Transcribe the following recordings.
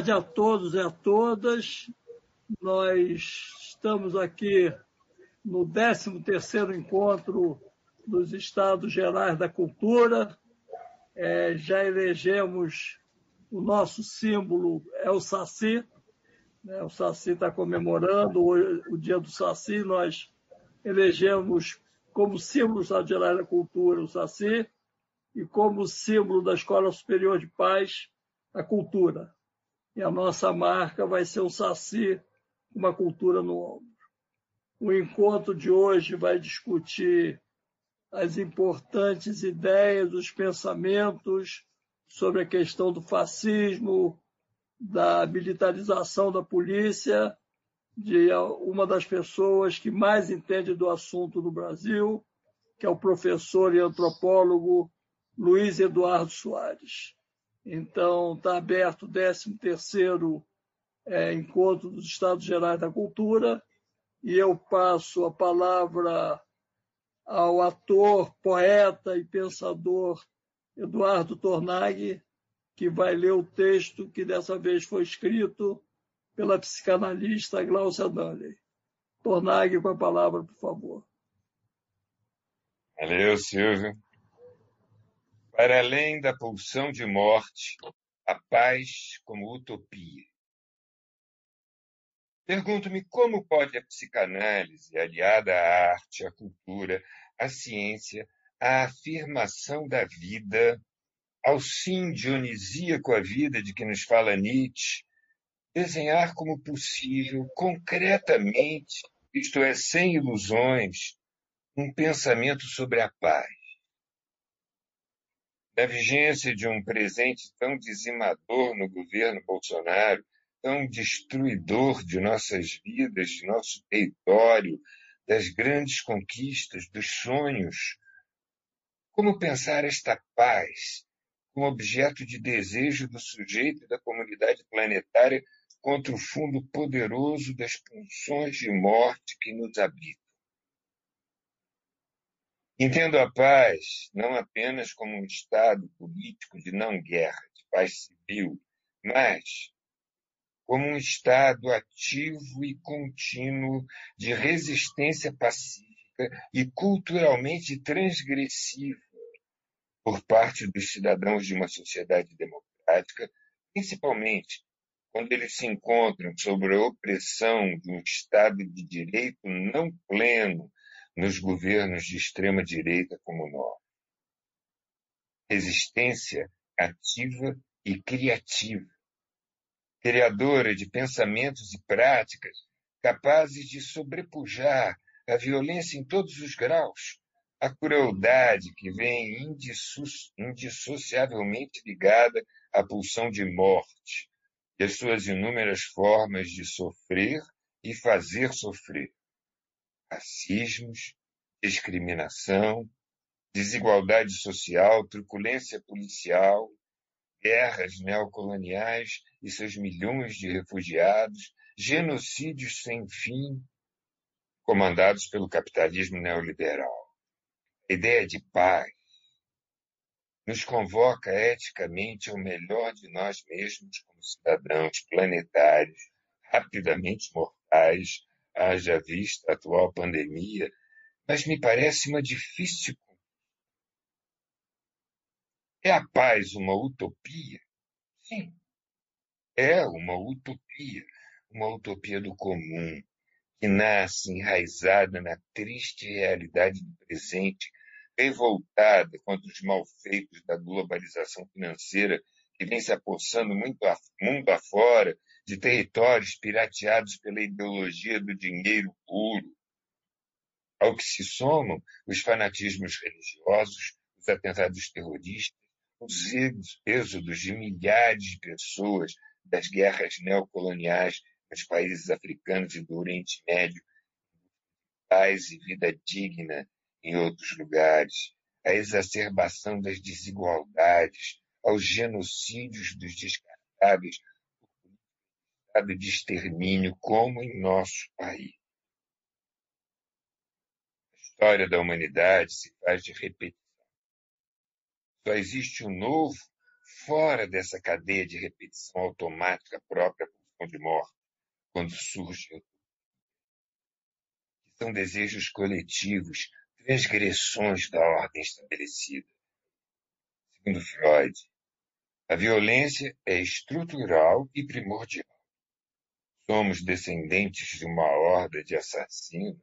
tarde a todos e a todas. Nós estamos aqui no 13º encontro dos Estados Gerais da Cultura. É, já elegemos o nosso símbolo, é o Saci. Né? O Saci está comemorando o, o, dia do Saci. Nós elegemos como símbolo do Estado Gerais da Cultura o Saci e como símbolo da Escola Superior de Paz a cultura. E a nossa marca vai ser o Saci, uma cultura no ombro. O encontro de hoje vai discutir as importantes ideias, os pensamentos sobre a questão do fascismo, da militarização da polícia, de uma das pessoas que mais entende do assunto no Brasil, que é o professor e antropólogo Luiz Eduardo Soares. Então, está aberto o 13º é, Encontro dos Estados Gerais da Cultura e eu passo a palavra ao ator, poeta e pensador Eduardo Tornaghi, que vai ler o texto que dessa vez foi escrito pela psicanalista Glaucia Danley. Tornaghi, com a palavra, por favor. Valeu, Silvio. Para além da pulsão de morte, a paz como utopia. Pergunto-me como pode a psicanálise, aliada à arte, à cultura, à ciência, à afirmação da vida, ao sim dionisíaco à vida de que nos fala Nietzsche, desenhar como possível, concretamente, isto é, sem ilusões, um pensamento sobre a paz da vigência de um presente tão dizimador no governo Bolsonaro, tão destruidor de nossas vidas, de nosso território, das grandes conquistas, dos sonhos. Como pensar esta paz como objeto de desejo do sujeito e da comunidade planetária contra o fundo poderoso das pulsões de morte que nos habitam? Entendo a paz não apenas como um estado político de não-guerra, de paz civil, mas como um estado ativo e contínuo de resistência pacífica e culturalmente transgressiva por parte dos cidadãos de uma sociedade democrática, principalmente quando eles se encontram sob a opressão de um Estado de direito não pleno nos governos de extrema-direita como o nosso. Resistência ativa e criativa, criadora de pensamentos e práticas capazes de sobrepujar a violência em todos os graus, a crueldade que vem indissociavelmente ligada à pulsão de morte e as suas inúmeras formas de sofrer e fazer sofrer racismos, discriminação, desigualdade social, truculência policial, guerras neocoloniais e seus milhões de refugiados, genocídios sem fim, comandados pelo capitalismo neoliberal. A ideia de paz nos convoca eticamente ao melhor de nós mesmos como cidadãos planetários, rapidamente mortais, haja vista a atual pandemia, mas me parece uma difícil. É a paz uma utopia? Sim, é uma utopia, uma utopia do comum, que nasce enraizada na triste realidade do presente, revoltada contra os malfeitos da globalização financeira que vem se apossando muito a, mundo afora de territórios pirateados pela ideologia do dinheiro puro, ao que se somam os fanatismos religiosos, os atentados terroristas, os êxodos de milhares de pessoas das guerras neocoloniais nos países africanos e do Oriente Médio, paz e vida digna em outros lugares, a exacerbação das desigualdades, aos genocídios dos descartáveis estado de extermínio como em nosso país. A história da humanidade se faz de repetição. Só existe o novo fora dessa cadeia de repetição automática própria à pulsão de morte, quando surge são desejos coletivos, transgressões da ordem estabelecida. Segundo Freud, a violência é estrutural e primordial. Somos descendentes de uma horda de assassinos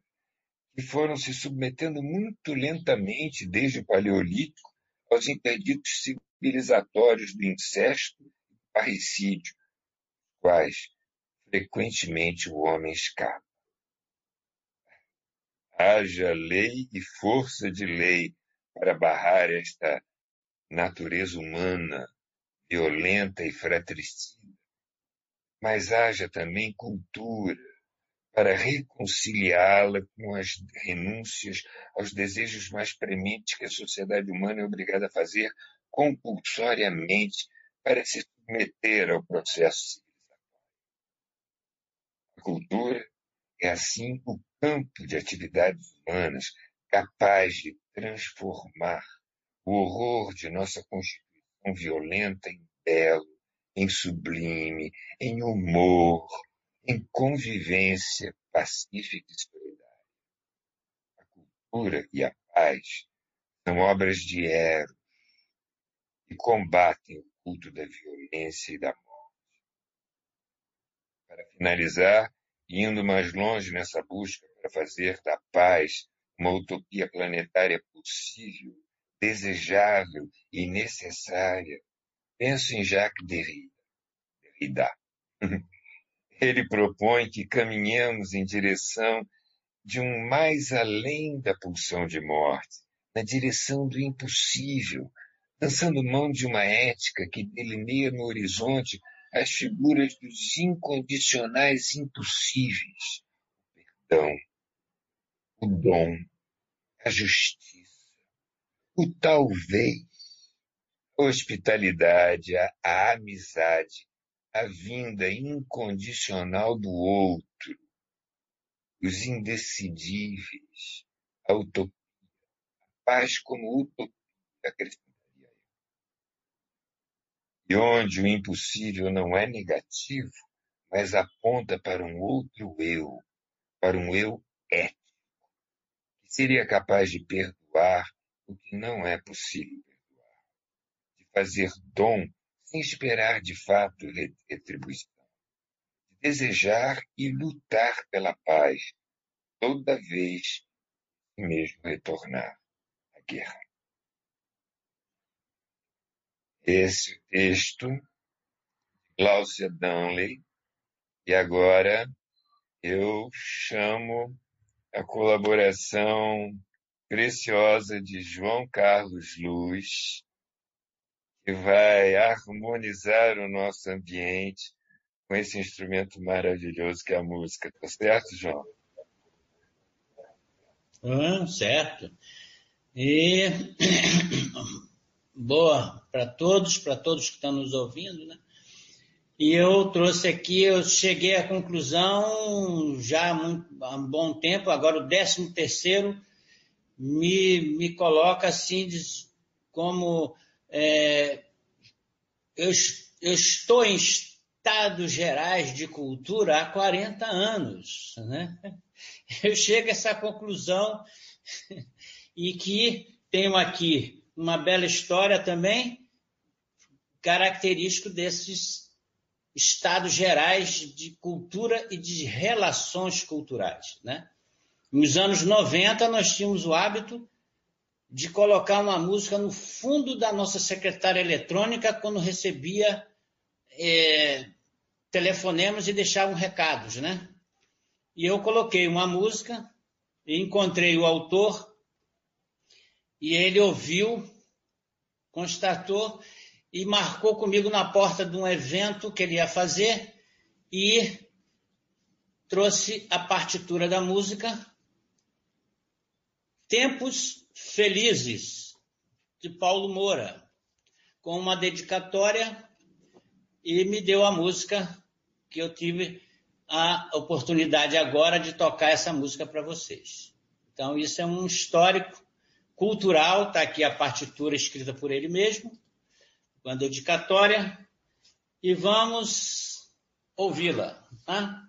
que foram se submetendo muito lentamente desde o Paleolítico aos interditos civilizatórios do incesto e do parricídio, quais frequentemente o homem escapa. Haja lei e força de lei para barrar esta natureza humana violenta e fratricida, mas haja também cultura para reconciliá-la com as renúncias aos desejos mais prementes que a sociedade humana é obrigada a fazer compulsoriamente para se submeter ao processo civilizatório. A cultura é, assim, o campo de atividades humanas capaz de transformar o horror de nossa constituição violenta em belo, em sublime, em humor, em convivência pacífica e solidária. A cultura e a paz são obras de Eros e combatem o culto da violência e da morte. Para finalizar, indo mais longe nessa busca para fazer da paz uma utopia planetária possível, desejável e necessária, penso em Jacques Derrida. Ele propõe que caminhemos em direção de um mais além da pulsão de morte, na direção do impossível, lançando mão de uma ética que delineia no horizonte as figuras dos incondicionais impossíveis, o perdão, o dom, a justiça, o talvez, hospitalidade, a, a amizade, a vinda incondicional do outro, os indecidíveis, a utopia, a paz como utopia, acrescentaria. E onde o impossível não é negativo, mas aponta para um outro eu, para um eu ético, que seria capaz de perdoar o que não é possível fazer dom sem esperar de fato retribuição, de desejar e lutar pela paz, toda vez que mesmo retornar à guerra. Esse texto, Glaucia Dunley, e agora eu chamo a colaboração preciosa de João Carlos Luz, que vai harmonizar o nosso ambiente com esse instrumento maravilhoso que é a música. Tá certo, João? Ah, certo. E boa para todos, para todos que estão nos ouvindo, né? E eu trouxe aqui, eu cheguei à conclusão já há, muito, há um bom tempo, agora o décimo terceiro me, me coloca assim como é, eu, eu estou em estados gerais de cultura há 40 anos. Né? Eu chego a essa conclusão e que tenho aqui uma bela história também, característico desses estados gerais de cultura e de relações culturais. Né? Nos anos 90, nós tínhamos o hábito de colocar uma música no fundo da nossa secretária eletrônica quando recebia é, telefonemas e deixavam recados, né? E eu coloquei uma música e encontrei o autor e ele ouviu, constatou e marcou comigo na porta de um evento que ele ia fazer e trouxe a partitura da música. Tempos Felizes, de Paulo Moura, com uma dedicatória e me deu a música que eu tive a oportunidade agora de tocar essa música para vocês. Então, isso é um histórico cultural, está aqui a partitura escrita por ele mesmo, com a dedicatória e vamos ouvi-la. Tá?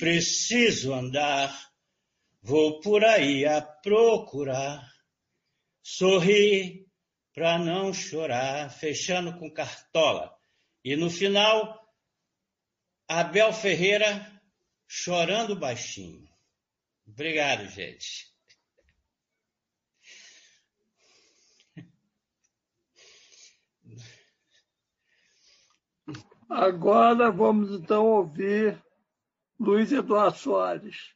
Preciso andar, vou por aí a procurar, sorrir para não chorar, fechando com cartola. E no final, Abel Ferreira chorando baixinho. Obrigado, gente. Agora vamos então ouvir Luiz Eduardo Soares.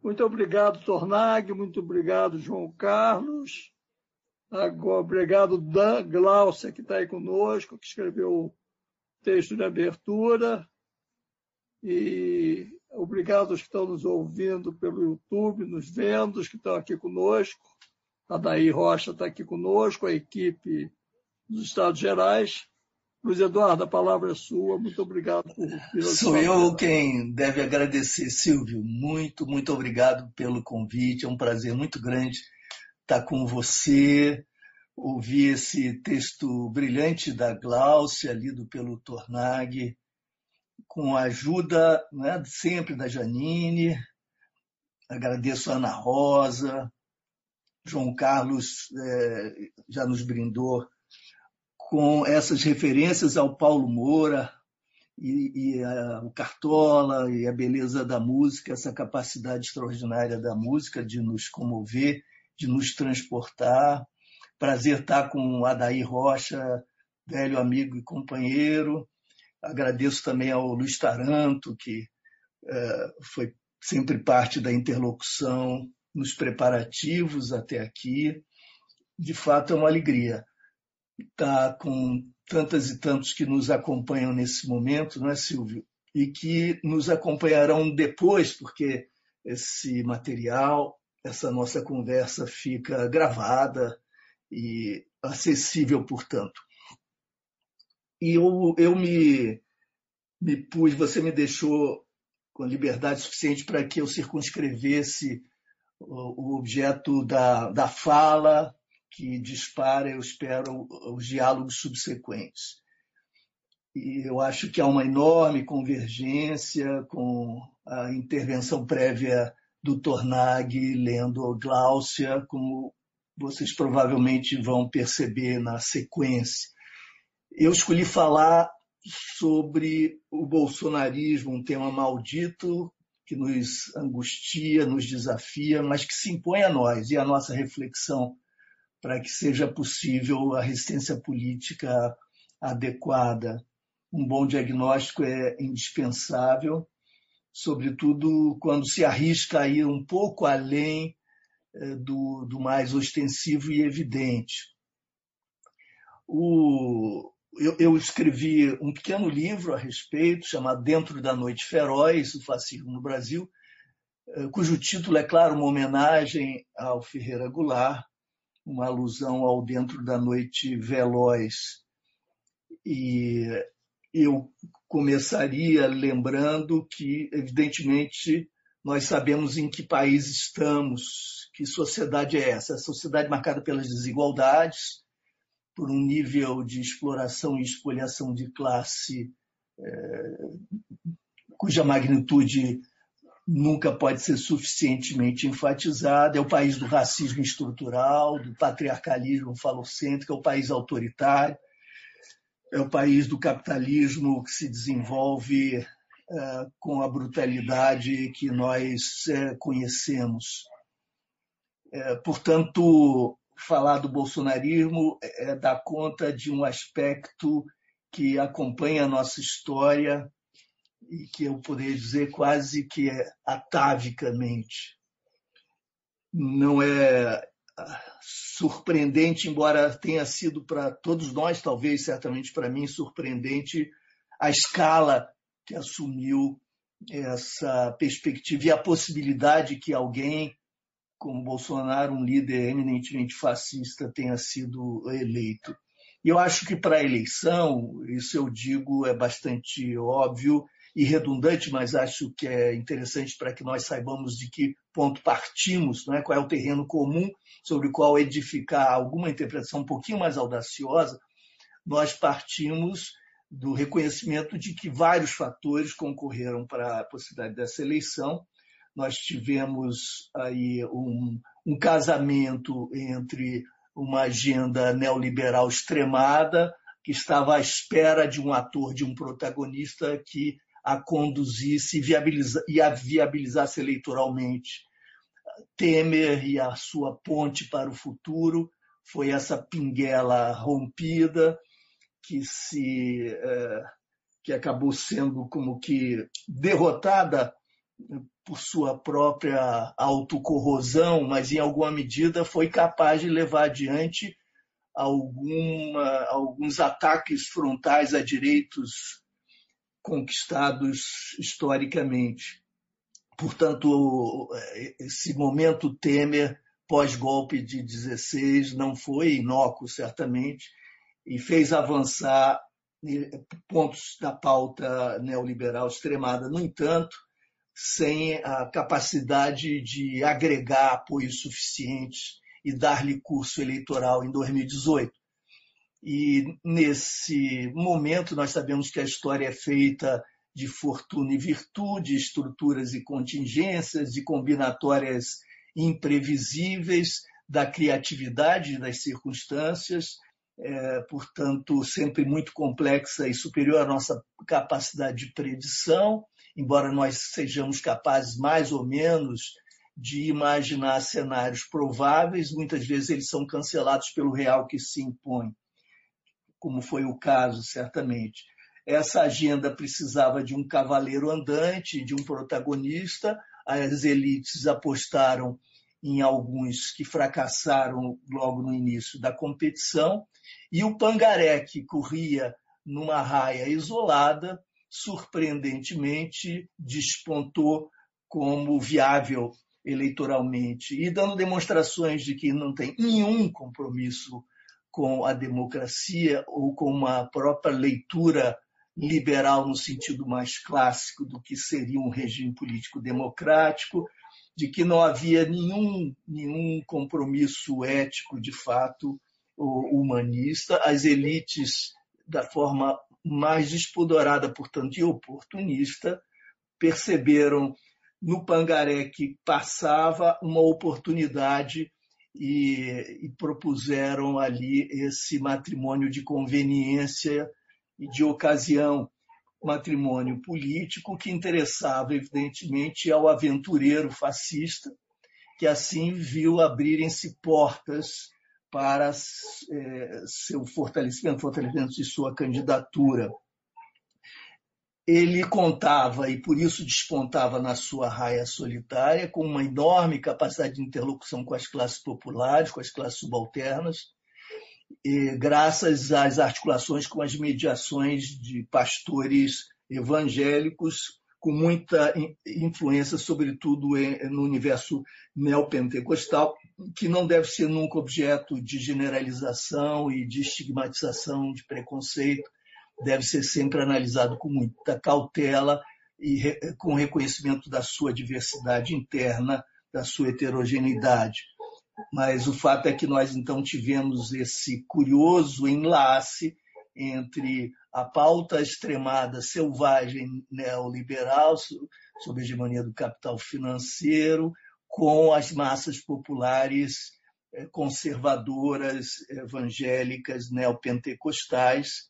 Muito obrigado, Tornag, muito obrigado, João Carlos. Agora, obrigado, Dan Glaucia, que está aí conosco, que escreveu o texto de abertura. E obrigado aos que estão nos ouvindo pelo YouTube, nos vendo, os que estão aqui conosco. A Daí Rocha está aqui conosco, a equipe dos Estados Gerais. Luiz Eduardo, a palavra é sua. Muito obrigado por. Sou eu quem deve agradecer, Silvio. Muito, muito obrigado pelo convite. É um prazer muito grande estar com você, ouvir esse texto brilhante da Glaucia, lido pelo Tornag, com a ajuda né, sempre da Janine. Agradeço a Ana Rosa. João Carlos é, já nos brindou com essas referências ao Paulo Moura e, e a, o Cartola e a beleza da música, essa capacidade extraordinária da música de nos comover, de nos transportar. Prazer estar com o Adair Rocha, velho amigo e companheiro. Agradeço também ao Luiz Taranto, que é, foi sempre parte da interlocução nos preparativos até aqui. De fato, é uma alegria estar com tantas e tantos que nos acompanham nesse momento, não é, Silvio? E que nos acompanharão depois, porque esse material, essa nossa conversa fica gravada e acessível, portanto. E eu, eu me, me pus, você me deixou com liberdade suficiente para que eu circunscrevesse o, o objeto da, da fala que dispara, eu espero, os diálogos subsequentes. E eu acho que há uma enorme convergência com a intervenção prévia do Tornag lendo Gláucia, como vocês provavelmente vão perceber na sequência. Eu escolhi falar sobre o bolsonarismo, um tema maldito que nos angustia, nos desafia, mas que se impõe a nós e a nossa reflexão para que seja possível a resistência política adequada. Um bom diagnóstico é indispensável, sobretudo quando se arrisca a ir um pouco além eh, do, do mais ostensivo e evidente. O, eu, eu, escrevi um pequeno livro a respeito, chamado Dentro da Noite Feroz, o fascismo no Brasil, eh, cujo título é, claro, uma homenagem ao Ferreira Goulart, uma alusão ao Dentro da Noite Veloz. E eu começaria lembrando que, evidentemente, nós sabemos em que país estamos, que sociedade é essa. A sociedade marcada pelas desigualdades, por um nível de exploração e espoliação de classe é, cuja magnitude nunca pode ser suficientemente enfatizada. É o país do racismo estrutural, do patriarcalismo falocêntrico, é o país autoritário, é o país do capitalismo que se desenvolve é, com a brutalidade que nós é, conhecemos. É, portanto, falar do bolsonarismo é dar conta de um aspecto que acompanha a nossa história e que eu poderia dizer quase que é atavicamente. Não é ah, surpreendente, embora tenha sido para todos nós, talvez certamente para mim, surpreendente a escala que assumiu essa perspectiva e a possibilidade que alguém como Bolsonaro, um líder eminentemente fascista, tenha sido eleito. E eu acho que para a eleição, isso eu digo é bastante óbvio e redundante, mas acho que é interessante para que nós saibamos de que ponto partimos, não é? qual é o terreno comum sobre o qual edificar alguma interpretação um pouquinho mais audaciosa. Nós partimos do reconhecimento de que vários fatores concorreram para a possibilidade dessa eleição, nós tivemos aí um, um casamento entre uma agenda neoliberal extremada, que estava à espera de um ator, de um protagonista que a viabiliza, e a viabilizasse eleitoralmente. Temer e a sua ponte para o futuro foi essa pinguela rompida que se eh, que acabou sendo como que derrotada por sua própria autocorrosão, mas em alguma medida foi capaz de levar adiante alguma, alguns ataques frontais a direitos conquistados historicamente. Portanto, esse momento Temer pós-golpe de 16 não foi inócuo, certamente, e fez avançar pontos da pauta neoliberal extremada. No entanto, sem a capacidade de agregar apoios suficientes e dar-lhe curso eleitoral em 2018. E nesse momento nós sabemos que a história é feita de fortuna e virtude, estruturas e contingências, de combinatórias imprevisíveis, da criatividade das circunstâncias, é, portanto, sempre muito complexa e superior à nossa capacidade de predição, embora nós sejamos capazes mais ou menos de imaginar cenários prováveis, muitas vezes eles são cancelados pelo real que se impõe, como foi o caso, certamente. Essa agenda precisava de um cavaleiro andante, de um protagonista, as elites apostaram em alguns que fracassaram logo no início da competição, e o Pangaré, que corria numa raia isolada, surpreendentemente despontou como viável eleitoralmente. E dando demonstrações de que não tem nenhum compromisso com a democracia ou com uma própria leitura liberal no sentido mais clássico do que seria um regime político democrático, de que não havia nenhum, nenhum compromisso ético, de fato, humanista. As elites, da forma mais despodorada, portanto, e oportunista, perceberam no Pangaré que passava uma oportunidade e, e, propuseram ali esse matrimônio de conveniência e de ocasião, matrimônio político que interessava, evidentemente, ao aventureiro fascista, que assim viu abrirem-se portas para é, seu fortalecimento, fortalecimento de sua candidatura. Ele contava, e por isso despontava na sua raia solitária, com uma enorme capacidade de interlocução com as classes populares, com as classes subalternas, graças às articulações com as mediações de pastores evangélicos com muita influência, sobretudo no universo neopentecostal, que não deve ser nunca objeto de generalização e de estigmatização, de preconceito, deve ser sempre analisado com muita cautela e com reconhecimento da sua diversidade interna, da sua heterogeneidade. Mas o fato é que nós então tivemos esse curioso enlace entre a pauta extremada, selvagem neoliberal, sob a hegemonia do capital financeiro, com as massas populares eh, conservadoras, evangélicas, neopentecostais.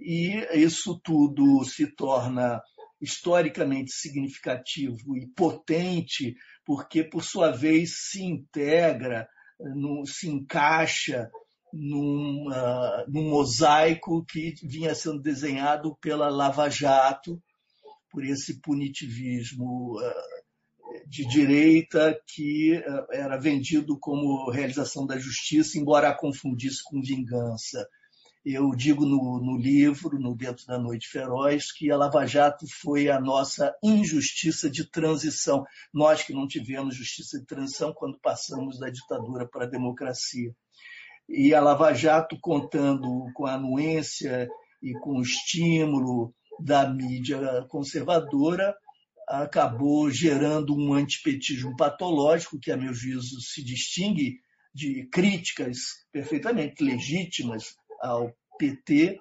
E isso tudo se torna historicamente significativo e potente porque, por sua vez, se integra, no, se encaixa num, uh, num, mosaico que vinha sendo desenhado pela Lava Jato, por esse punitivismo uh, de direita que uh, era vendido como realização da justiça, embora a confundisse com vingança. Eu digo no, no, livro, no Dentro da Noite Feroz, que a Lava Jato foi a nossa injustiça de transição. Nós que não tivemos justiça de transição quando passamos da ditadura para a democracia. E a Lava Jato, contando com a anuência e com o estímulo da mídia conservadora, acabou gerando um antipetismo patológico, que, a meu juízo, se distingue de críticas perfeitamente legítimas ao PT,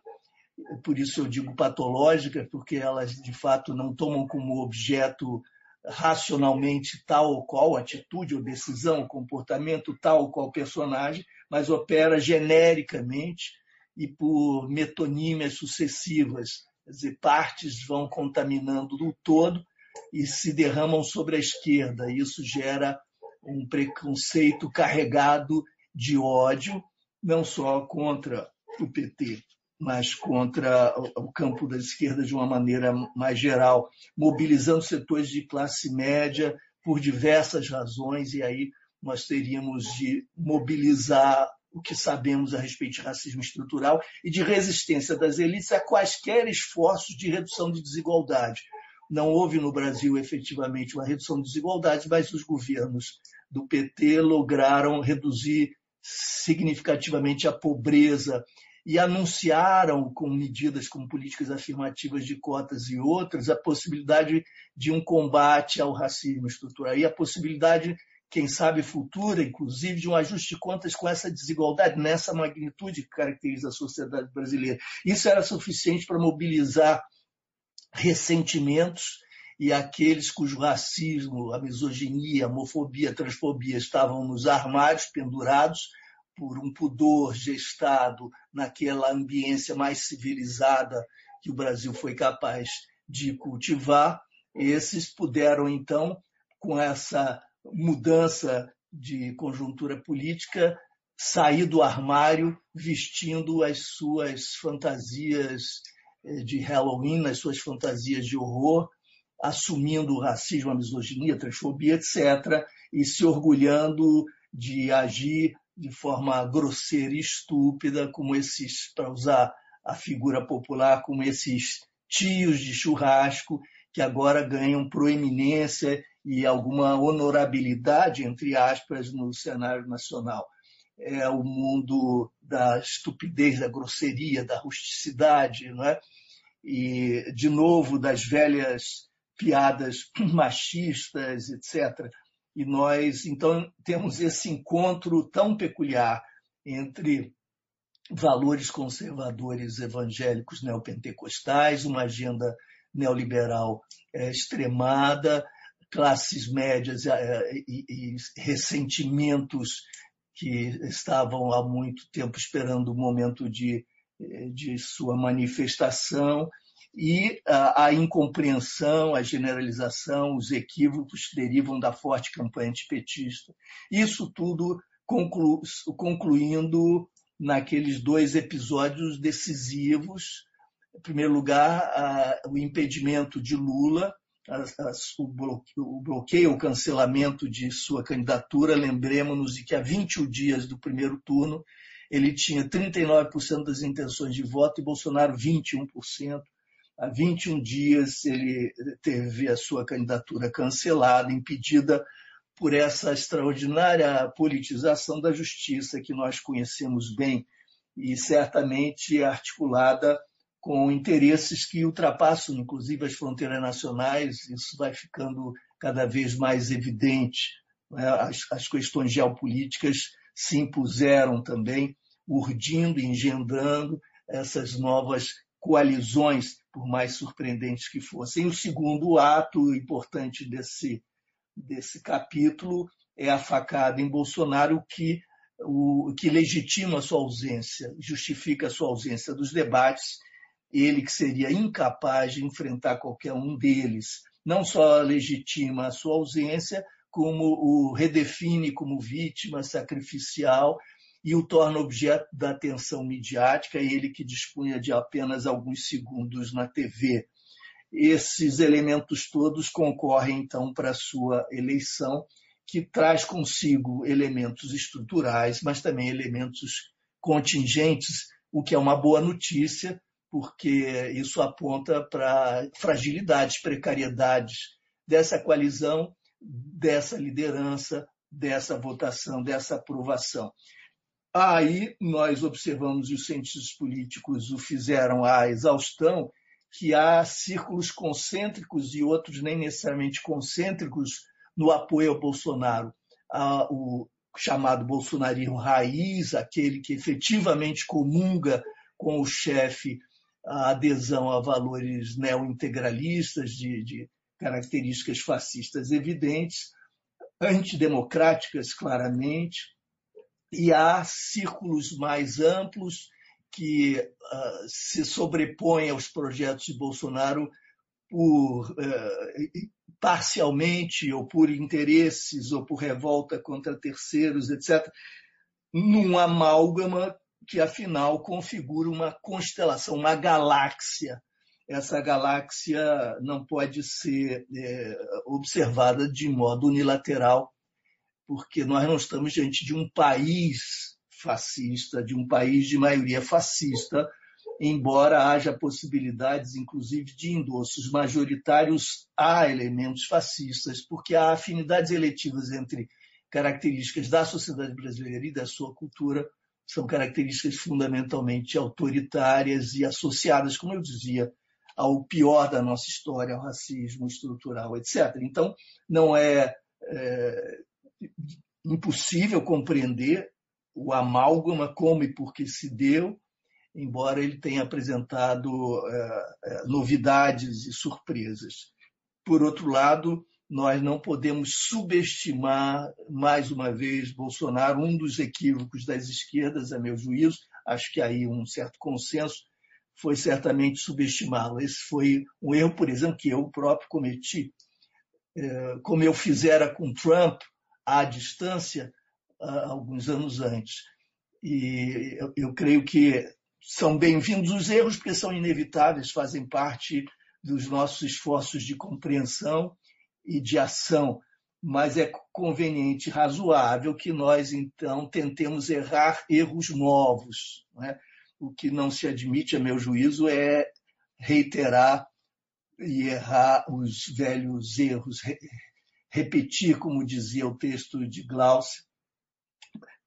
por isso eu digo patológicas, porque elas de fato não tomam como objeto racionalmente tal ou qual atitude ou decisão, comportamento tal ou qual personagem, mas opera genericamente e por metonímias sucessivas. Quer dizer, partes vão contaminando o todo e se derramam sobre a esquerda. Isso gera um preconceito carregado de ódio, não só contra o PT, mas contra o campo da esquerda de uma maneira mais geral, mobilizando setores de classe média por diversas razões, e aí nós teríamos de mobilizar o que sabemos a respeito de racismo estrutural e de resistência das elites a quaisquer esforços de redução de desigualdade. Não houve no Brasil efetivamente uma redução de desigualdade, mas os governos do PT lograram reduzir significativamente a pobreza e anunciaram, com medidas como políticas afirmativas de cotas e outras, a possibilidade de um combate ao racismo estrutural e a possibilidade, quem sabe futura, inclusive, de um ajuste de contas com essa desigualdade, nessa magnitude que caracteriza a sociedade brasileira. Isso era suficiente para mobilizar ressentimentos e aqueles cujo racismo, a misoginia, a homofobia, a transfobia estavam nos armários pendurados por um pudor gestado naquela ambiência mais civilizada que o Brasil foi capaz de cultivar, esses puderam, então, com essa mudança de conjuntura política, sair do armário vestindo as suas fantasias eh, de Halloween, as suas fantasias de horror, assumindo o racismo, a misoginia, a transfobia, etc., e se orgulhando de agir de forma grosseira e estúpida, como esses, para usar a figura popular, como esses tios de churrasco que agora ganham proeminência e alguma honorabilidade, entre aspas, no cenário nacional. É o mundo da estupidez, da grosseria, da rusticidade, não é? e, de novo, das velhas piadas machistas, etc. E nós, então, temos esse encontro tão peculiar entre valores conservadores evangélicos neopentecostais, uma agenda neoliberal é, extremada, classes médias é, e, e, ressentimentos que estavam há muito tempo esperando o momento de, de sua manifestação e a, a, incompreensão, a generalização, os equívocos derivam da forte campanha antipetista. Isso tudo conclu, concluindo naqueles dois episódios decisivos. Em primeiro lugar, a, o impedimento de Lula, a, o, bloqueio, o bloqueio, o cancelamento de sua candidatura. Lembremos-nos de que há 21 dias do primeiro turno ele tinha 39% das intenções de voto e Bolsonaro 21%. Há 21 dias ele teve a sua candidatura cancelada, impedida por essa extraordinária politização da justiça que nós conhecemos bem e certamente articulada com interesses que ultrapassam, inclusive, as fronteiras nacionais. Isso vai ficando cada vez mais evidente. Né? As, as questões geopolíticas se impuseram também, urdindo engendrando essas novas coalizões, por mais surpreendentes que fossem. O segundo ato importante desse desse capítulo é a facada em Bolsonaro, que, o, que legitima a sua ausência, justifica a sua ausência dos debates, ele que seria incapaz de enfrentar qualquer um deles. Não só legitima a sua ausência, como o redefine como vítima sacrificial e o torna objeto da atenção midiática, ele que dispunha de apenas alguns segundos na TV esses elementos todos concorrem, então, para a sua eleição, que traz consigo elementos estruturais, mas também elementos contingentes, o que é uma boa notícia, porque isso aponta para fragilidades, precariedades dessa coalizão, dessa liderança, dessa votação, dessa aprovação. Aí nós observamos, e os cientistas políticos o fizeram à exaustão, que há círculos concêntricos e outros nem necessariamente concêntricos no apoio ao Bolsonaro. O chamado bolsonarismo raiz, aquele que efetivamente comunga com o chefe a adesão a valores neointegralistas de, de características fascistas evidentes, antidemocráticas claramente, e há círculos mais amplos que uh, se sobrepõe aos projetos de Bolsonaro por uh, parcialmente ou por interesses ou por revolta contra terceiros, etc., num amálgama que afinal configura uma constelação, uma galáxia. Essa galáxia não pode ser é, observada de modo unilateral, porque nós não estamos diante de um país fascista, de um país de maioria fascista, embora haja possibilidades, inclusive, de endossos majoritários a elementos fascistas, porque há afinidades eletivas entre características da sociedade brasileira e da sua cultura, são características fundamentalmente autoritárias e associadas, como eu dizia, ao pior da nossa história, ao racismo estrutural, etc. Então, não é, é impossível compreender o amálgama, como e por que se deu, embora ele tenha apresentado é, é, novidades e surpresas. Por outro lado, nós não podemos subestimar, mais uma vez, Bolsonaro, um dos equívocos das esquerdas, a meu juízo, acho que aí um certo consenso, foi certamente subestimá-lo. Esse foi um erro, por exemplo, que eu próprio cometi. É, como eu fizera com Trump, à distância, alguns anos antes. E eu, eu creio que são bem-vindos os erros, porque são inevitáveis, fazem parte dos nossos esforços de compreensão e de ação, mas é conveniente, razoável que nós, então, tentemos errar erros novos. Né? O que não se admite, a meu juízo, é reiterar e errar os velhos erros, repetir, como dizia o texto de Glaucia.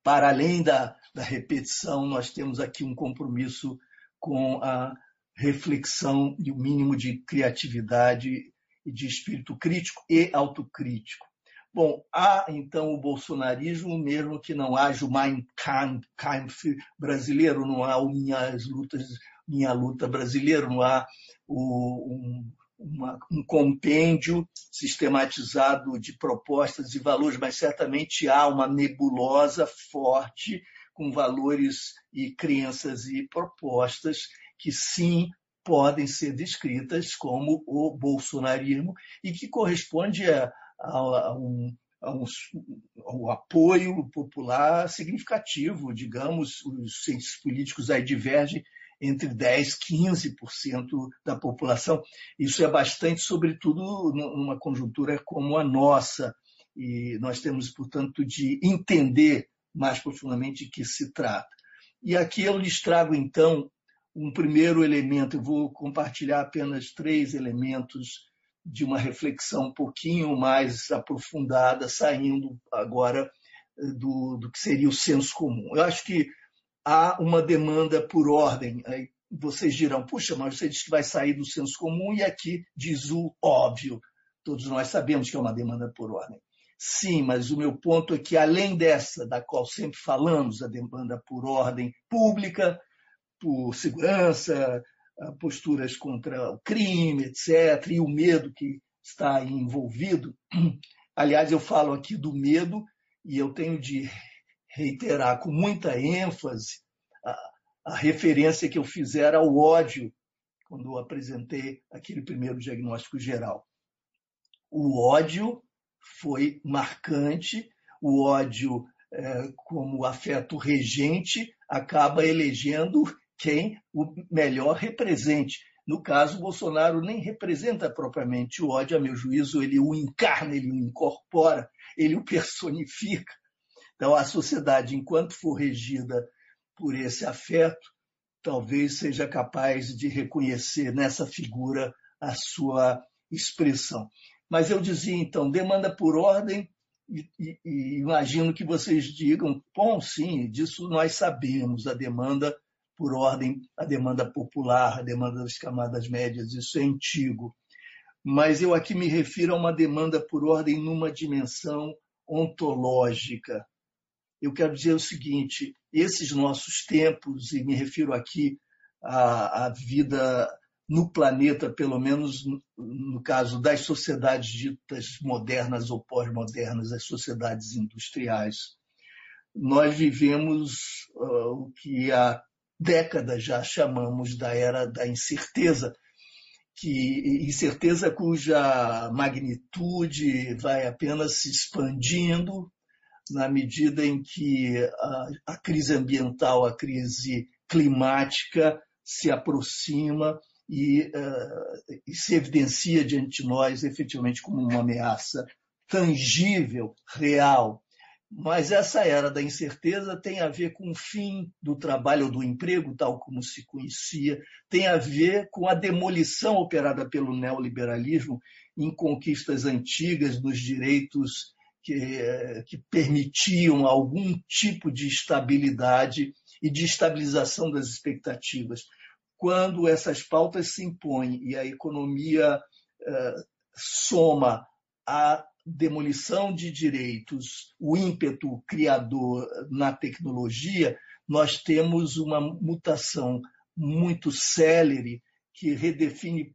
Para além da, da repetição, nós temos aqui um compromisso com a reflexão e o mínimo de criatividade e de espírito crítico e autocrítico. Bom, há então o bolsonarismo, mesmo que não haja o Mein Kampf brasileiro, não há o Minhas Lutas, Minha Luta brasileiro, não há o, um, uma, um compêndio sistematizado de propostas e valores, mas certamente há uma nebulosa forte com valores e crenças e propostas que sim podem ser descritas como o bolsonarismo e que corresponde a, a, a um, um, apoio popular significativo, digamos, os cientistas políticos aí divergem entre 10% e 15% da população. Isso é bastante, sobretudo numa conjuntura como a nossa, e nós temos, portanto, de entender mais profundamente de que se trata. E aqui eu lhes trago, então, um primeiro elemento, eu vou compartilhar apenas três elementos de uma reflexão um pouquinho mais aprofundada, saindo agora eh, do, do que seria o senso comum. Eu acho que há uma demanda por ordem. Aí vocês dirão, puxa, mas você diz que vai sair do senso comum e aqui diz o óbvio. Todos nós sabemos que é uma demanda por ordem. Sim, mas o meu ponto é que, além dessa, da qual sempre falamos, a demanda por ordem pública, por segurança, posturas contra o crime, etc., e o medo que está envolvido. Aliás, eu falo aqui do medo e eu tenho de reiterar com muita ênfase a, a referência que eu fizer ao ódio quando eu apresentei aquele primeiro diagnóstico geral. O ódio foi marcante, o ódio, é, como afeto regente, acaba elegendo quem o melhor represente. No caso, Bolsonaro nem representa propriamente o ódio, a meu juízo, ele o encarna, ele o incorpora, ele o personifica. Então, a sociedade, enquanto for regida por esse afeto, talvez seja capaz de reconhecer nessa figura a sua expressão. Mas eu dizia, então, demanda por ordem, e, e, e imagino que vocês digam, bom, sim, disso nós sabemos, a demanda por ordem, a demanda popular, a demanda das camadas médias, isso é antigo. Mas eu aqui me refiro a uma demanda por ordem numa dimensão ontológica, eu quero dizer o seguinte: esses nossos tempos, e me refiro aqui à, à vida no planeta, pelo menos no caso das sociedades ditas modernas ou pós-modernas, as sociedades industriais, nós vivemos uh, o que há décadas já chamamos da era da incerteza, que incerteza cuja magnitude vai apenas se expandindo na medida em que a, a crise ambiental, a crise climática se aproxima e, uh, e, se evidencia diante de nós efetivamente como uma ameaça tangível, real. Mas essa era da incerteza tem a ver com o fim do trabalho ou do emprego, tal como se conhecia, tem a ver com a demolição operada pelo neoliberalismo em conquistas antigas nos direitos que, que permitiam algum tipo de estabilidade e de estabilização das expectativas. Quando essas pautas se impõem e a economia eh, soma a demolição de direitos, o ímpeto criador na tecnologia, nós temos uma mutação muito célere que redefine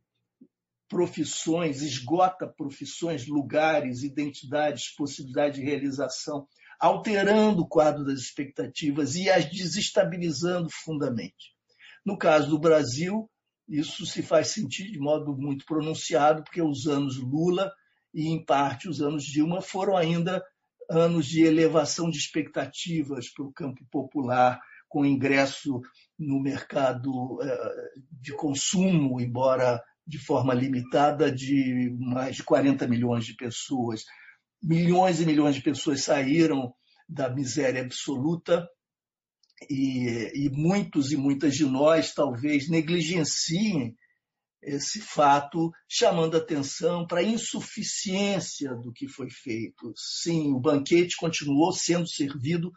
profissões, esgota profissões, lugares, identidades, possibilidade de realização, alterando o quadro das expectativas e as desestabilizando fundamente. No caso do Brasil, isso se faz sentir de modo muito pronunciado, porque os anos Lula e, em parte, os anos Dilma foram ainda anos de elevação de expectativas para o campo popular, com ingresso no mercado eh, de consumo, embora de forma limitada de mais de 40 milhões de pessoas. Milhões e milhões de pessoas saíram da miséria absoluta e, e muitos e muitas de nós talvez negligenciem esse fato, chamando atenção para a insuficiência do que foi feito. Sim, o banquete continuou sendo servido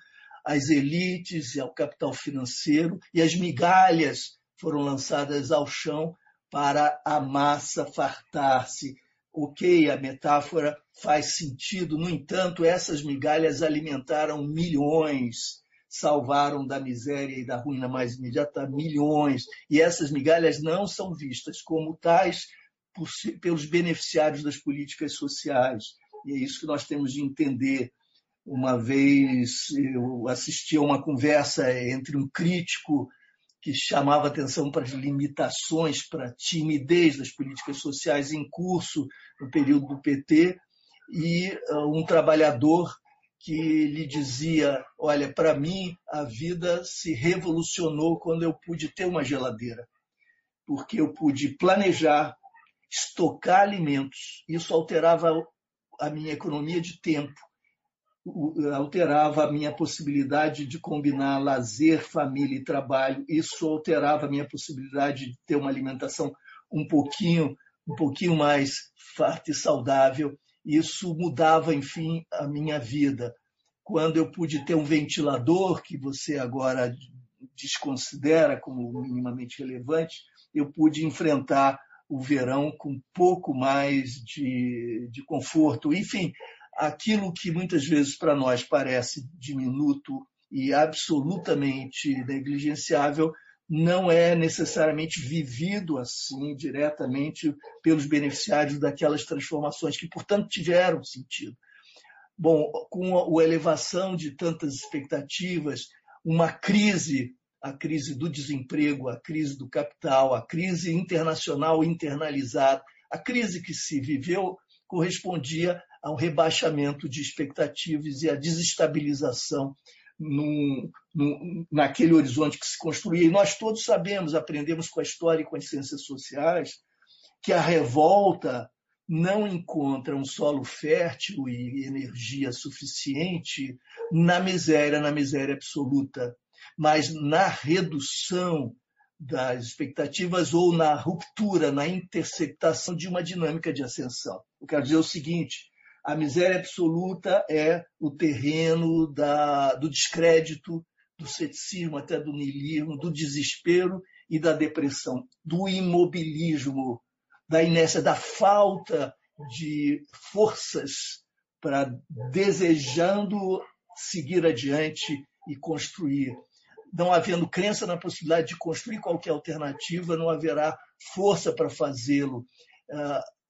às elites e ao capital financeiro, e as migalhas foram lançadas ao chão para a massa fartar-se. Ok, a metáfora faz sentido, no entanto, essas migalhas alimentaram milhões salvaram da miséria e da ruína mais imediata milhões, e essas migalhas não são vistas como tais por, pelos beneficiários das políticas sociais. E é isso que nós temos de entender. Uma vez eu assisti a uma conversa entre um crítico que chamava atenção para as limitações, para a timidez das políticas sociais em curso no período do PT, e ah, um trabalhador que lhe dizia: Olha, para mim a vida se revolucionou quando eu pude ter uma geladeira, porque eu pude planejar, estocar alimentos. Isso alterava a minha economia de tempo, alterava a minha possibilidade de combinar lazer, família e trabalho. Isso alterava a minha possibilidade de ter uma alimentação um pouquinho, um pouquinho mais farta e saudável isso mudava, enfim, a minha vida. Quando eu pude ter um ventilador, que você agora desconsidera como minimamente relevante, eu pude enfrentar o verão com um pouco mais de, de conforto. Enfim, aquilo que muitas vezes para nós parece diminuto e absolutamente negligenciável, não é necessariamente vivido assim diretamente pelos beneficiários daquelas transformações que, portanto, tiveram sentido. Bom, com a elevação de tantas expectativas, uma crise, a crise do desemprego, a crise do capital, a crise internacional internalizada, a crise que se viveu correspondia a um rebaixamento de expectativas e a desestabilização naquele horizonte que se construía. E nós todos sabemos, aprendemos com a história e com as ciências sociais, que a revolta não encontra um solo fértil e energia suficiente na miséria, na miséria absoluta, mas na redução das expectativas ou na ruptura, na interceptação de uma dinâmica de ascensão. Eu quero dizer o seguinte: a miséria absoluta é o terreno da, do descrédito, do ceticismo, até do niilismo, do desespero e da depressão, do imobilismo, da inércia, da falta de forças para desejando seguir adiante e construir. Não havendo crença na possibilidade de construir qualquer alternativa, não haverá força para fazê-lo.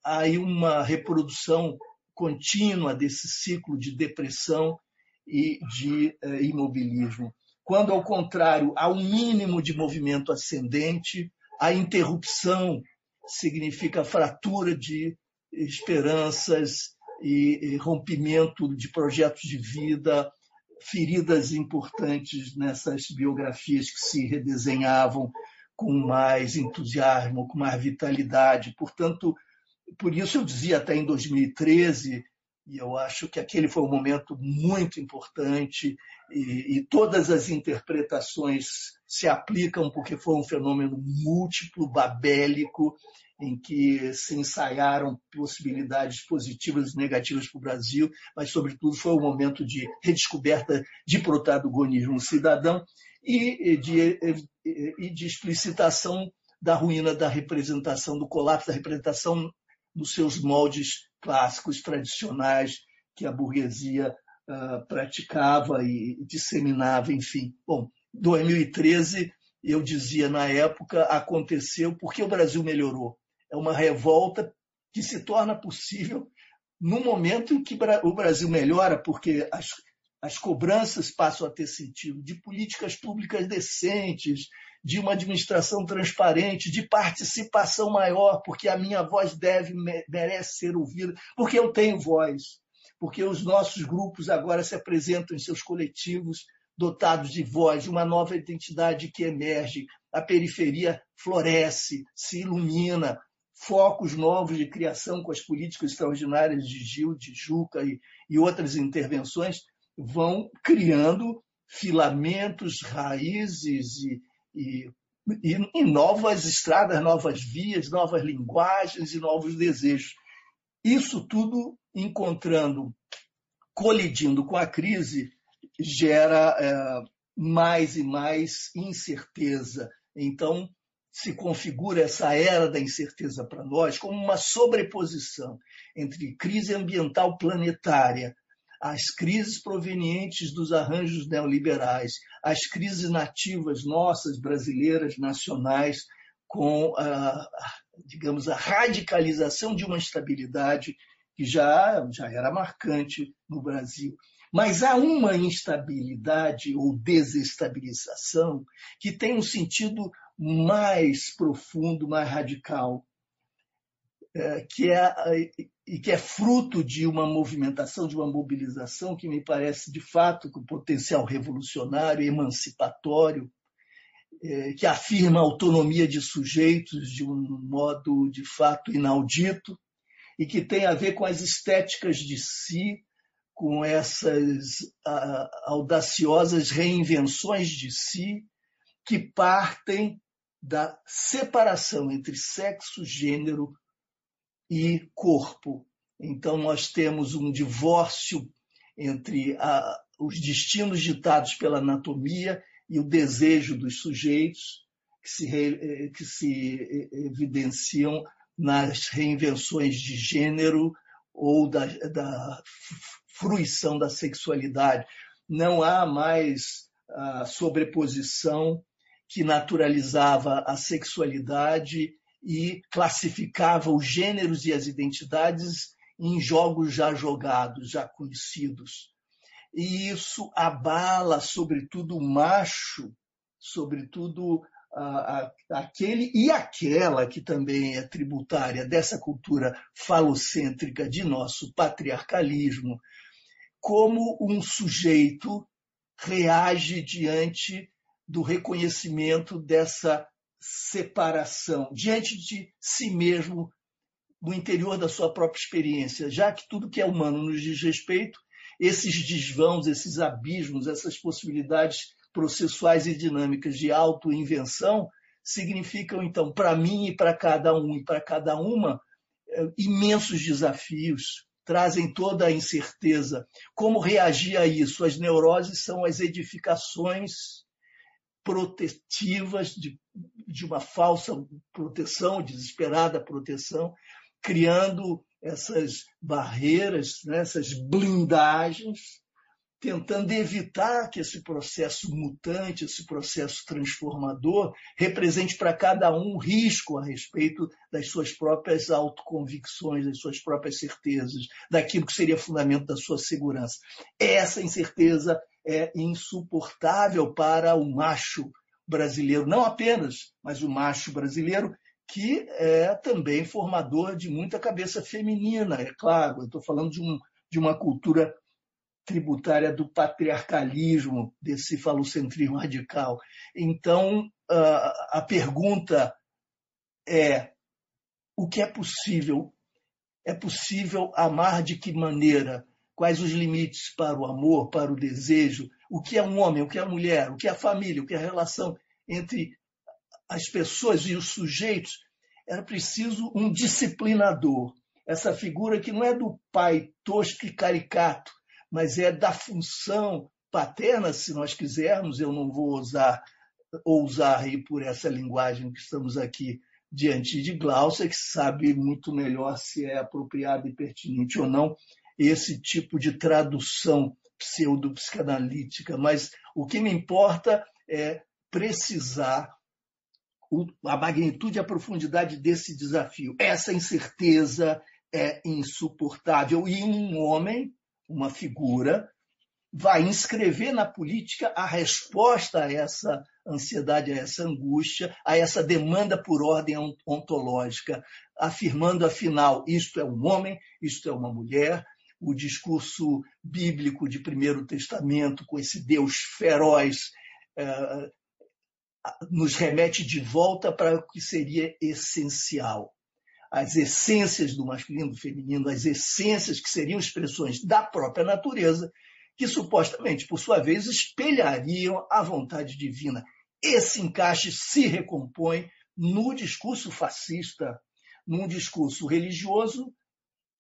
Aí uma reprodução contínua desse ciclo de depressão e de eh, imobilismo. Quando, ao contrário, há um mínimo de movimento ascendente, a interrupção significa fratura de esperanças e rompimento de projetos de vida, feridas importantes nessas biografias que se redesenhavam com mais entusiasmo, com mais vitalidade. Portanto, por isso eu dizia até em 2013, e eu acho que aquele foi um momento muito importante, e, e todas as interpretações se aplicam porque foi um fenômeno múltiplo, babélico, em que se ensaiaram possibilidades positivas e negativas para o Brasil, mas, sobretudo, foi um momento de redescoberta de protagonismo cidadão e de, e de explicitação da ruína da representação, do colapso da representação nos seus moldes clássicos, tradicionais, que a burguesia uh, praticava e disseminava, enfim. Bom, 2013, eu dizia na época, aconteceu porque o Brasil melhorou. É uma revolta que se torna possível no momento em que o Brasil melhora, porque as, as cobranças passam a ter sentido de políticas públicas decentes, de uma administração transparente, de participação maior, porque a minha voz deve, merece ser ouvida, porque eu tenho voz, porque os nossos grupos agora se apresentam em seus coletivos dotados de voz, uma nova identidade que emerge, a periferia floresce, se ilumina, focos novos de criação com as políticas extraordinárias de Gil, de Juca e, e outras intervenções, vão criando filamentos, raízes e, e, e, novas estradas, novas vias, novas linguagens e novos desejos. Isso tudo encontrando, colidindo com a crise, gera é, mais e mais incerteza. Então, se configura essa era da incerteza para nós como uma sobreposição entre crise ambiental planetária, as crises provenientes dos arranjos neoliberais, as crises nativas nossas, brasileiras, nacionais, com a, digamos, a radicalização de uma estabilidade que já, já era marcante no Brasil. Mas há uma instabilidade ou desestabilização que tem um sentido mais profundo, mais radical, é, que é, e que é fruto de uma movimentação, de uma mobilização que me parece de fato com potencial revolucionário, emancipatório, é, que afirma a autonomia de sujeitos de um modo de fato inaudito e que tem a ver com as estéticas de si, com essas audaciosas reinvenções de si que partem da separação entre sexo, gênero e corpo. Então, nós temos um divórcio entre a, os destinos ditados pela anatomia e o desejo dos sujeitos, que se, re, que se evidenciam nas reinvenções de gênero ou da, da fruição da sexualidade. Não há mais a sobreposição que naturalizava a sexualidade e classificava os gêneros e as identidades em jogos já jogados, já conhecidos. E isso abala, sobretudo, o macho, sobretudo aquele e aquela que também é tributária dessa cultura falocêntrica de nosso patriarcalismo, como um sujeito reage diante do reconhecimento dessa separação, diante de si mesmo, no interior da sua própria experiência, já que tudo que é humano nos diz respeito, esses desvãos, esses abismos, essas possibilidades processuais e dinâmicas de autoinvenção significam, então, para mim e para cada um e para cada uma, eh, imensos desafios, trazem toda a incerteza. Como reagir a isso? As neuroses são as edificações protetivas de, de uma falsa proteção, desesperada proteção, criando essas barreiras, né, essas blindagens tentando evitar que esse processo mutante, esse processo transformador, represente para cada um risco a respeito das suas próprias autoconvicções, das suas próprias certezas, daquilo que seria fundamento da sua segurança. Essa incerteza é insuportável para o macho brasileiro, não apenas, mas o macho brasileiro, que é também formador de muita cabeça feminina, é claro. Eu estou falando de, um, de uma cultura tributária do patriarcalismo, desse falocentrismo radical. Então, a pergunta é: o que é possível? É possível amar de que maneira? Quais os limites para o amor, para o desejo? O que é um homem, o que é a mulher, o que é a família, o que é a relação entre as pessoas e os sujeitos? Era preciso um disciplinador, essa figura que não é do pai tosco e caricato, mas é da função paterna, se nós quisermos, eu não vou ousar, ousar ir por essa linguagem que estamos aqui diante de Glaucia, que sabe muito melhor se é apropriado e pertinente ou não esse tipo de tradução pseudo-psicanalítica, mas o que me importa é precisar a magnitude e a profundidade desse desafio. Essa incerteza é insuportável. E um homem uma figura, vai inscrever na política a resposta a essa ansiedade, a essa angústia, a essa demanda por ordem ontológica, afirmando, afinal, isto é um homem, isto é uma mulher. O discurso bíblico de Primeiro Testamento, com esse Deus feroz, eh, nos remete de volta para o que seria essencial. as essências do masculino, do feminino, as essências que seriam expressões da própria natureza, que supostamente, por sua vez, espelhariam a vontade divina. Esse encaixe se recompõe no discurso fascista, num discurso religioso,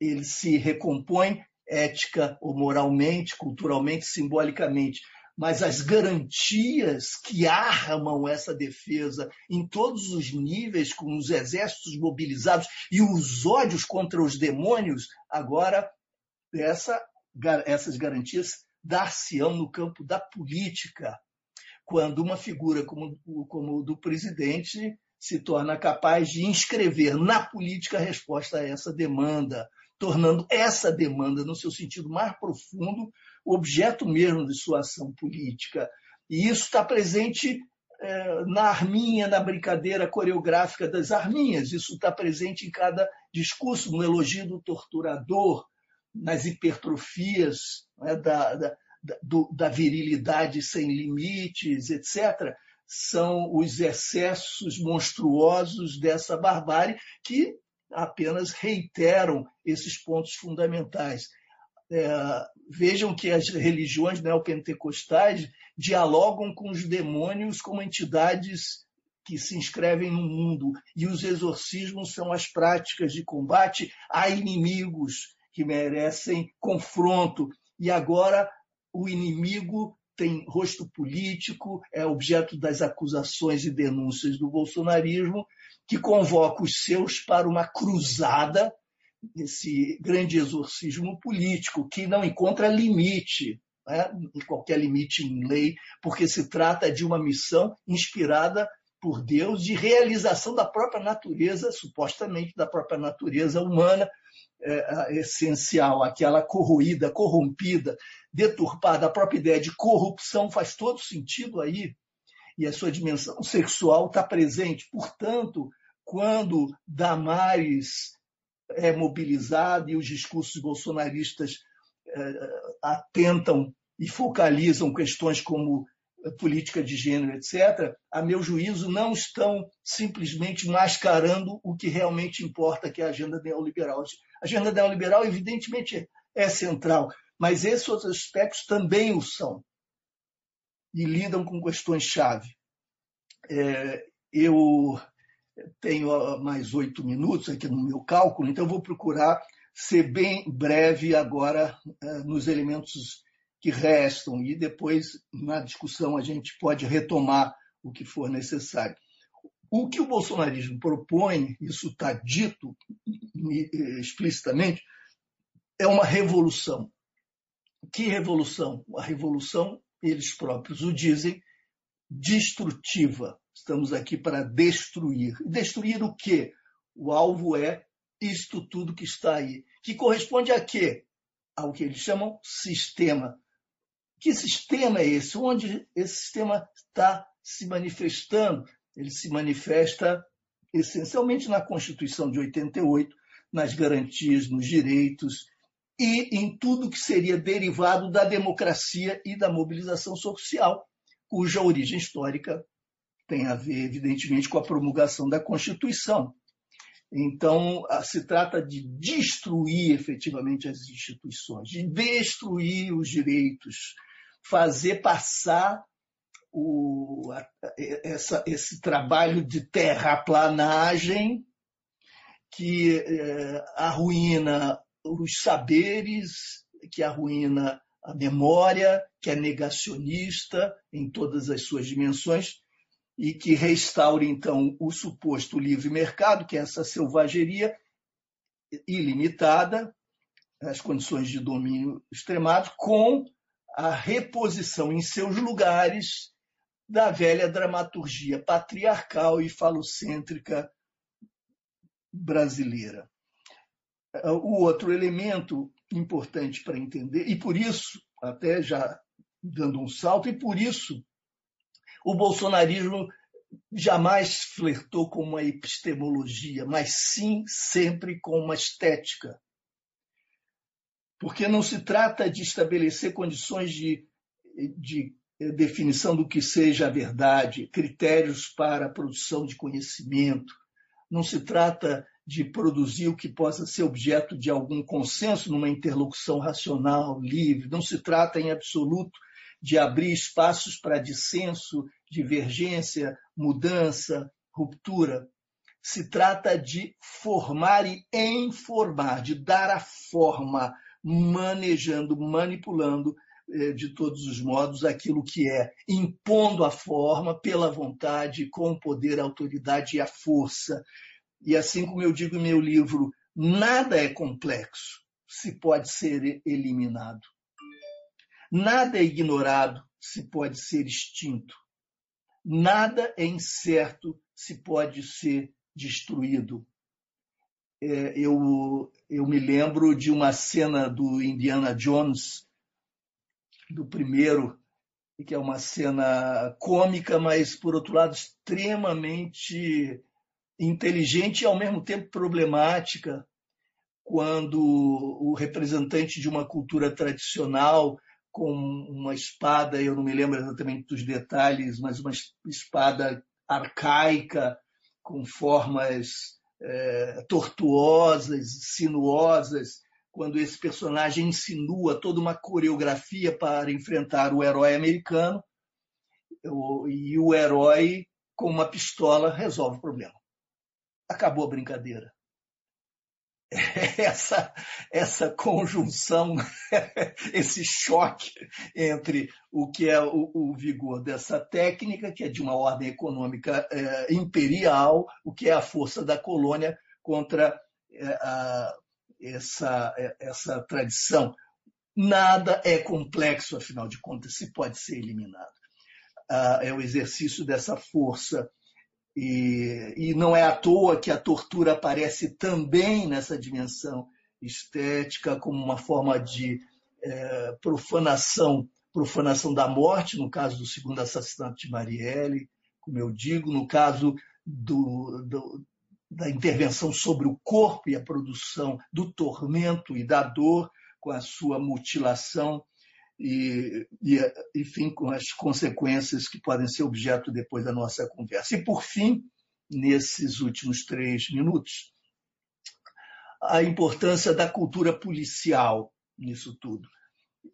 ele se recompõe ética ou moralmente, culturalmente, simbolicamente, mas as garantias que armam essa defesa em todos os níveis, com os exércitos mobilizados e os ódios contra os demônios, agora essa, essas garantias dar-se-ão no campo da política, quando uma figura como, como o do presidente se torna capaz de inscrever na política a resposta a essa demanda, tornando essa demanda, no seu sentido mais profundo, o objeto mesmo de sua ação política. E isso está presente é, na arminha, na brincadeira coreográfica das arminhas, isso está presente em cada discurso, no elogio do torturador, nas hipertrofias né, da, da, do, da virilidade sem limites, etc. São os excessos monstruosos dessa barbárie que apenas reiteram esses pontos fundamentais. É, vejam que as religiões neopentecostais dialogam com os demônios como entidades que se inscrevem no mundo, e os exorcismos são as práticas de combate a inimigos que merecem confronto. E agora o inimigo tem rosto político, é objeto das acusações e denúncias do bolsonarismo, que convoca os seus para uma cruzada, esse grande exorcismo político, que não encontra limite, né? qualquer limite em lei, porque se trata de uma missão inspirada por Deus de realização da própria natureza, supostamente da própria natureza humana, é, essencial, aquela corroída, corrompida, deturpada, a própria ideia de corrupção faz todo sentido aí, e a sua dimensão sexual está presente. Portanto, quando Damares é mobilizado e os discursos bolsonaristas é, atentam e focalizam questões como política de gênero, etc., a meu juízo, não estão simplesmente mascarando o que realmente importa, que é a agenda neoliberal. A agenda neoliberal, evidentemente, é central, mas esses outros aspectos também o são e lidam com questões-chave. É, eu tenho mais oito minutos aqui no meu cálculo, então vou procurar ser bem breve agora é, nos elementos que restam e depois, na discussão, a gente pode retomar o que for necessário. O que o bolsonarismo propõe, isso está dito explicitamente, é uma revolução. Que revolução? A revolução, eles próprios o dizem, destrutiva. Estamos aqui para destruir. Destruir o quê? O alvo é isto tudo que está aí. Que corresponde a quê? Ao que eles chamam sistema. Que sistema é esse? Onde esse sistema está se manifestando? Ele se manifesta essencialmente na Constituição de 88, nas garantias, nos direitos e em tudo que seria derivado da democracia e da mobilização social, cuja origem histórica tem a ver, evidentemente, com a promulgação da Constituição. Então, se trata de destruir efetivamente as instituições, de destruir os direitos, fazer passar o, essa, esse trabalho de terraplanagem que é, arruína os saberes, que arruína a memória, que é negacionista em todas as suas dimensões e que restaure, então, o suposto livre mercado, que é essa selvageria ilimitada, as condições de domínio extremado, com a reposição em seus lugares da velha dramaturgia patriarcal e falocêntrica brasileira. O outro elemento importante para entender, e por isso, até já dando um salto, e por isso o bolsonarismo jamais flertou com uma epistemologia, mas sim sempre com uma estética porque não se trata de estabelecer condições de, de definição do que seja a verdade, critérios para a produção de conhecimento. Não se trata de produzir o que possa ser objeto de algum consenso numa interlocução racional, livre. Não se trata, em absoluto, de abrir espaços para dissenso, divergência, mudança, ruptura. Se trata de formar e informar, de dar a forma, manejando, manipulando de todos os modos aquilo que é, impondo a forma pela vontade, com o poder, a autoridade e a força. E assim como eu digo em meu livro, nada é complexo se pode ser eliminado. Nada é ignorado se pode ser extinto. Nada é incerto se pode ser destruído. É, eu, eu me lembro de uma cena do Indiana Jones do primeiro, que é uma cena cômica, mas, por outro lado, extremamente inteligente e, ao mesmo tempo, problemática, quando o representante de uma cultura tradicional, com uma espada, eu não me lembro exatamente dos detalhes, mas uma espada arcaica, com formas é, tortuosas, sinuosas, quando esse personagem insinua toda uma coreografia para enfrentar o herói americano e o herói, com uma pistola, resolve o problema. Acabou a brincadeira. Essa, essa conjunção, esse choque entre o que é o, o, vigor dessa técnica, que é de uma ordem econômica é, imperial, o que é a força da colônia contra é, a, essa, é, essa tradição. Nada é complexo, afinal de contas, se pode ser eliminado. Ah, é o exercício dessa força. E, e não é à toa que a tortura aparece também nessa dimensão estética, como uma forma de é, profanação, profanação da morte, no caso do segundo assassinato de Marielle, como eu digo, no caso do, do, da intervenção sobre o corpo e a produção do tormento e da dor com a sua mutilação e, e, enfim, com as consequências que podem ser objeto depois da nossa conversa. E, por fim, nesses últimos três minutos, a importância da cultura policial nisso tudo.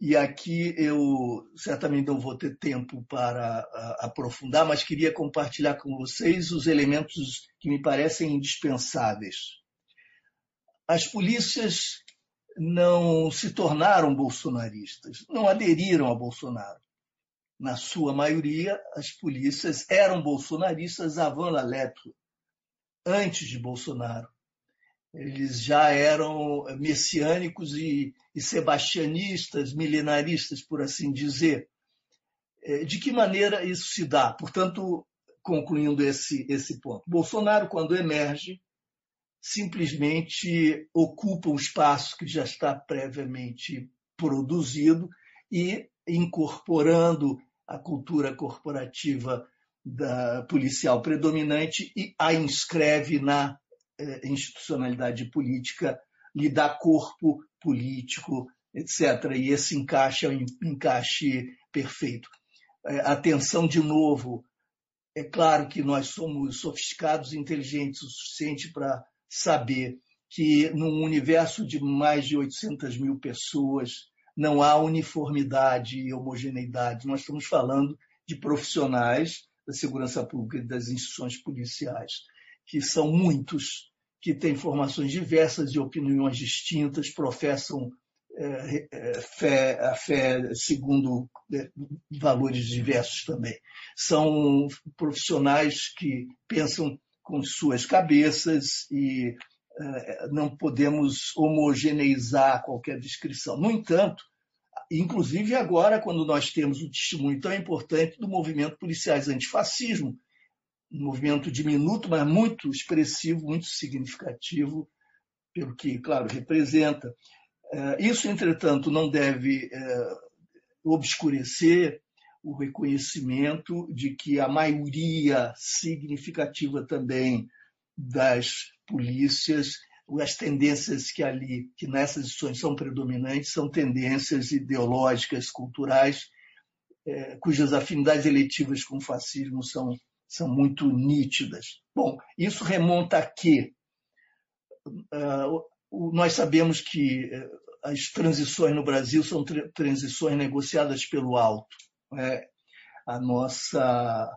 E aqui eu certamente não vou ter tempo para aprofundar, mas queria compartilhar com vocês os elementos que me parecem indispensáveis. As polícias não se tornaram bolsonaristas, não aderiram a Bolsonaro. Na sua maioria, as polícias eram bolsonaristas avant la lettre, antes de Bolsonaro eles já eram messiânicos e, e sebastianistas, milenaristas, por assim dizer. É, de que maneira isso se dá? Portanto, concluindo esse, esse ponto. Bolsonaro, quando emerge, simplesmente ocupa um espaço que já está previamente produzido e incorporando a cultura corporativa da policial predominante e a inscreve na institucionalidade política lhe dá corpo político, etc. E esse encaixe é um encaixe perfeito. É, atenção de novo. É claro que nós somos sofisticados e inteligentes o suficiente para saber que num universo de mais de 800 mil pessoas não há uniformidade e homogeneidade. Nós estamos falando de profissionais da segurança pública e das instituições policiais que são muitos, que têm formações diversas e opiniões distintas, professam é, é, fé, a fé segundo é, valores diversos também. São profissionais que pensam com suas cabeças e é, não podemos homogeneizar qualquer descrição. No entanto, inclusive agora, quando nós temos o testemunho tão importante do movimento policiais antifascismo, um movimento diminuto, mas muito expressivo, muito significativo, pelo que, claro, representa. É, isso, entretanto, não deve é, obscurecer o reconhecimento de que a maioria significativa também das polícias, as tendências que ali, que nessas instituições são predominantes, são tendências ideológicas, culturais, é, cujas afinidades eletivas com o fascismo são são muito nítidas. Bom, isso remonta a quê? nós sabemos que as transições no Brasil são transições negociadas pelo alto. Né? A nossa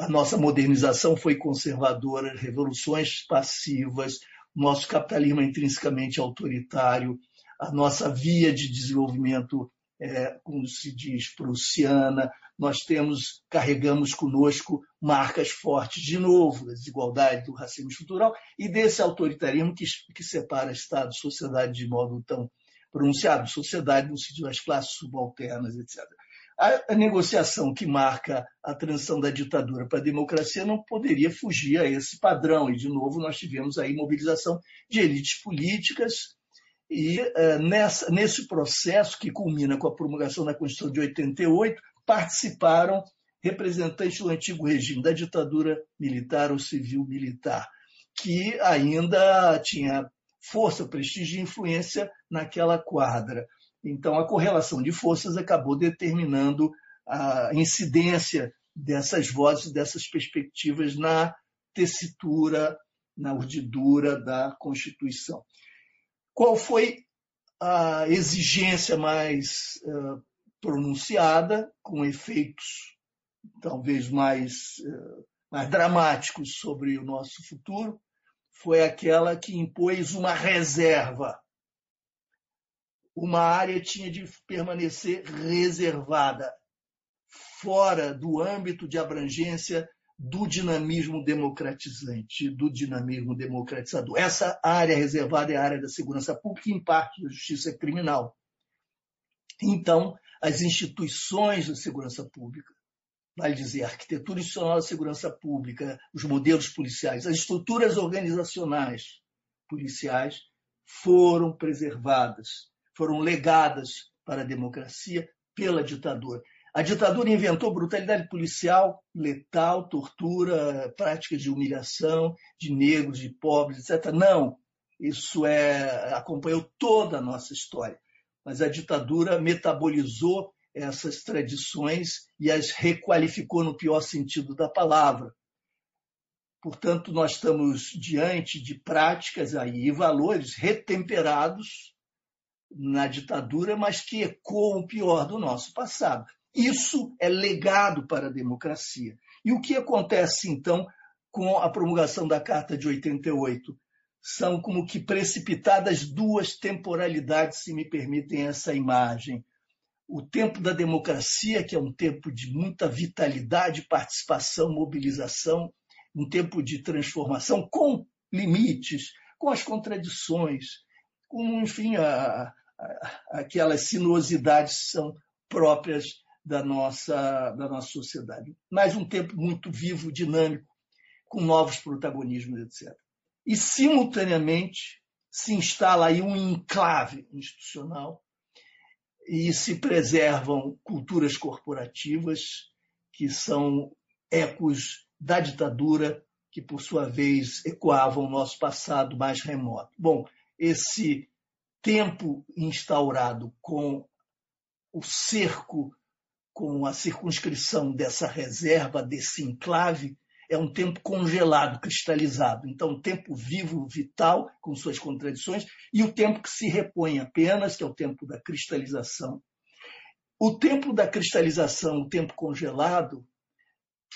a nossa modernização foi conservadora, revoluções passivas, nosso capitalismo é intrinsecamente autoritário, a nossa via de desenvolvimento é, como se diz, prussiana, nós temos, carregamos conosco marcas fortes, de novo, da desigualdade, do racismo estrutural e desse autoritarismo que, que separa Estado e sociedade de modo tão pronunciado, sociedade no sentido das classes subalternas, etc. A, a negociação que marca a transição da ditadura para a democracia não poderia fugir a esse padrão, e, de novo, nós tivemos aí mobilização de elites políticas, e uh, nessa, nesse processo, que culmina com a promulgação da Constituição de 88, participaram representantes do antigo regime, da ditadura militar ou civil-militar, que ainda tinha força, prestígio e influência naquela quadra. Então, a correlação de forças acabou determinando a incidência dessas vozes, dessas perspectivas na tessitura, na urdidura da Constituição. Qual foi a exigência mais uh, pronunciada, com efeitos talvez mais, uh, mais dramáticos sobre o nosso futuro? Foi aquela que impôs uma reserva. Uma área tinha de permanecer reservada, fora do âmbito de abrangência do dinamismo democratizante, do dinamismo democratizador. Essa área reservada é a área da segurança pública e, em parte, da justiça criminal. Então, as instituições da segurança pública, vale dizer, a arquitetura institucional da segurança pública, os modelos policiais, as estruturas organizacionais policiais foram preservadas, foram legadas para a democracia pela ditadura. A ditadura inventou brutalidade policial letal, tortura, práticas de humilhação de negros, de pobres, etc. Não, isso é acompanhou toda a nossa história. Mas a ditadura metabolizou essas tradições e as requalificou no pior sentido da palavra. Portanto, nós estamos diante de práticas aí e valores retemperados na ditadura, mas que ecoam o pior do nosso passado. Isso é legado para a democracia. E o que acontece, então, com a promulgação da Carta de 88? São como que precipitadas duas temporalidades, se me permitem essa imagem. O tempo da democracia, que é um tempo de muita vitalidade, participação, mobilização, um tempo de transformação com limites, com as contradições, com, enfim, a, a, aquelas sinuosidades são próprias da nossa, da nossa sociedade. Mais um tempo muito vivo, dinâmico, com novos protagonismos, etc. E, simultaneamente, se instala aí um enclave institucional e se preservam culturas corporativas que são ecos da ditadura, que, por sua vez, ecoavam o nosso passado mais remoto. Bom, esse tempo instaurado com o cerco com a circunscrição dessa reserva, desse enclave, é um tempo congelado, cristalizado. Então, um tempo vivo, vital, com suas contradições, e o tempo que se repõe apenas, que é o tempo da cristalização. O tempo da cristalização, o tempo congelado,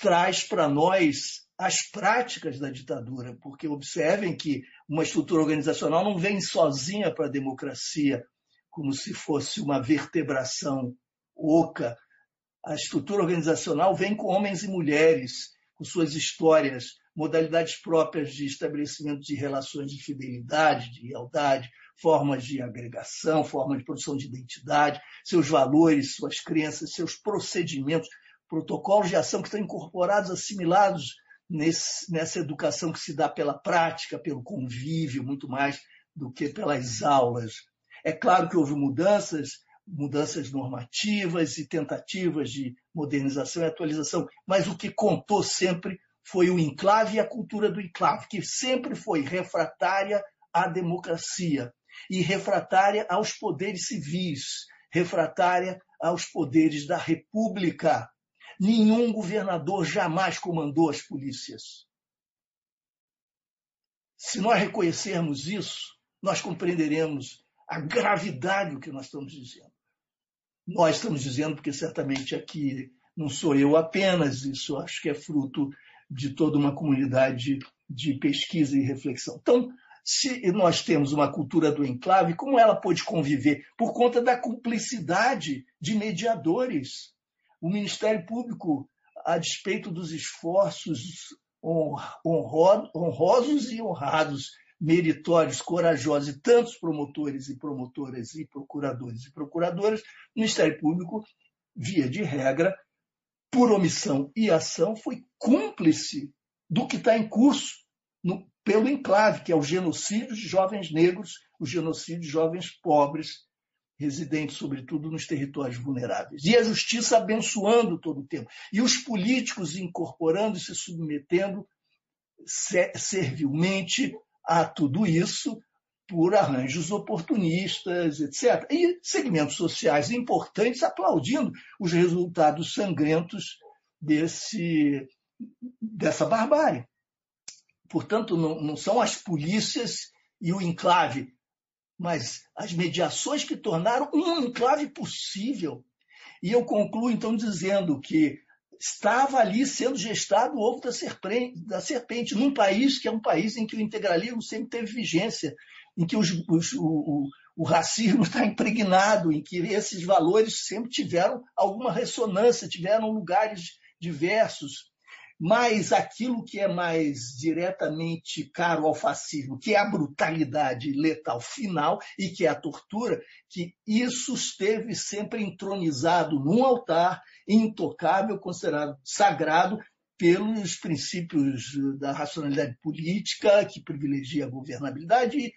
traz para nós as práticas da ditadura, porque observem que uma estrutura organizacional não vem sozinha para a democracia, como se fosse uma vertebração oca a estrutura organizacional vem com homens e mulheres, com suas histórias, modalidades próprias de estabelecimento de relações de fidelidade, de lealdade, formas de agregação, formas de produção de identidade, seus valores, suas crenças, seus procedimentos, protocolos de ação que estão incorporados, assimilados nesse, nessa educação que se dá pela prática, pelo convívio, muito mais do que pelas aulas. É claro que houve mudanças mudanças normativas e tentativas de modernização e atualização, mas o que contou sempre foi o enclave e a cultura do enclave, que sempre foi refratária à democracia e refratária aos poderes civis, refratária aos poderes da república. Nenhum governador jamais comandou as polícias. Se nós reconhecermos isso, nós compreenderemos a gravidade do que nós estamos dizendo. Nós estamos dizendo porque certamente aqui não sou eu apenas, isso acho que é fruto de toda uma comunidade de pesquisa e reflexão. Então, se nós temos uma cultura do enclave, como ela pode conviver? Por conta da cumplicidade de mediadores. O Ministério Público, a despeito dos esforços honrosos e honrados, meritórios, corajosos, e tantos promotores e promotoras e procuradores e procuradoras, o Ministério Público, via de regra, por omissão e ação, foi cúmplice do que está em curso no, pelo enclave, que é o genocídio de jovens negros, o genocídio de jovens pobres, residentes, sobretudo, nos territórios vulneráveis. E a justiça abençoando todo o tempo. E os políticos incorporando e se submetendo servilmente a tudo isso por arranjos oportunistas, etc. E segmentos sociais importantes aplaudindo os resultados sangrentos desse, dessa barbárie. Portanto, não, não são as polícias e o enclave mas as mediações que tornaram um enclave possível. E eu concluo então dizendo que estava ali sendo gestado o ovo da serpente, da serpente, num país que é um país em que o integralismo sempre teve vigência, em que os, os, o, o racismo está impregnado, em que esses valores sempre tiveram alguma ressonância, tiveram lugares diversos mas aquilo que é mais diretamente caro ao fascismo, que é a brutalidade letal final e que é a tortura, que isso esteve sempre entronizado num altar intocável, considerado sagrado pelos princípios da racionalidade política, que privilegia a governabilidade e,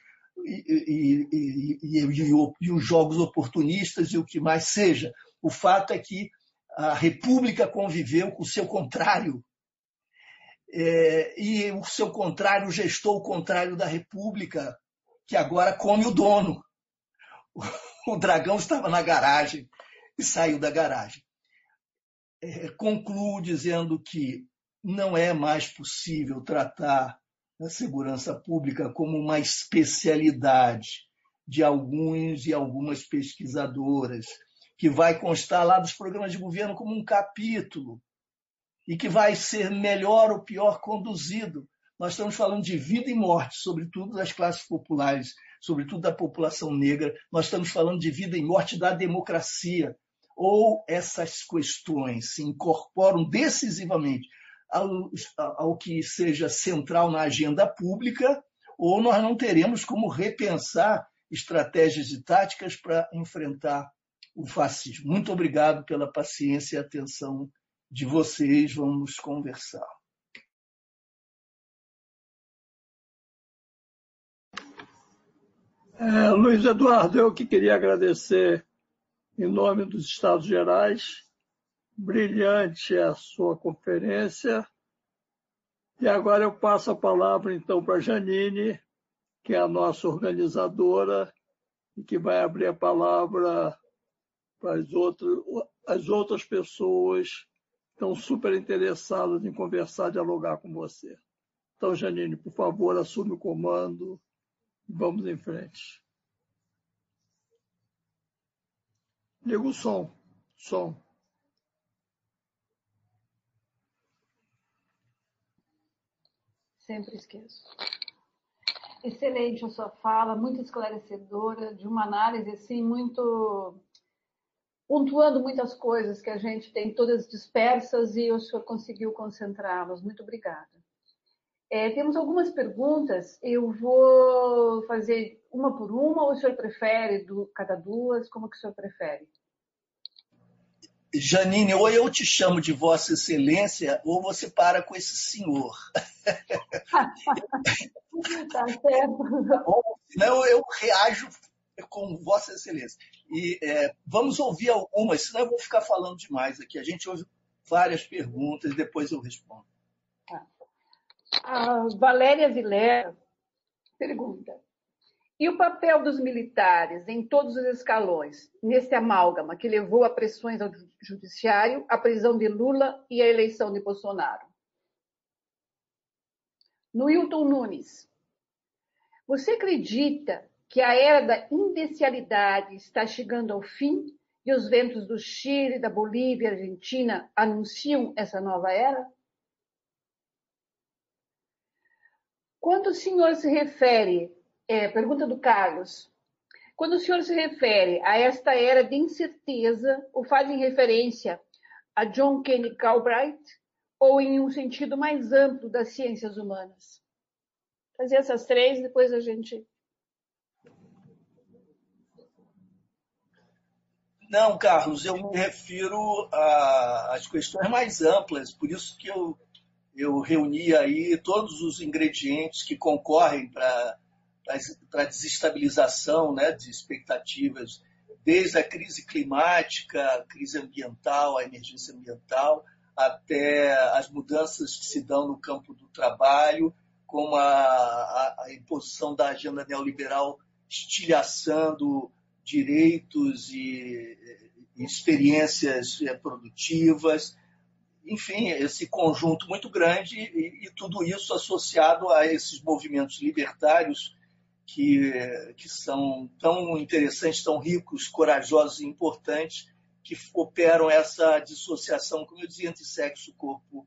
e, e, e os jogos oportunistas e o que mais seja. O fato é que a República conviveu com o seu contrário é, e o seu contrário, gestou o contrário da República, que agora come o dono. O dragão estava na garagem e saiu da garagem. É, concluo dizendo que não é mais possível tratar a segurança pública como uma especialidade de alguns e algumas pesquisadoras, que vai constar lá dos programas de governo como um capítulo, e que vai ser melhor ou pior conduzido. Nós estamos falando de vida e morte, sobretudo das classes populares, sobretudo da população negra. Nós estamos falando de vida e morte da democracia. Ou essas questões se incorporam decisivamente ao, ao que seja central na agenda pública, ou nós não teremos como repensar estratégias e táticas para enfrentar o fascismo. Muito obrigado pela paciência e atenção de vocês vamos conversar. É, Luiz Eduardo, eu que queria agradecer em nome dos Estados Gerais. Brilhante a sua conferência. E agora eu passo a palavra então para Janine, que é a nossa organizadora e que vai abrir a palavra para as outras, as outras pessoas estão super interessados em conversar, dialogar com você. Então, Janine, por favor, assume o comando vamos em frente. Liga o som. Som. Sempre esqueço. Excelente a sua fala, muito esclarecedora, de uma análise assim muito pontuando muitas coisas que a gente tem todas dispersas e o senhor conseguiu concentrá-las. Muito obrigada. É, temos algumas perguntas, eu vou fazer uma por uma, ou o senhor prefere do, cada duas? Como que o senhor prefere? Janine, ou eu te chamo de Vossa Excelência, ou você para com esse senhor. tá certo. Ou senão eu reajo com Vossa Excelência. E é, vamos ouvir algumas, senão eu vou ficar falando demais aqui. A gente ouve várias perguntas e depois eu respondo. Tá. A Valéria Vilera pergunta: e o papel dos militares em todos os escalões, nesse amálgama que levou a pressões ao judiciário, a prisão de Lula e a eleição de Bolsonaro? No Hilton Nunes, Você acredita que a era da imbecilidade está chegando ao fim e os ventos do Chile, da Bolívia Argentina anunciam essa nova era? Quando o senhor se refere, é, pergunta do Carlos, quando o senhor se refere a esta era de incerteza, ou faz em referência a John Kennedy Galbraith, ou em um sentido mais amplo das ciências humanas? Fazer essas três, depois a gente. Não, Carlos, eu me refiro às questões mais amplas, por isso que eu, eu reuni aí todos os ingredientes que concorrem para a desestabilização né, de expectativas, desde a crise climática, a crise ambiental, a emergência ambiental, até as mudanças que se dão no campo do trabalho, como a, a, a imposição da agenda neoliberal estilhaçando direitos e, experiências é, produtivas, enfim, esse conjunto muito grande e, e, tudo isso associado a esses movimentos libertários que, que são tão interessantes, tão ricos, corajosos e importantes, que operam essa dissociação, como eu dizia, entre sexo, corpo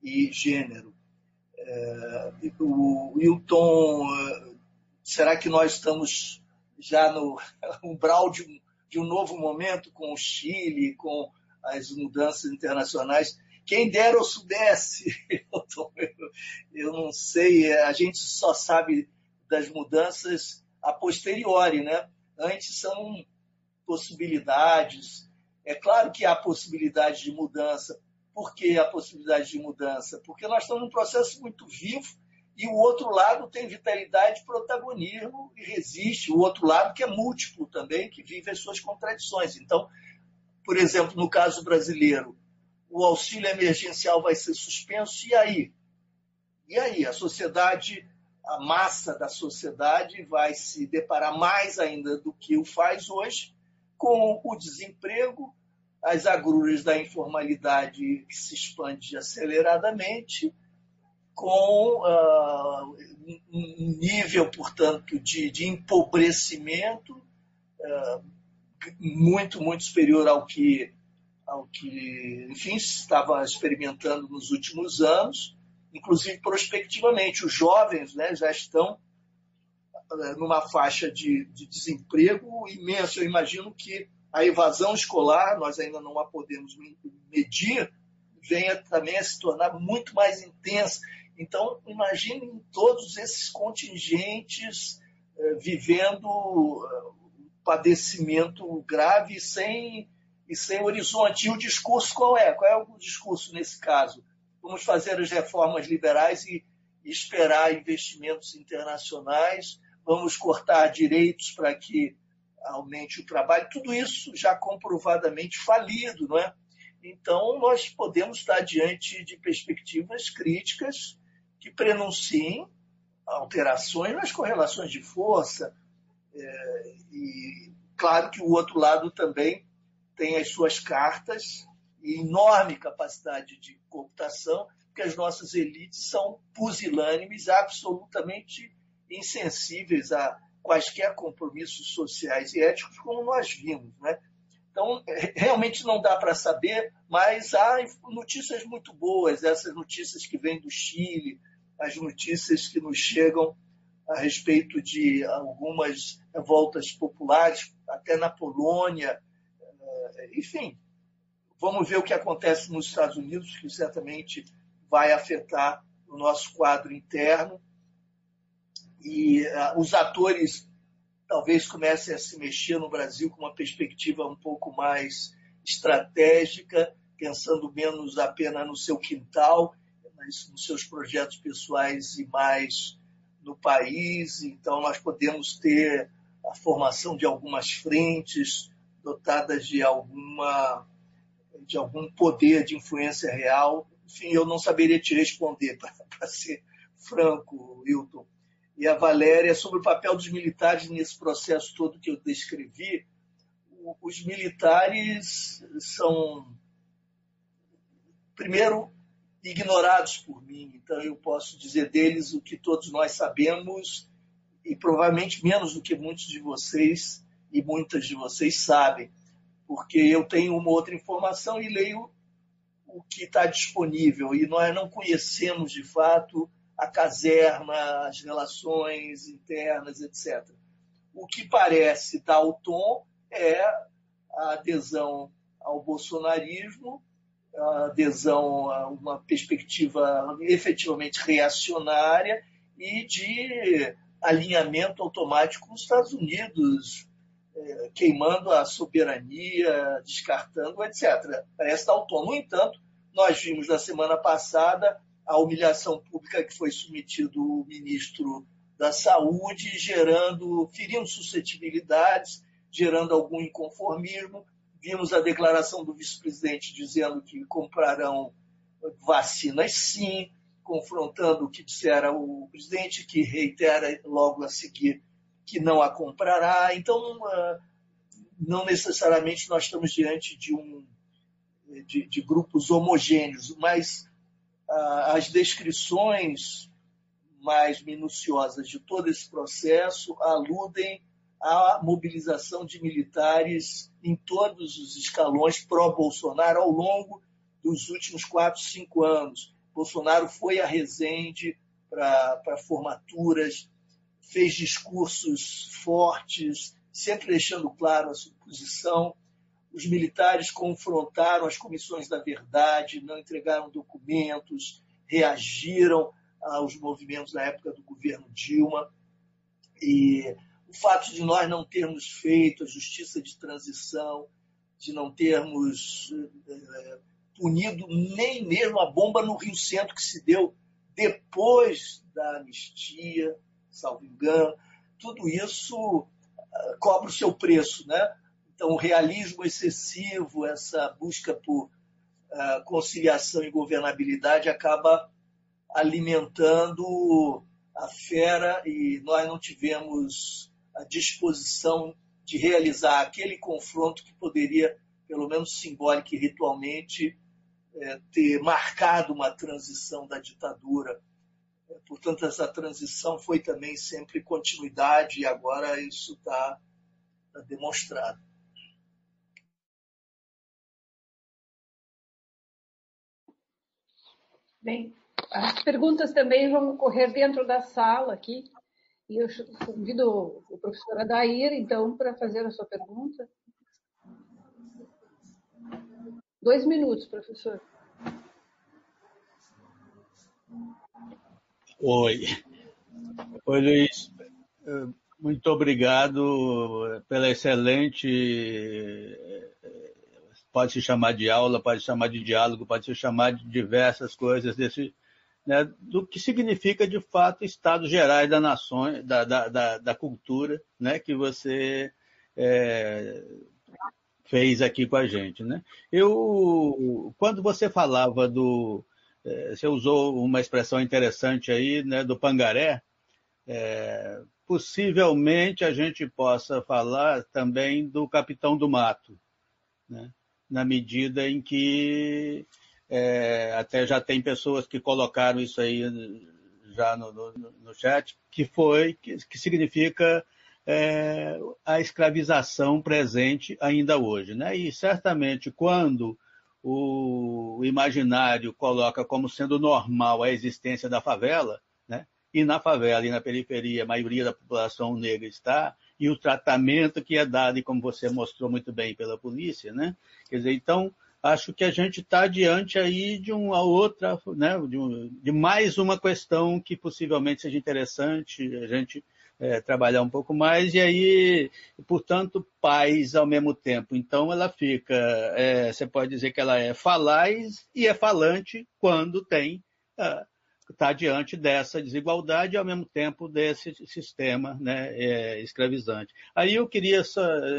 e gênero. É, o Wilton, é, será que nós estamos já no umbral de um, de um novo momento com o Chile, com as mudanças internacionais? Quem dera eu soubesse, eu, eu não sei, a gente só sabe das mudanças a posteriori, né? Antes são possibilidades. É claro que há possibilidade de mudança. Por que a possibilidade de mudança? Porque nós estamos num processo muito vivo e o outro lado tem vitalidade, protagonismo e resiste. O outro lado que é múltiplo também, que vive as suas contradições. Então, por exemplo, no caso brasileiro, o auxílio emergencial vai ser suspenso, e aí? E aí? A sociedade a massa da sociedade vai se deparar mais ainda do que o faz hoje com o desemprego, as agruras da informalidade que se expande aceleradamente, com uh, um nível, portanto, de, de empobrecimento uh, muito, muito superior ao que, ao que, enfim, se estava experimentando nos últimos anos inclusive prospectivamente. Os jovens né, já estão eh, numa faixa de, de, desemprego imenso. Eu imagino que a evasão escolar, nós ainda não a podemos medir, venha também a se tornar muito mais intensa. Então, imaginem todos esses contingentes eh, vivendo um padecimento grave sem, e sem horizonte. E o discurso qual é? Qual é o discurso nesse caso? vamos fazer as reformas liberais e esperar investimentos internacionais, vamos cortar direitos para que aumente o trabalho, tudo isso já comprovadamente falido, não é? Então, nós podemos estar diante de perspectivas críticas que prenunciem alterações nas correlações de força. É, e, claro, que o outro lado também tem as suas cartas e enorme capacidade de computação, porque as nossas elites são pusilânimes, absolutamente insensíveis a quaisquer compromissos sociais e éticos, como nós vimos. Né? Então, realmente não dá para saber, mas há notícias muito boas, essas notícias que vêm do Chile, as notícias que nos chegam a respeito de algumas revoltas populares, até na Polônia, é, enfim, Vamos ver o que acontece nos Estados Unidos, que certamente vai afetar o nosso quadro interno. E uh, os atores talvez comecem a se mexer no Brasil com uma perspectiva um pouco mais estratégica, pensando menos apenas no seu quintal, mas nos seus projetos pessoais e mais no país. Então, nós podemos ter a formação de algumas frentes dotadas de alguma de algum poder de influência real. Enfim, eu não saberia te responder, para ser franco, Hilton. E a Valéria, sobre o papel dos militares nesse processo todo que eu descrevi, os militares são, primeiro, ignorados por mim. Então, eu posso dizer deles o que todos nós sabemos e provavelmente menos do que muitos de vocês e muitas de vocês sabem, porque eu tenho uma outra informação e leio o que está disponível e nós não conhecemos de fato a caserna, as relações internas, etc. O que parece dar o tom é a adesão ao bolsonarismo, adesão a uma perspectiva efetivamente reacionária e de alinhamento automático com os Estados Unidos, é, queimando a soberania, descartando, etc. Parece dar o tom. No entanto, nós vimos na semana passada a humilhação pública que foi submetido o ministro da Saúde, gerando, ferindo suscetibilidades, gerando algum inconformismo. Vimos a declaração do vice-presidente dizendo que comprarão vacinas sim, confrontando o que dissera o presidente, que reitera logo a seguir que não a comprará. Então, ah, não necessariamente nós estamos diante de, um, de, de grupos homogêneos, mas ah, as descrições mais minuciosas de todo esse processo aludem à mobilização de militares em todos os escalões pró-Bolsonaro ao longo dos últimos quatro, cinco anos. Bolsonaro foi a Resende para formaturas, fez discursos fortes, sempre deixando claro a sua posição. Os militares confrontaram as comissões da verdade, não entregaram documentos, reagiram aos movimentos da época do governo Dilma. E fato de nós não termos feito a justiça de transição, de não termos é, punido nem mesmo a bomba no Rio Centro que se deu depois da anistia, salvo engano, tudo isso uh, cobra o seu preço, né? Então, o realismo excessivo, essa busca por uh, conciliação e governabilidade acaba alimentando a fera e nós não tivemos a disposição de realizar aquele confronto que poderia, pelo menos simbólica e ritualmente, é, ter marcado uma transição da ditadura. É, portanto, essa transição foi também sempre continuidade e agora isso está tá demonstrado. Bem, as perguntas também vão ocorrer dentro da sala aqui. E eu convido o professor Adair, então, para fazer a sua pergunta. Dois minutos, professor. Oi. Oi, Luiz. Muito obrigado pela excelente. Pode se chamar de aula, pode se chamar de diálogo, pode se chamar de diversas coisas desse, né, do que significa de fato Estados Gerais da nação, da, da, da, da cultura, né, que você é, fez aqui com a gente. Né? Eu, quando você falava do. É, você usou uma expressão interessante aí, né, do pangaré. É, possivelmente a gente possa falar também do capitão do mato, né? na medida em que é, até já tem pessoas que colocaram isso aí já no, no, no chat, que foi, que, que significa é, a escravização presente ainda hoje. Né? E certamente quando o imaginário coloca como sendo normal a existência da favela, né? e na favela e na periferia a maioria da população negra está, e o tratamento que é dado, e como você mostrou muito bem pela polícia, né? quer dizer, então acho que a gente está diante aí de uma outra, né, de, um, de, mais uma questão que possivelmente seja interessante a gente é, trabalhar um pouco mais, e aí, portanto, paz ao mesmo tempo. Então, ela fica, é, você pode dizer que ela é falaz e é falante quando tem, está é, diante dessa desigualdade e, ao mesmo tempo, desse sistema né, é, escravizante. Aí eu queria,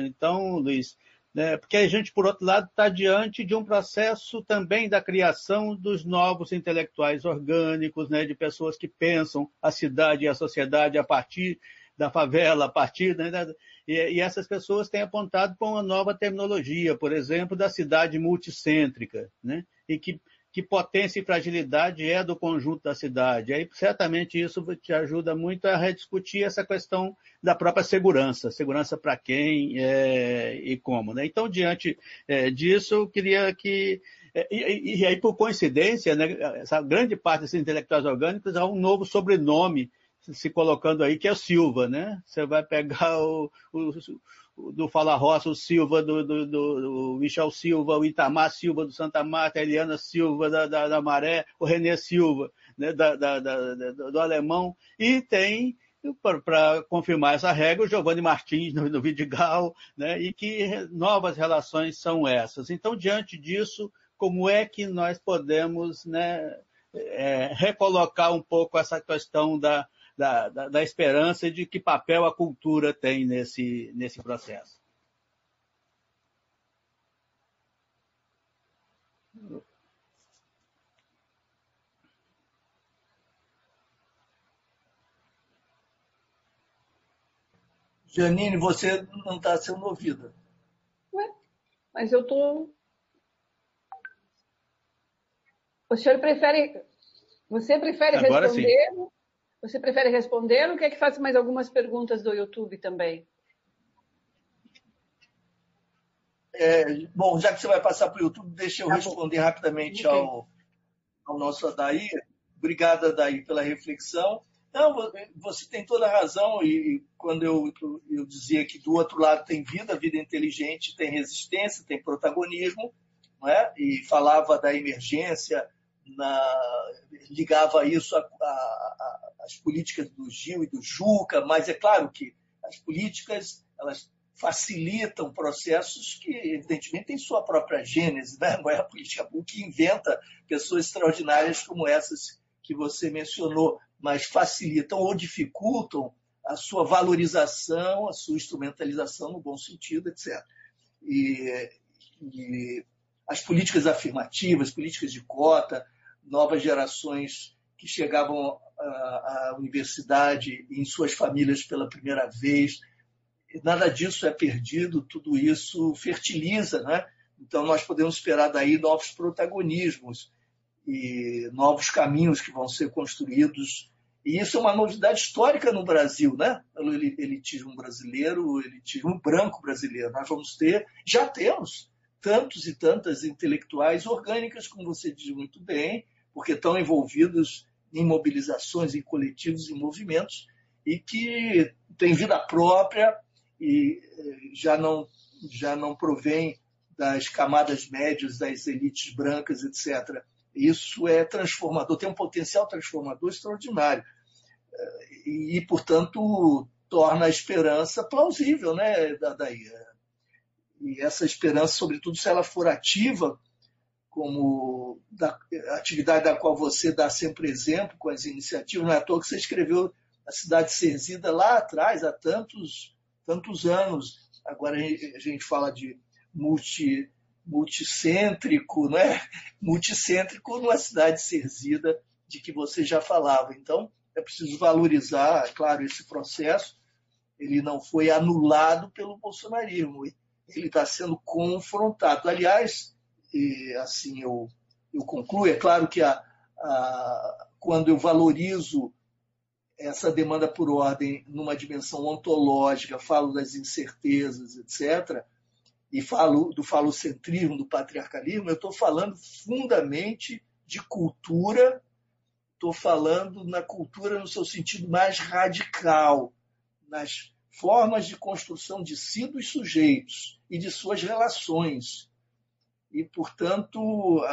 então, Luiz, né? porque a gente, por outro lado, está diante de um processo também da criação dos novos intelectuais orgânicos, né? de pessoas que pensam a cidade e a sociedade a partir da favela, a partir. Né? E, essas pessoas têm apontado para uma nova terminologia, por exemplo, da cidade multicêntrica, né? e que que potência e fragilidade é do conjunto da cidade. Aí, certamente, isso te ajuda muito a rediscutir essa questão da própria segurança. Segurança para quem é, e como. Né? Então, diante é, disso, eu queria que. É, e, e, aí, por coincidência, né, essa grande parte desses intelectuais orgânicos há um novo sobrenome se colocando aí, que é o Silva, né? Você vai pegar o, o, do Fala Roça, o Silva, do, do, do, Michel Silva, o Itamar Silva do Santa Marta, a Eliana Silva da, da, da Maré, o Renê Silva né, da, da, do Alemão, e tem, para confirmar essa regra, o Giovanni Martins no, no Vidigal, né, e que novas relações são essas. Então, diante disso, como é que nós podemos né, é, recolocar um pouco essa questão da, da, da, da esperança de que papel a cultura tem nesse, nesse processo. Janine, você não está sendo ouvida. Ué, mas eu estou. O senhor prefere. Você prefere Agora responder? Sim. Você prefere responder ou quer que faça mais algumas perguntas do YouTube também? É, bom, já que você vai passar para o YouTube, deixa eu tá responder bom. rapidamente okay. ao, ao nosso Adair. Obrigada, Adair, pela reflexão. Não, você tem toda a razão, e quando eu, eu dizia que do outro lado tem vida, vida inteligente, tem resistência, tem protagonismo, não é? e falava da emergência, na, ligava isso às políticas do Gil e do Juca, mas é claro que as políticas elas facilitam processos que, evidentemente, têm sua própria gênese, né? não é a política pública que inventa pessoas extraordinárias como essas que você mencionou, mas facilitam ou dificultam a sua valorização, a sua instrumentalização no bom sentido, etc. E, e as políticas afirmativas, políticas de cota, novas gerações que chegavam à, universidade em suas famílias pela primeira vez. Nada disso é perdido, tudo isso fertiliza, né? Então nós podemos esperar daí novos protagonismos e novos caminhos que vão ser construídos. E isso é uma novidade histórica no Brasil, né? O elitismo brasileiro, o elitismo branco brasileiro. Nós vamos ter, já temos, tantos e tantas intelectuais orgânicas, como você diz muito bem, porque estão envolvidos em mobilizações, em coletivos, em movimentos, e que têm vida própria e eh, já não, já não provém das camadas médias, das elites brancas, etc. Isso é transformador, tem um potencial transformador extraordinário. Eh, e, portanto, torna a esperança plausível, né, daí. E essa esperança, sobretudo, se ela for ativa, como da atividade da qual você dá sempre exemplo com as iniciativas. Não é à toa que você escreveu a cidade serzida lá atrás, há tantos, tantos anos. Agora a gente fala de multi, multicêntrico, não é? Multicêntrico numa cidade serzida de que você já falava. Então, é preciso valorizar, claro, esse processo. Ele não foi anulado pelo bolsonarismo, ele está sendo confrontado. Aliás, e assim eu, eu concluo. É claro que a, a, quando eu valorizo essa demanda por ordem numa dimensão ontológica, falo das incertezas, etc., e falo do falocentrismo, do patriarcalismo, eu estou falando fundamente de cultura, estou falando na cultura no seu sentido mais radical, nas formas de construção de si dos sujeitos e de suas relações e, portanto,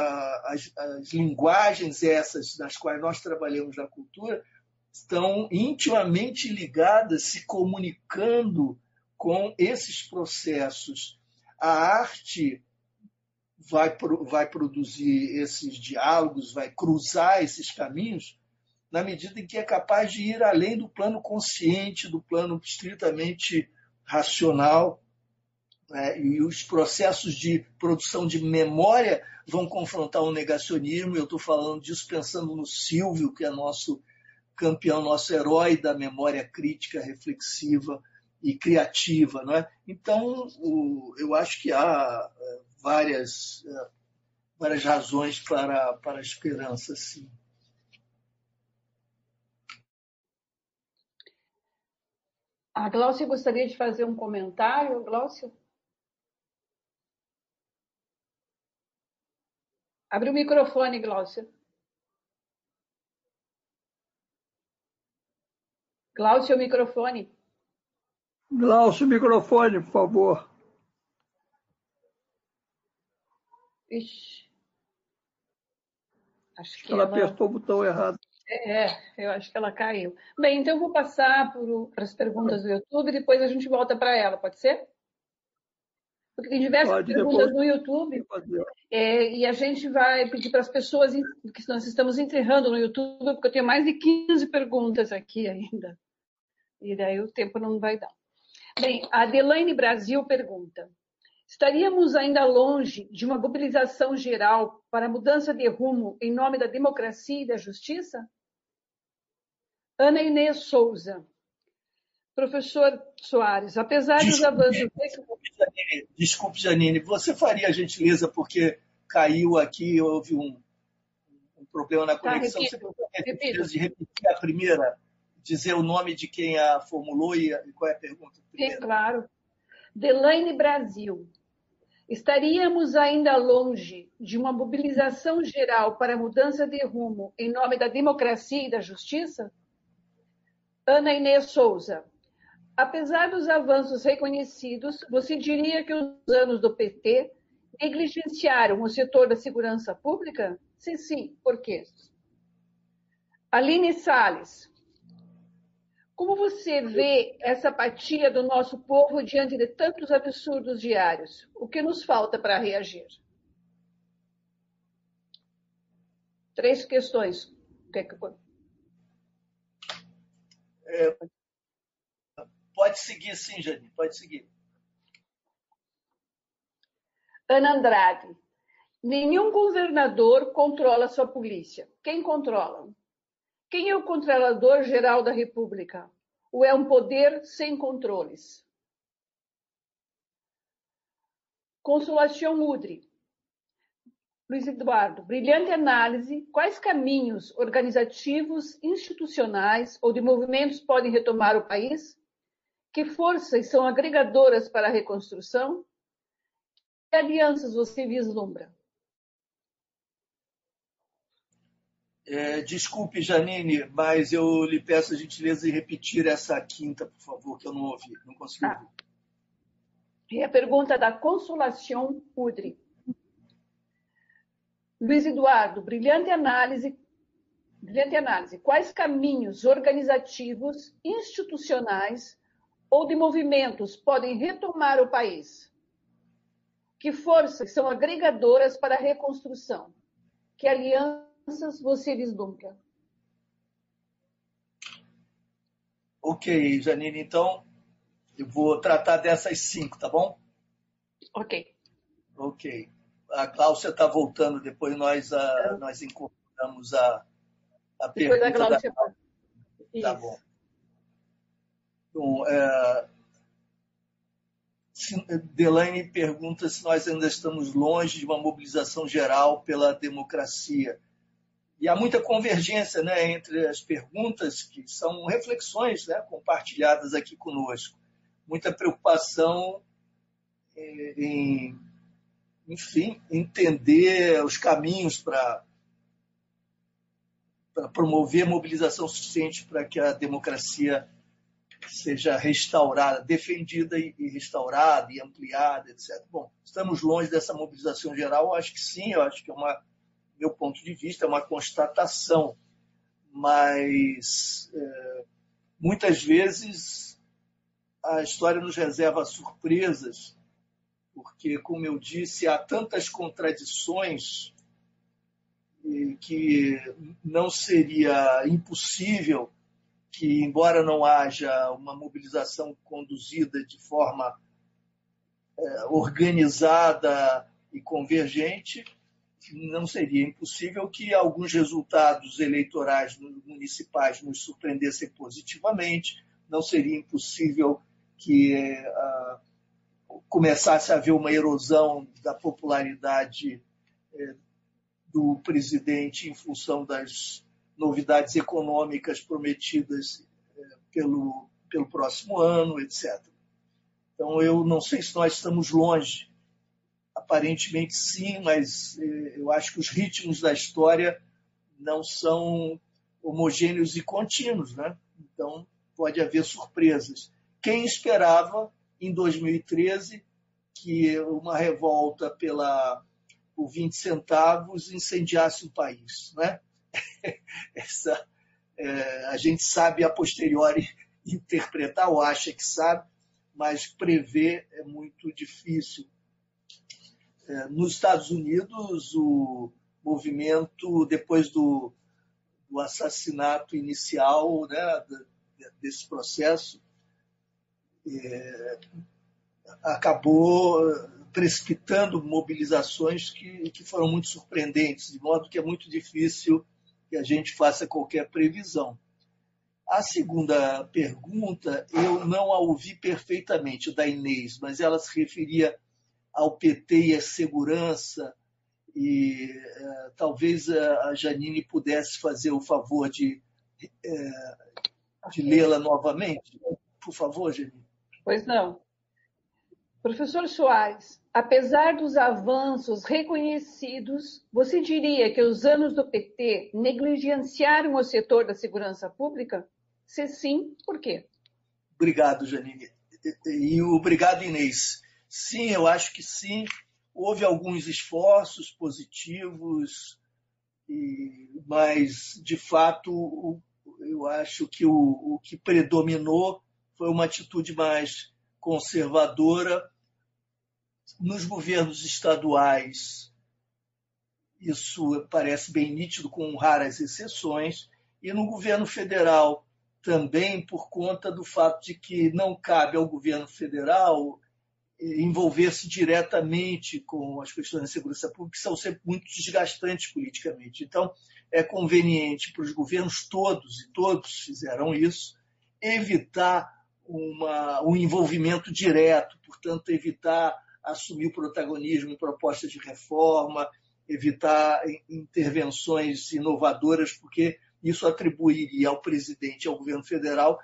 as, as, linguagens essas nas quais nós trabalhamos na cultura estão intimamente ligadas, se comunicando com esses processos. A arte vai, vai produzir esses diálogos, vai cruzar esses caminhos, na medida em que é capaz de ir além do plano consciente, do plano estritamente racional né, e os processos de produção de memória vão confrontar o negacionismo. Eu estou falando disso pensando no Silvio, que é nosso campeão, nosso herói da memória crítica, reflexiva e criativa. Não é? Então, o, eu acho que há é, várias é, várias razões para, para a esperança, sim. A Glaucia gostaria de fazer um comentário, Glaucia? Abre o microfone, Glaucia. Glaucia, o microfone. Glaucia, o microfone, por favor. Ixi. Acho que ela, ela apertou o botão errado. É, eu acho que ela caiu. Bem, então eu vou passar para as perguntas do YouTube e depois a gente volta para ela, pode ser? Porque tem diversas pode, perguntas no YouTube é, e a gente vai pedir para as pessoas que nós estamos enterrando no YouTube, porque eu tenho mais de 15 perguntas aqui ainda. E daí o tempo não vai dar. Bem, a Adelaine Brasil pergunta: estaríamos ainda longe de uma mobilização geral para a mudança de rumo em nome da democracia e da justiça? Ana Inês Souza. Professor Soares, apesar desculpe, dos avanços. Desculpe Janine, desculpe, Janine, você faria a gentileza, porque caiu aqui, houve um, um problema na tá, conexão. Tá, repito, você de repetir a primeira, dizer o nome de quem a formulou e, qual é a pergunta? Sim, claro. Delaine Brasil. Estaríamos ainda longe de uma mobilização geral para mudança de rumo em nome da democracia e da justiça? Ana Inês Souza. Apesar dos avanços reconhecidos, você diria que os anos do PT negligenciaram o setor da segurança pública? Sim, sim. Por quê? Aline Salles. Como você vê essa apatia do nosso povo diante de tantos absurdos diários? O que nos falta para reagir? Três questões. É, pode seguir, sim, Jane, pode seguir. Ana Andrade. Nenhum governador controla sua polícia. Quem controla? Quem é o controlador geral da República? Ou é um poder sem controles? Consolação Udri. Luiz Eduardo, brilhante análise. Quais caminhos organizativos, institucionais ou de movimentos podem retomar o país? Que forças são agregadoras para a reconstrução? Que alianças você vislumbra? É, desculpe, Janine, mas eu lhe peço a gentileza de repetir essa quinta, por favor, que eu não ouvi, não consegui ah. ouvir. E a pergunta da Consolação Udri. Luiz Eduardo, brilhante análise, brilhante análise. Quais caminhos organizativos, institucionais ou de movimentos podem retomar o país? Que forças são agregadoras para a reconstrução? Que alianças você vislumbra? Ok, Janine, então eu vou tratar dessas cinco, tá bom? Ok. Ok. A Cláudia está voltando, depois nós, a, nós encontramos a, a depois pergunta. Da Cláudia. Da... Tá bom. Bom, é, Delaine pergunta se nós ainda estamos longe de uma mobilização geral pela democracia. E há muita convergência né, entre as perguntas, que são reflexões né, compartilhadas aqui conosco. Muita preocupação é, em, enfim, entender os caminhos para promover mobilização suficiente para que a democracia seja restaurada, defendida e restaurada e ampliada, etc. Bom, estamos longe dessa mobilização geral? Eu acho que sim, eu acho que é uma meu ponto de vista, é uma constatação, mas é, muitas vezes a história nos reserva surpresas, porque, como eu disse, há tantas contradições que não seria impossível que, embora não haja uma mobilização conduzida de forma é, organizada e convergente, não seria impossível que alguns resultados eleitorais municipais nos surpreendessem positivamente, não seria impossível que uh, começasse a haver uma erosão da popularidade uh, do presidente em função das novidades econômicas prometidas eh, pelo, pelo próximo ano, etc. Então, eu não sei se nós estamos longe. Aparentemente, sim, mas eh, eu acho que os ritmos da história não são homogêneos e contínuos, né? Então, pode haver surpresas. Quem esperava, em 2013, que uma revolta pela, por 20 centavos incendiasse o país, né? Essa, é, a gente sabe a posteriori interpretar, ou acha que sabe, mas prever é muito difícil. É, nos Estados Unidos, o movimento, depois do, do assassinato inicial né, desse processo, é, acabou precipitando mobilizações que, que foram muito surpreendentes, de modo que é muito difícil que a gente faça qualquer previsão. A segunda pergunta, eu não a ouvi perfeitamente, da Inês, mas ela se referia ao PT e à segurança, e é, talvez a Janine pudesse fazer o favor de, é, de lê-la novamente. Por favor, Janine. Pois não. Professor Soares, apesar dos avanços reconhecidos, você diria que os anos do PT negligenciaram o setor da segurança pública? Se sim, por quê? Obrigado, Janine. E obrigado, Inês. Sim, eu acho que sim. Houve alguns esforços positivos, mas, de fato, eu acho que o, que predominou foi uma atitude mais conservadora nos governos estaduais, isso parece bem nítido, com raras exceções, e no governo federal também por conta do fato de que não cabe ao governo federal eh, envolver-se diretamente com as questões da segurança pública, que são sempre muito desgastantes politicamente. Então, é conveniente para os governos todos, e todos fizeram isso, evitar uma, um envolvimento direto, portanto, evitar assumir o protagonismo em propostas de reforma, evitar intervenções inovadoras, porque isso atribuiria ao presidente e ao governo federal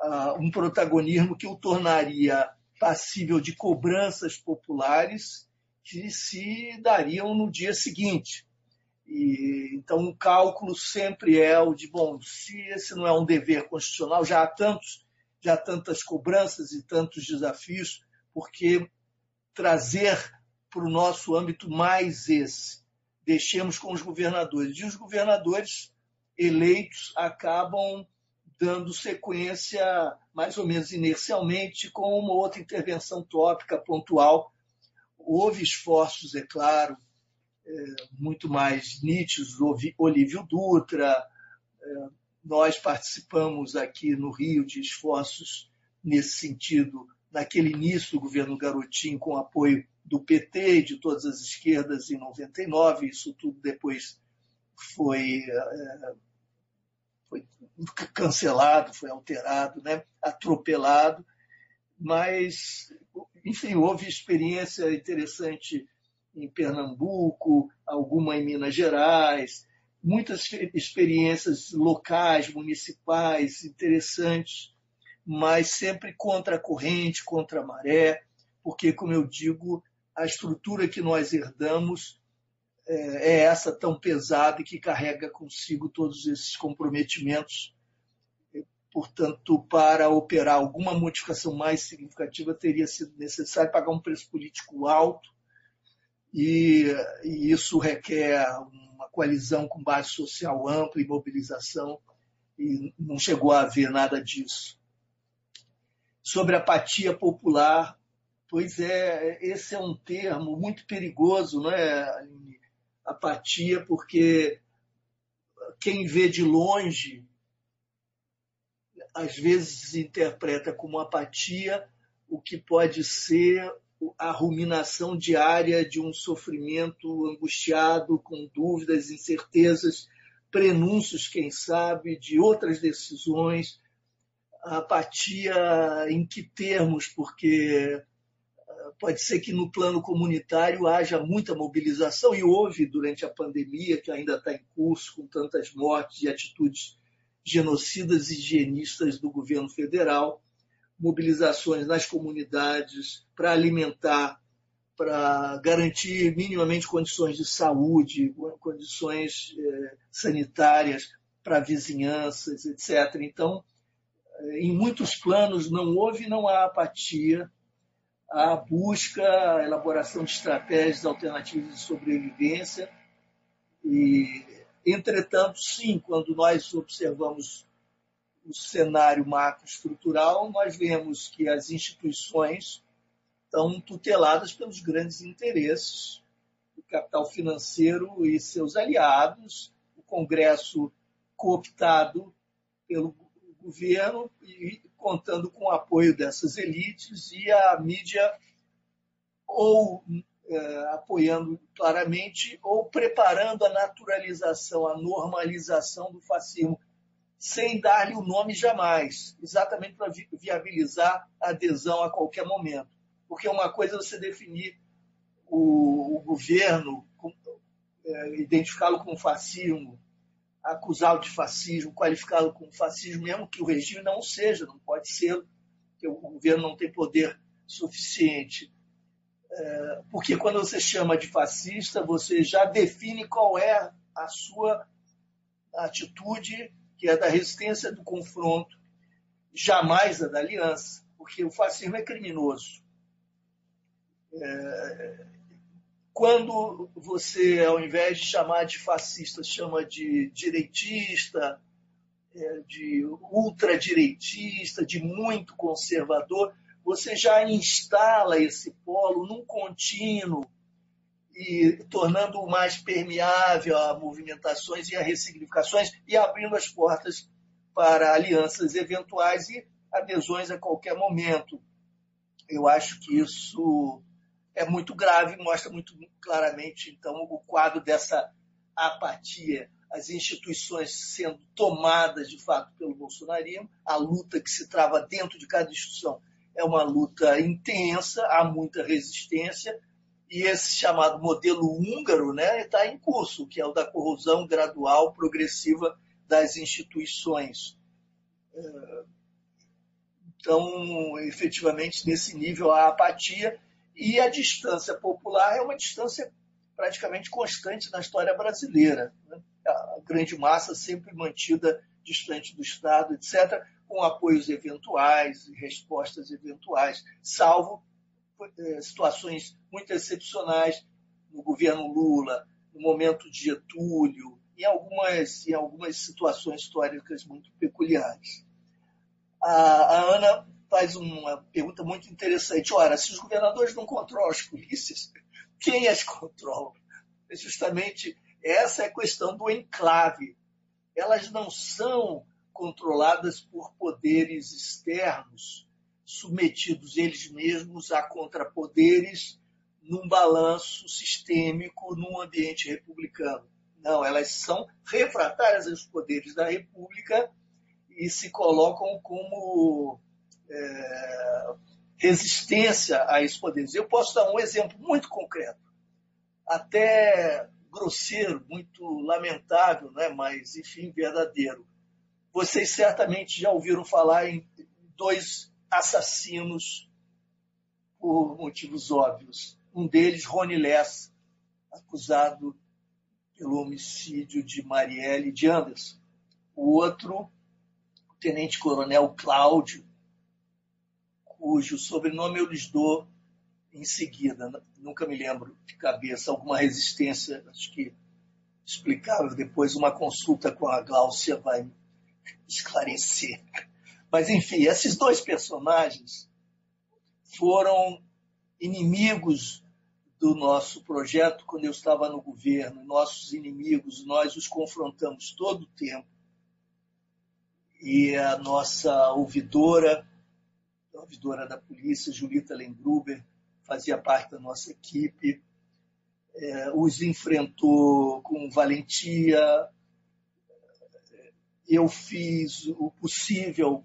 uh, um protagonismo que o tornaria passível de cobranças populares que se dariam no dia seguinte. E, então, o cálculo sempre é o de, bom, se esse não é um dever constitucional, já há tantos, já há tantas cobranças e tantos desafios, porque trazer para o nosso âmbito mais esse. Deixemos com os governadores. E os governadores eleitos acabam dando sequência, mais ou menos inercialmente, com uma outra intervenção tópica pontual. Houve esforços, é claro, é, muito mais nítidos, Olívio Dutra, é, nós participamos aqui no Rio de esforços nesse sentido naquele início do governo Garotinho, com apoio do PT e de todas as esquerdas em 99, isso tudo depois foi, é, foi cancelado, foi alterado, né? atropelado, mas, enfim, houve experiência interessante em Pernambuco, alguma em Minas Gerais, muitas experiências locais, municipais, interessantes mas sempre contra a corrente, contra a maré, porque, como eu digo, a estrutura que nós herdamos é, é essa tão pesada e que carrega consigo todos esses comprometimentos. Portanto, para operar alguma modificação mais significativa, teria sido necessário pagar um preço político alto, e, e isso requer uma coalizão com base social ampla e mobilização, e não chegou a haver nada disso sobre apatia popular. Pois é, esse é um termo muito perigoso, não é, Aline? Apatia, porque quem vê de longe às vezes interpreta como apatia o que pode ser a ruminação diária de um sofrimento angustiado, com dúvidas, incertezas, prenúncios, quem sabe, de outras decisões, apatia em que termos, porque pode ser que no plano comunitário haja muita mobilização, e houve durante a pandemia, que ainda está em curso, com tantas mortes e atitudes genocidas e higienistas do governo federal, mobilizações nas comunidades para alimentar, para garantir minimamente condições de saúde, condições eh, sanitárias para vizinhanças, etc. Então, eh, em muitos planos não houve não há apatia a busca, a elaboração de estratégias alternativas de sobrevivência. E, entretanto, sim, quando nós observamos o cenário macroestrutural, nós vemos que as instituições estão tuteladas pelos grandes interesses do capital financeiro e seus aliados, o Congresso cooptado pelo governo e contando com o apoio dessas elites e a mídia ou é, apoiando claramente ou preparando a naturalização, a normalização do fascismo, sem dar-lhe o nome jamais, exatamente para viabilizar a adesão a qualquer momento. Porque uma coisa é você definir o, o governo, é, identificá-lo com fascismo, acusá-lo de fascismo, qualificá-lo como fascismo, mesmo que o regime não seja, não pode ser, porque o governo não tem poder suficiente. É, porque quando você chama de fascista, você já define qual é a sua atitude, que é da resistência do confronto, jamais a da aliança, porque o fascismo é criminoso. É, quando você, ao invés de chamar de fascista, chama de direitista, é, de ultradireitista, de muito conservador, você já instala esse polo num contínuo e tornando-o mais permeável a movimentações e a ressignificações e abrindo as portas para alianças eventuais e adesões a qualquer momento. Eu acho que isso é muito grave, mostra muito claramente, então, o quadro dessa apatia, as instituições sendo tomadas, de fato, pelo bolsonarismo, a luta que se trava dentro de cada instituição é uma luta intensa, há muita resistência, e esse chamado modelo húngaro né, está em curso, que é o da corrosão gradual, progressiva das instituições. É, então, efetivamente, nesse nível, há apatia e a distância popular é uma distância praticamente constante na história brasileira. Né? A grande massa sempre mantida distante do Estado, etc., com apoios eventuais respostas eventuais, salvo é, situações muito excepcionais no governo Lula, no momento de Getúlio, em algumas, em algumas situações históricas muito peculiares. A, a Ana faz uma pergunta muito interessante. Ora, se os governadores não controlam as polícias, quem as controla? É justamente essa é a questão do enclave. Elas não são controladas por poderes externos, submetidos eles mesmos a contrapoderes num balanço sistêmico num ambiente republicano. Não, elas são refratárias aos poderes da República e se colocam como é, resistência a esses poderes. Eu posso dar um exemplo muito concreto, até grosseiro, muito lamentável, né? mas, enfim, verdadeiro. Vocês certamente já ouviram falar em dois assassinos por motivos óbvios. Um deles, Rony Less, acusado pelo homicídio de Marielle de Anderson. O outro, o tenente-coronel Cláudio, cujo sobrenome eu lhes dou em seguida, nunca me lembro de cabeça, alguma resistência, acho que explicável depois, uma consulta com a Gláucia vai esclarecer. Mas, enfim, esses dois personagens foram inimigos do nosso projeto quando eu estava no governo. Nossos inimigos, nós os confrontamos todo o tempo. E a nossa ouvidora ouvidora da polícia, Julita Lengruber, fazia parte da nossa equipe, é, os enfrentou com valentia. Eu fiz o possível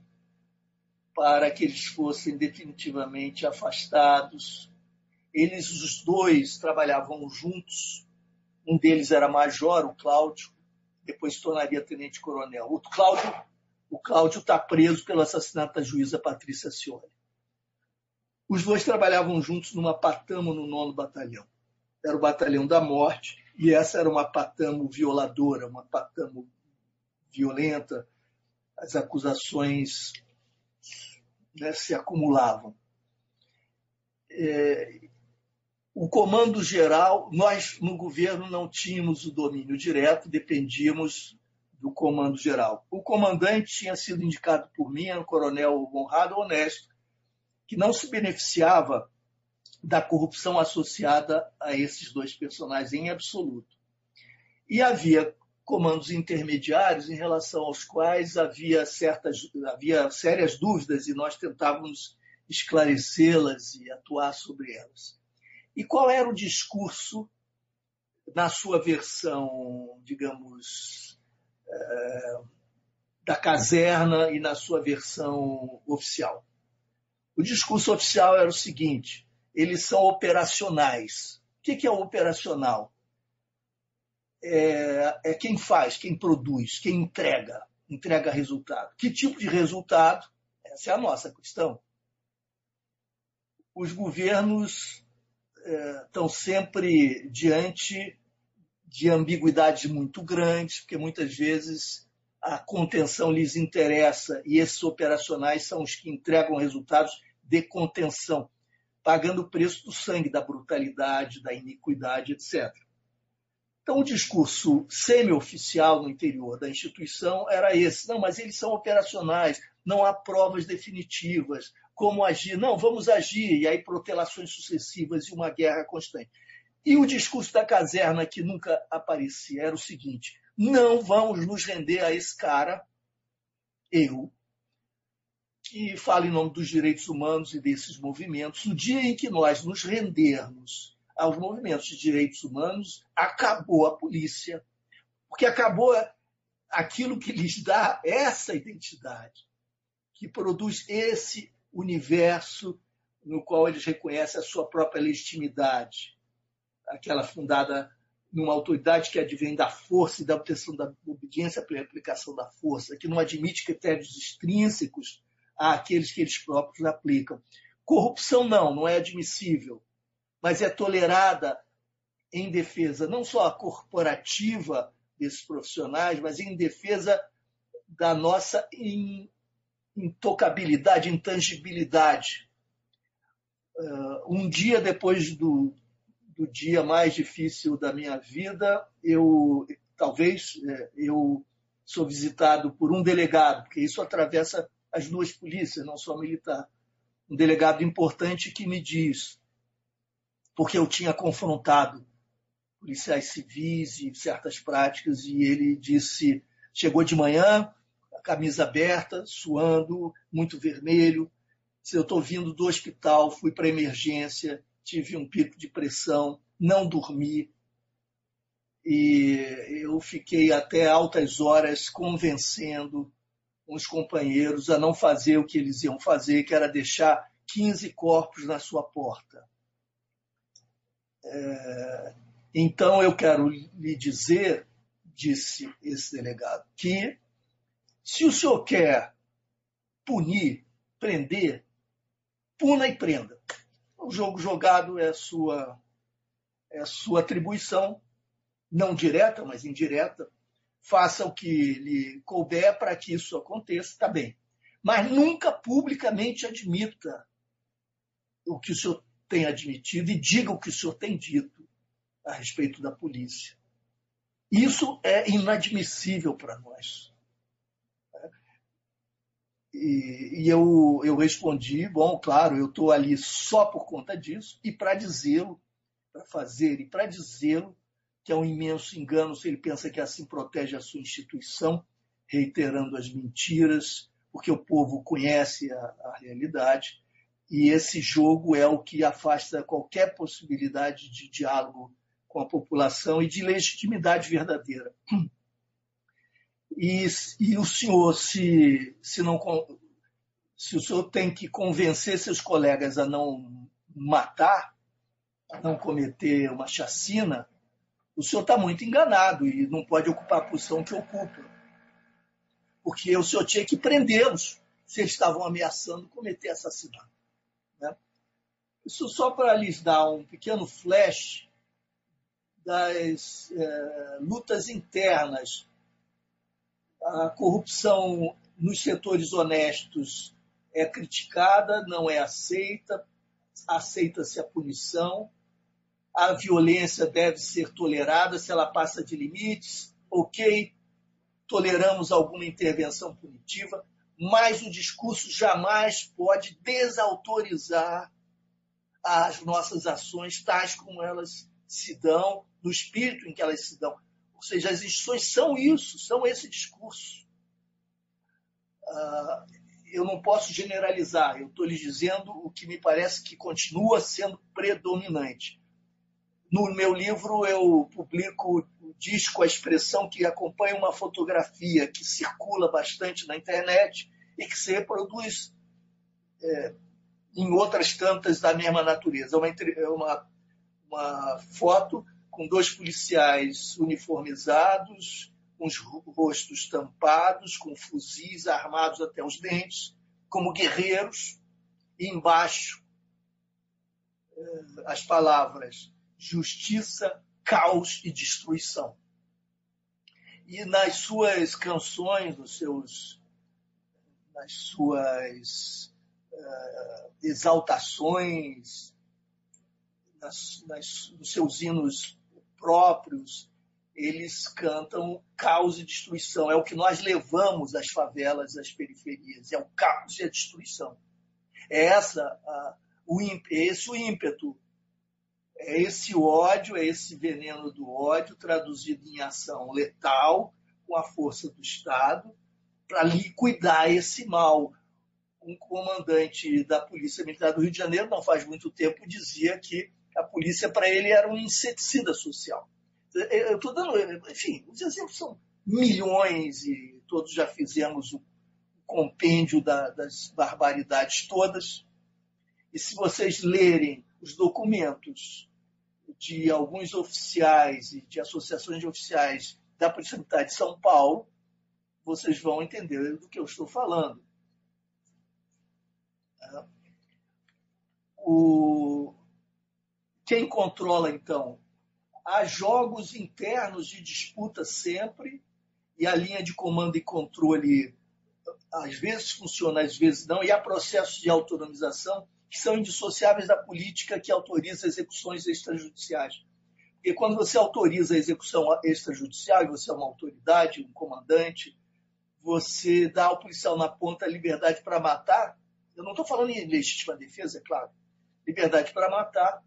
para que eles fossem definitivamente afastados. Eles, os dois, trabalhavam juntos. Um deles era major, o Cláudio, depois se tornaria tenente-coronel. O Cláudio o Cláudio está preso pelo assassinato da juíza Patrícia Cioli. Os dois trabalhavam juntos numa patamo no nono batalhão. Era o batalhão da morte e essa era uma patamo violadora, uma patamo violenta. As acusações né, se acumulavam. É, o comando geral, nós no governo não tínhamos o domínio direto, dependíamos do comando geral. O comandante tinha sido indicado por mim, era um coronel honrado, honesto, que não se beneficiava da corrupção associada a esses dois personagens em absoluto. E havia comandos intermediários em relação aos quais havia certas havia sérias dúvidas e nós tentávamos esclarecê-las e atuar sobre elas. E qual era o discurso na sua versão, digamos, da caserna e na sua versão oficial? O discurso oficial era o seguinte: eles são operacionais. O que é operacional? É, é quem faz, quem produz, quem entrega, entrega resultado. Que tipo de resultado? Essa é a nossa questão. Os governos estão sempre diante de ambiguidades muito grandes, porque muitas vezes a contenção lhes interessa e esses operacionais são os que entregam resultados de contenção, pagando o preço do sangue, da brutalidade, da iniquidade, etc. Então, o discurso semi-oficial no interior da instituição era esse: não, mas eles são operacionais, não há provas definitivas, como agir. Não, vamos agir, e aí protelações sucessivas e uma guerra constante. E o discurso da caserna, que nunca aparecia, era o seguinte: não vamos nos render a esse cara, eu, que fala em nome dos direitos humanos e desses movimentos. O dia em que nós nos rendermos aos movimentos de direitos humanos, acabou a polícia, porque acabou aquilo que lhes dá essa identidade, que produz esse universo no qual eles reconhecem a sua própria legitimidade, aquela fundada numa autoridade que advém da força e da obtenção da obediência pela aplicação da força, que não admite critérios extrínsecos àqueles que eles próprios aplicam. Corrupção não, não é admissível, mas é tolerada em defesa não só corporativa desses profissionais, mas em defesa da nossa intocabilidade, intangibilidade. Uh, um dia depois do, do dia mais difícil da minha vida, eu talvez é, eu sou visitado por um delegado, porque isso atravessa as duas polícias, não só militar. Um delegado importante que me diz, porque eu tinha confrontado policiais civis e certas práticas, e ele disse: chegou de manhã, camisa aberta, suando, muito vermelho. Se eu estou vindo do hospital, fui para a emergência, tive um pico de pressão, não dormi. E eu fiquei até altas horas convencendo os companheiros a não fazer o que eles iam fazer, que era deixar 15 corpos na sua porta. É... Então eu quero lhe dizer, disse esse delegado, que se o senhor quer punir, prender, puna e prenda. O jogo jogado é sua é sua atribuição, não direta, mas indireta. Faça o que lhe couber para que isso aconteça, está bem. Mas nunca publicamente admita o que o senhor tem admitido e diga o que o senhor tem dito a respeito da polícia. Isso é inadmissível para nós. E, e eu, eu respondi: bom, claro, eu estou ali só por conta disso e para dizê-lo, para fazer e para dizê-lo que é um imenso engano se ele pensa que assim protege a sua instituição, reiterando as mentiras, porque o povo conhece a, a realidade e esse jogo é o que afasta qualquer possibilidade de diálogo com a população e de legitimidade verdadeira. E, e o senhor, se, se, não, se o senhor tem que convencer seus colegas a não matar, a não cometer uma chacina, o senhor está muito enganado e não pode ocupar a posição que ocupa. Porque o senhor tinha que prendê-los se eles estavam ameaçando cometer assassinato. Né? Isso só para lhes dar um pequeno flash das é, lutas internas. A corrupção nos setores honestos é criticada, não é aceita, aceita-se a punição, a violência deve ser tolerada se ela passa de limites, ok, toleramos alguma intervenção punitiva, mas o discurso jamais pode desautorizar as nossas ações, tais como elas se dão, no espírito em que elas se dão. Ou seja, as instituições são isso, são esse discurso. Uh, eu não posso generalizar, eu estou lhes dizendo o que me parece que continua sendo predominante. No meu livro, eu publico o disco, a expressão que acompanha uma fotografia que circula bastante na internet e que se reproduz é, em outras tantas da mesma natureza. É uma, é uma, uma foto com dois policiais uniformizados, com os rostos tampados, com fuzis armados até os dentes, como guerreiros, e embaixo eh, as palavras justiça, caos e destruição. E nas suas canções, nos seus, nas suas uh, exaltações, nas, nas, nos seus hinos próprios, eles cantam caos e destruição. É o que nós levamos às favelas, às periferias. É o caos e a destruição. É, essa, a, o, é esse o ímpeto. É esse ódio, é esse veneno do ódio traduzido em ação letal com a força do Estado para liquidar esse mal. Um comandante da Polícia Militar do Rio de Janeiro, não faz muito tempo, dizia que a polícia para ele era um inseticida social. Eu estou dando, enfim, os exemplos são milhões e todos já fizemos o compêndio da, das barbaridades todas. E se vocês lerem os documentos de alguns oficiais e de associações de oficiais da Polícia Militar de São Paulo, vocês vão entender do que eu estou falando. O, quem controla, então? Há jogos internos de disputa sempre, e a linha de comando e controle às vezes funciona, às vezes não, e há processos de autonomização que são indissociáveis da política que autoriza execuções extrajudiciais. Porque quando você autoriza a execução extrajudicial, você é uma autoridade, um comandante, você dá ao policial na ponta liberdade para matar. Eu não estou falando em legítima defesa, é claro. Liberdade para matar,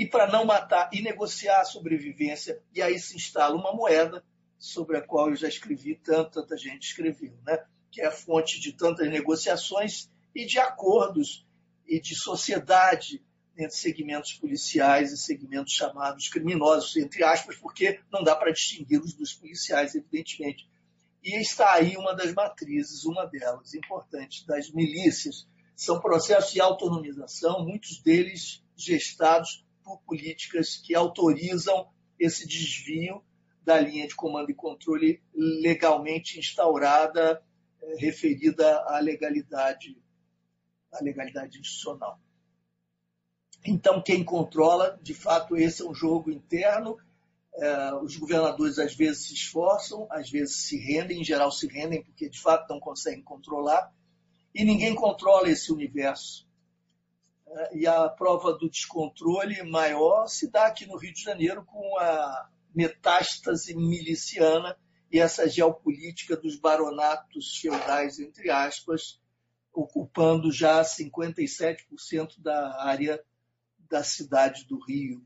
e para não matar e negociar a sobrevivência. E aí se instala uma moeda sobre a qual eu já escrevi tanto, tanta gente escreveu, né? que é a fonte de tantas negociações e de acordos e de sociedade entre segmentos policiais e segmentos chamados criminosos, entre aspas, porque não dá para distingui-los dos policiais, evidentemente. E está aí uma das matrizes, uma delas, importante, das milícias. São processos de autonomização, muitos deles gestados por políticas que autorizam esse desvio da linha de comando e controle legalmente instaurada, eh, referida à legalidade, à legalidade institucional. Então, quem controla, de fato, esse é um jogo interno. Eh, os governadores às vezes se esforçam, às vezes se rendem, em geral se rendem porque de fato não conseguem controlar, e ninguém controla esse universo e a prova do descontrole maior se dá aqui no Rio de Janeiro com a metástase miliciana e essa geopolítica dos baronatos feudais, entre aspas, ocupando já 57% da área da cidade do Rio.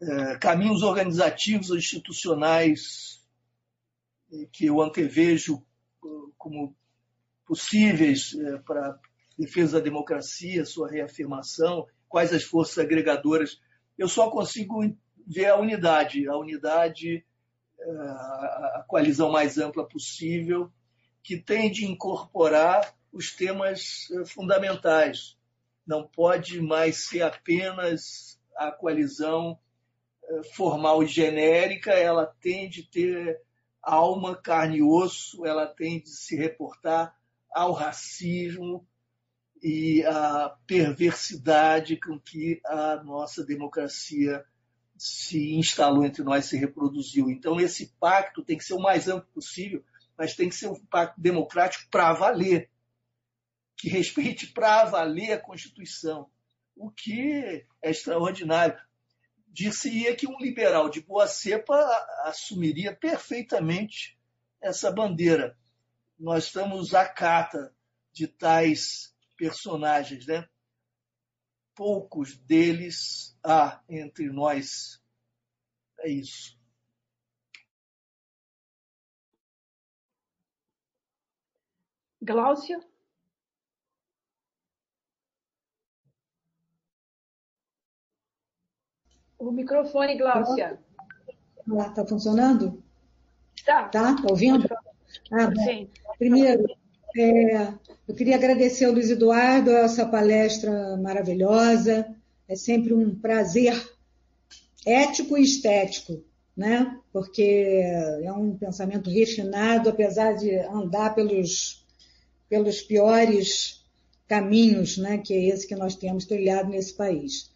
É, caminhos organizativos institucionais que eu antevejo como possíveis é, para defesa da democracia, sua reafirmação, quais as forças agregadoras. Eu só consigo ver a unidade, a unidade, eh, a coalizão mais ampla possível, que tem de incorporar os temas eh, fundamentais. Não pode mais ser apenas a coalizão eh, formal e genérica, ela tende a ter alma, carne e osso, ela tende a se reportar ao racismo e à perversidade com que a nossa democracia se instalou entre nós, se reproduziu. Então, esse pacto tem que ser o mais amplo possível, mas tem que ser um pacto democrático para valer, que respeite para valer a Constituição, o que é extraordinário. Disse-ia que um liberal de boa cepa assumiria perfeitamente essa bandeira. Nós estamos à cata de tais personagens, né? Poucos deles há entre nós. É isso. Glaucia? O microfone, Glaucia. Está tá funcionando? Tá. Tá? Tá ouvindo? Ah, Sim. Primeiro, é, eu queria agradecer ao Luiz Eduardo essa palestra maravilhosa. É sempre um prazer ético e estético, né? Porque é um pensamento refinado, apesar de andar pelos, pelos piores caminhos, né? Que é esse que nós temos trilhado nesse país.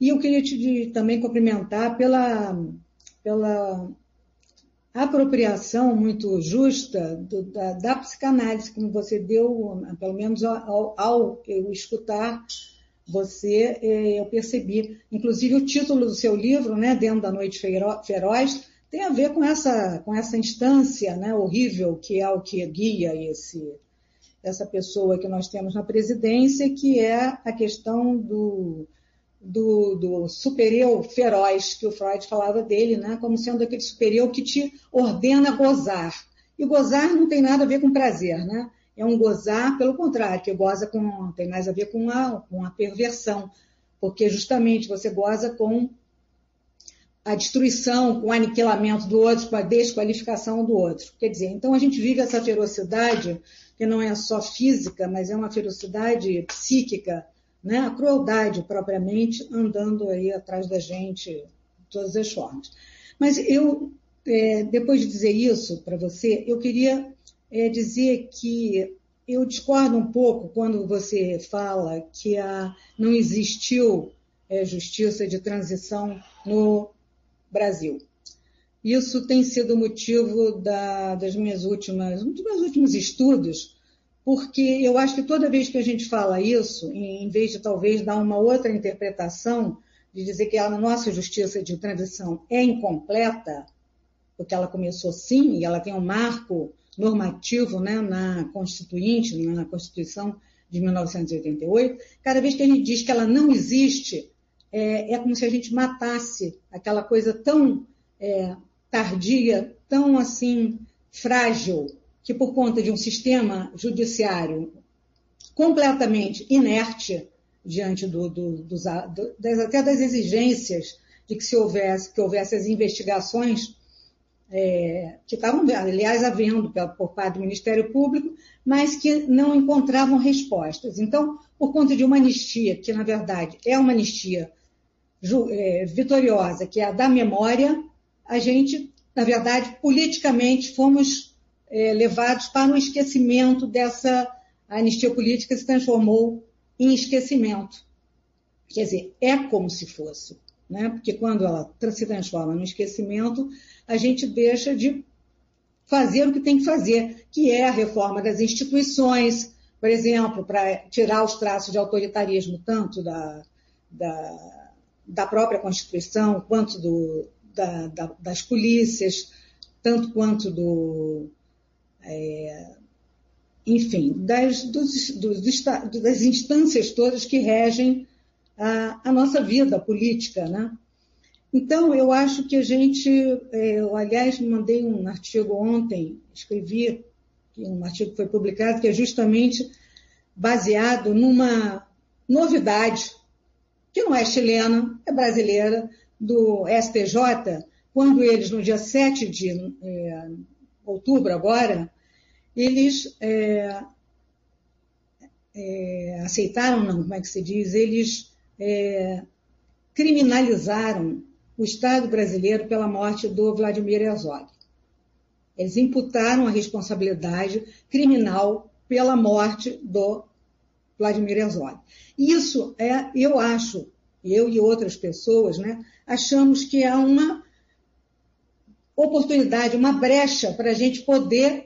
E eu queria te também cumprimentar pela, pela apropriação muito justa do, da, da, psicanálise, como você deu, pelo menos ao, ao eu escutar você, é, eu percebi. Inclusive o título do seu livro, né, Dentro da Noite Feroz, tem a ver com essa, com essa instância né, horrível que é o que guia esse, essa pessoa que nós temos na presidência, que é a questão do, do, do superior feroz, que o Freud falava dele, né, como sendo aquele superior que te ordena gozar. E gozar não tem nada a ver com prazer, né? É um gozar, pelo contrário, que goza com, tem mais a ver com a, com a perversão, porque justamente você goza com a destruição, com o aniquilamento do outro, com a desqualificação do outro. Quer dizer, então a gente vive essa ferocidade, que não é só física, mas é uma ferocidade psíquica, né? a crueldade propriamente andando aí atrás da gente de todas as formas. Mas eu, é, depois de dizer isso para você, eu queria é, dizer que eu discordo um pouco quando você fala que a, não existiu é, justiça de transição no Brasil. Isso tem sido motivo da, das minhas últimas, um dos meus últimos estudos porque eu acho que toda vez que a gente fala isso, em vez de talvez dar uma outra interpretação, de dizer que a nossa justiça de transição é incompleta, porque ela começou sim, e ela tem um marco normativo né, na Constituinte, na Constituição de 1988, cada vez que a gente diz que ela não existe, é, é como se a gente matasse aquela coisa tão é, tardia, tão assim frágil que, por conta de um sistema judiciário completamente inerte diante do, do, dos, das, até das exigências de que se houvesse, que houvesse as investigações é, que estavam, aliás, havendo por parte do Ministério Público, mas que não encontravam respostas. Então, por conta de uma anistia, que na verdade é uma anistia é, vitoriosa, que é a da memória, a gente, na verdade, politicamente fomos é, levados para o esquecimento dessa anistia política se transformou em esquecimento. Quer dizer, é como se fosse, né? porque quando ela se transforma no esquecimento, a gente deixa de fazer o que tem que fazer, que é a reforma das instituições, por exemplo, para tirar os traços de autoritarismo tanto da, da, da própria Constituição, quanto do, da, da, das polícias, tanto quanto do, é, enfim, das, dos, dos, das instâncias todas que regem a, a, nossa vida política, né? Então, eu acho que a gente, é, eu, aliás, mandei um artigo ontem, escrevi um artigo que foi publicado, que é justamente baseado numa novidade, que não é chilena, é brasileira, do STJ, quando eles, no dia 7 de é, outubro agora, eles é, é, aceitaram, não, como é que se diz, eles é, criminalizaram o Estado brasileiro pela morte do Vladimir Herzog. Eles imputaram a responsabilidade criminal pela morte do Vladimir Herzog. Isso é, eu acho, eu e outras pessoas, né, achamos que é uma oportunidade, uma brecha para a gente poder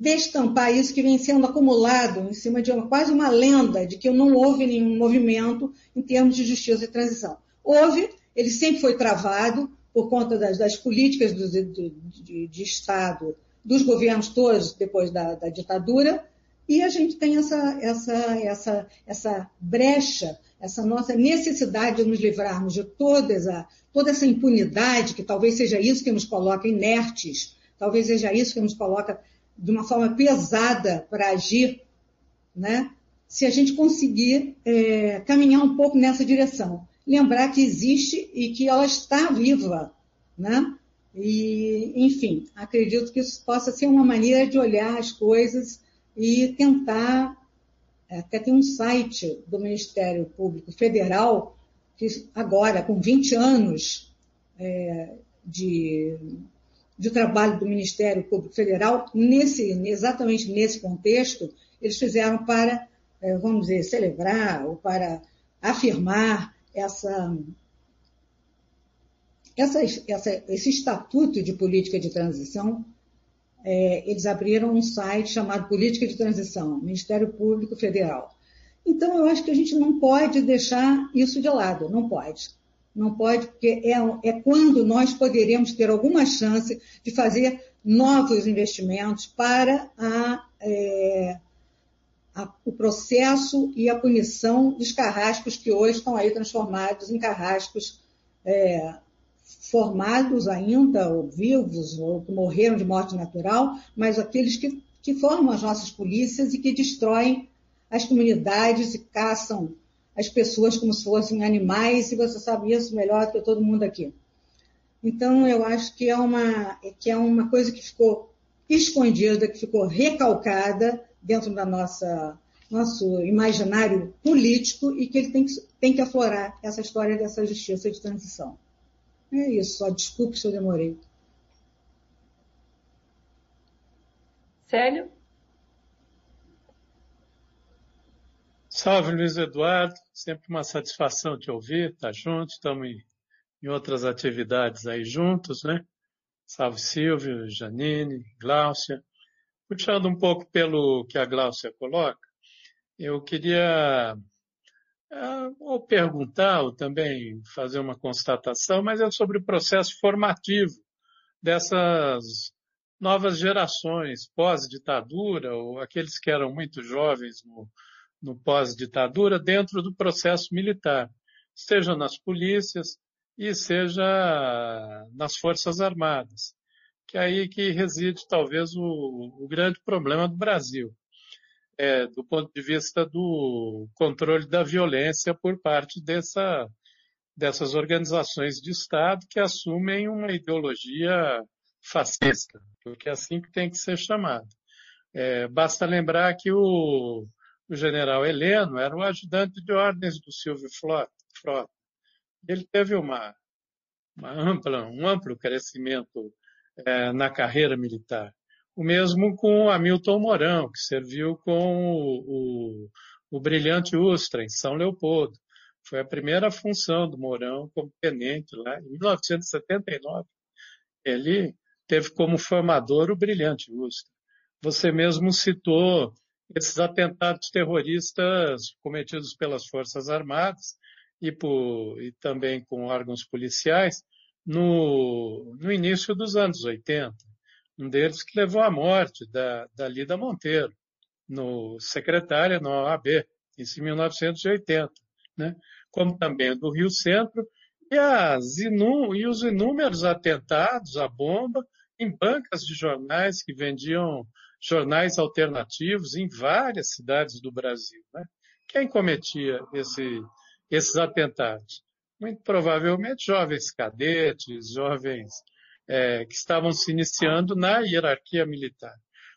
destampar isso que vem sendo acumulado em cima de uma, quase uma lenda de que não houve nenhum movimento em termos de justiça e transição. Houve, ele sempre foi travado por conta das, das políticas do, de, de, Estado dos governos todos depois da, da, ditadura, e a gente tem essa, essa, essa, essa brecha, essa nossa necessidade de nos livrarmos de todas a, toda essa impunidade, que talvez seja isso que nos coloca inertes, talvez seja isso que nos coloca de uma forma pesada para agir, né? se a gente conseguir é, caminhar um pouco nessa direção. Lembrar que existe e que ela está viva. Né? E, enfim, acredito que isso possa ser uma maneira de olhar as coisas e tentar. Até tem um site do Ministério Público Federal, que agora, com 20 anos é, de de trabalho do Ministério Público Federal, nesse, exatamente nesse contexto, eles fizeram para, eh, vamos dizer, celebrar ou para afirmar essa, essa, essa, esse estatuto de política de transição. É, eles abriram um site chamado Política de Transição, Ministério Público Federal. Então, eu acho que a gente não pode deixar isso de lado, não pode não pode, porque é, é quando nós poderemos ter alguma chance de fazer novos investimentos para a, é, a, o processo e a punição dos carrascos que hoje estão aí transformados em carrascos é, formados ainda, ou vivos, ou que morreram de morte natural, mas aqueles que, que formam as nossas polícias e que destroem as comunidades e caçam as pessoas como se fossem animais, e você sabe isso melhor que todo mundo aqui. Então, eu acho que é uma, que é uma coisa que ficou escondida, que ficou recalcada dentro da nossa nosso imaginário político e que ele tem que, tem que aflorar essa história dessa justiça de transição. É isso, só desculpe se eu demorei. Célio? Salve, Luiz Eduardo. Sempre uma satisfação te ouvir, tá junto. Estamos em, em outras atividades aí juntos, né? Salve, Silvio, Janine, Gláucia. Puxando um pouco pelo que a Gláucia coloca, eu queria uh, ou perguntar ou também fazer uma constatação, mas é sobre o processo formativo dessas novas gerações pós-ditadura ou aqueles que eram muito jovens no, no pós-ditadura dentro do processo militar, seja nas polícias e seja nas Forças Armadas, que é aí que reside talvez o, o grande problema do Brasil, é, do ponto de vista do controle da violência por parte dessa, dessas organizações de Estado que assumem uma ideologia fascista, porque é assim que tem que ser chamado. É, basta lembrar que o, o general Heleno era o ajudante de ordens do Silvio Frota. Ele teve uma, uma ampla, um amplo crescimento é, na carreira militar. O mesmo com Hamilton Mourão, que serviu com o, o, o brilhante Ustra, em São Leopoldo. Foi a primeira função do Mourão como tenente lá em 1979. Ele teve como formador o brilhante Ustra. Você mesmo citou esses atentados terroristas cometidos pelas Forças Armadas e, por, e também com órgãos policiais no, no, início dos anos 80. Um deles que levou à morte da, da Lida Monteiro, no, secretária no OAB, isso em 1980, né? como também do Rio Centro, e, e os inúmeros atentados à bomba em bancas de jornais que vendiam jornais alternativos em várias cidades do Brasil. Né? Quem cometia esse, esses atentados? Muito provavelmente jovens cadetes, jovens é, que estavam se iniciando na hierarquia militar.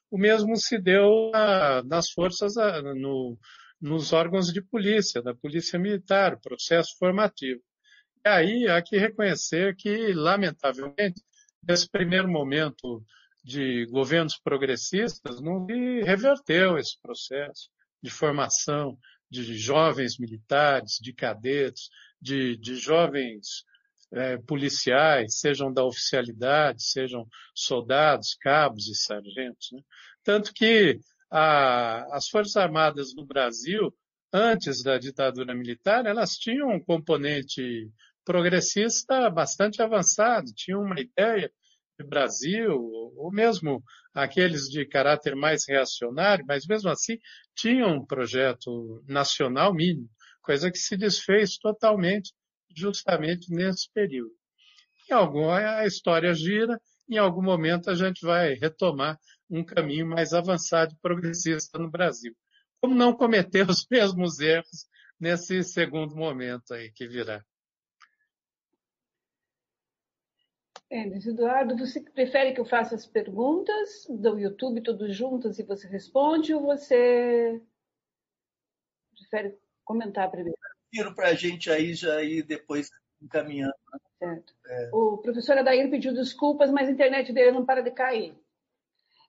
O mesmo se deu a, nas forças, a, no, nos órgãos de polícia, da polícia militar, processo formativo. E aí há que reconhecer que, lamentavelmente, nesse primeiro momento de governos progressistas, não reverteu esse processo de formação de jovens militares, de cadetes, de, de jovens é, policiais, sejam da oficialidade, sejam soldados, cabos e sargentos. Né? Tanto que a, as Forças Armadas no Brasil, antes da ditadura militar, elas tinham um componente progressista bastante avançado, tinham uma ideia de Brasil, ou mesmo aqueles de caráter mais reacionário, mas mesmo assim tinham um projeto nacional mínimo, coisa que se desfez totalmente justamente nesse período. Em algum, a história gira, em algum momento a gente vai retomar um caminho mais avançado e progressista no Brasil. Como não cometer os mesmos erros nesse segundo momento aí que virá? É, Eduardo, você prefere que eu faça as perguntas do YouTube todos juntos e você responde ou você prefere comentar primeiro? Prefiro para a gente aí já ir depois encaminhando. Né? Certo. É. O professor Adair pediu desculpas, mas a internet dele não para de cair.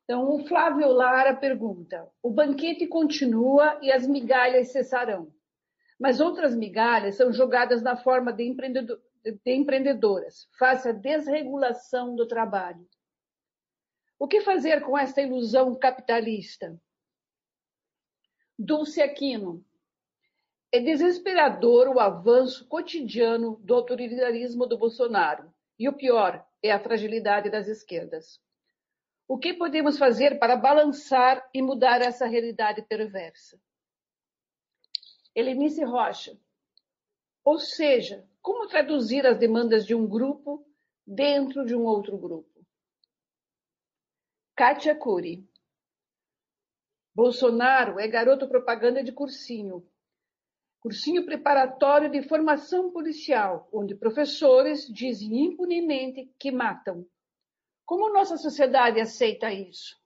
Então, o Flávio Lara pergunta: o banquete continua e as migalhas cessarão, mas outras migalhas são jogadas na forma de, empreendedor, de empreendedoras, face à desregulação do trabalho. O que fazer com esta ilusão capitalista? Dulce Aquino, é desesperador o avanço cotidiano do autoritarismo do Bolsonaro. E o pior é a fragilidade das esquerdas. O que podemos fazer para balançar e mudar essa realidade perversa? Helenice Rocha. Ou seja, como traduzir as demandas de um grupo dentro de um outro grupo? Kátia Cury. Bolsonaro é garoto propaganda de cursinho, cursinho preparatório de formação policial, onde professores dizem impunemente que matam. Como nossa sociedade aceita isso?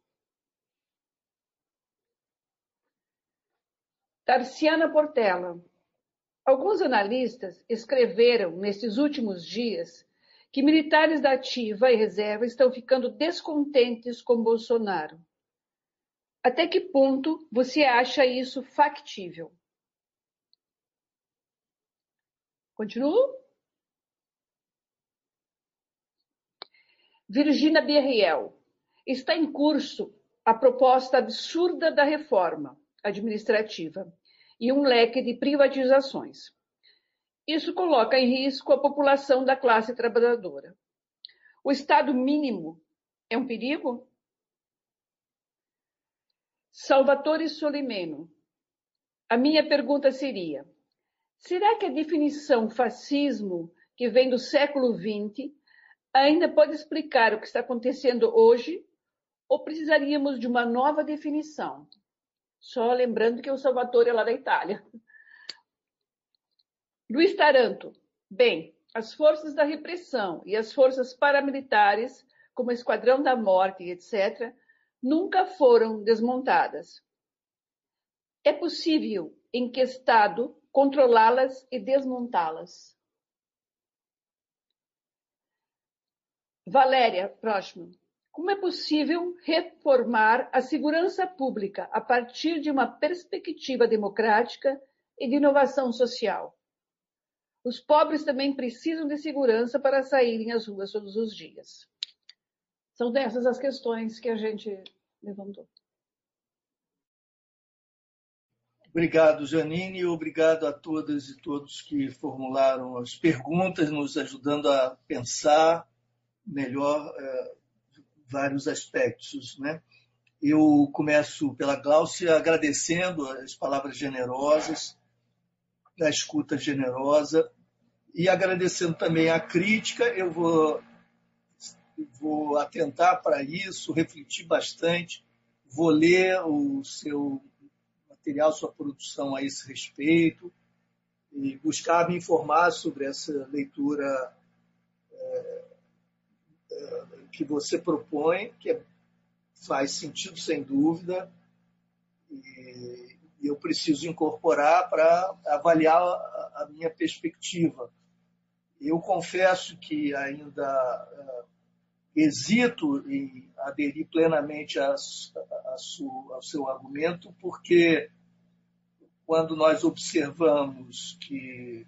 Tarciana Portela. Alguns analistas escreveram nesses últimos dias que militares da ativa e reserva estão ficando descontentes com Bolsonaro. Até que ponto você acha isso factível? Continuo? Virginia Berriel. Está em curso a proposta absurda da reforma administrativa e um leque de privatizações. Isso coloca em risco a população da classe trabalhadora. O Estado mínimo é um perigo? Salvatore Solimeno. A minha pergunta seria: Será que a definição fascismo, que vem do século XX, ainda pode explicar o que está acontecendo hoje? Ou precisaríamos de uma nova definição? Só lembrando que o Salvatore é lá da Itália. Luiz Taranto. Bem, as forças da repressão e as forças paramilitares, como o Esquadrão da Morte, etc., nunca foram desmontadas. É possível, em que estado, controlá-las e desmontá-las. Valéria, próximo. Como é possível reformar a segurança pública a partir de uma perspectiva democrática e de inovação social? Os pobres também precisam de segurança para saírem às ruas todos os dias. São dessas as questões que a gente levantou. Obrigado, Janine, e obrigado a todas e todos que formularam as perguntas, nos ajudando a pensar melhor é, vários aspectos. Né? Eu começo pela Gláucia agradecendo as palavras generosas, a escuta generosa, e agradecendo também a crítica. Eu vou, vou atentar para isso, refletir bastante, vou ler o seu material, sua produção a esse respeito, e buscar me informar sobre essa leitura é, que você propõe, que é, faz sentido sem dúvida, e, eu preciso incorporar para avaliar a, minha perspectiva. Eu confesso que ainda uh, hesito em aderir plenamente ao seu argumento, porque quando nós observamos que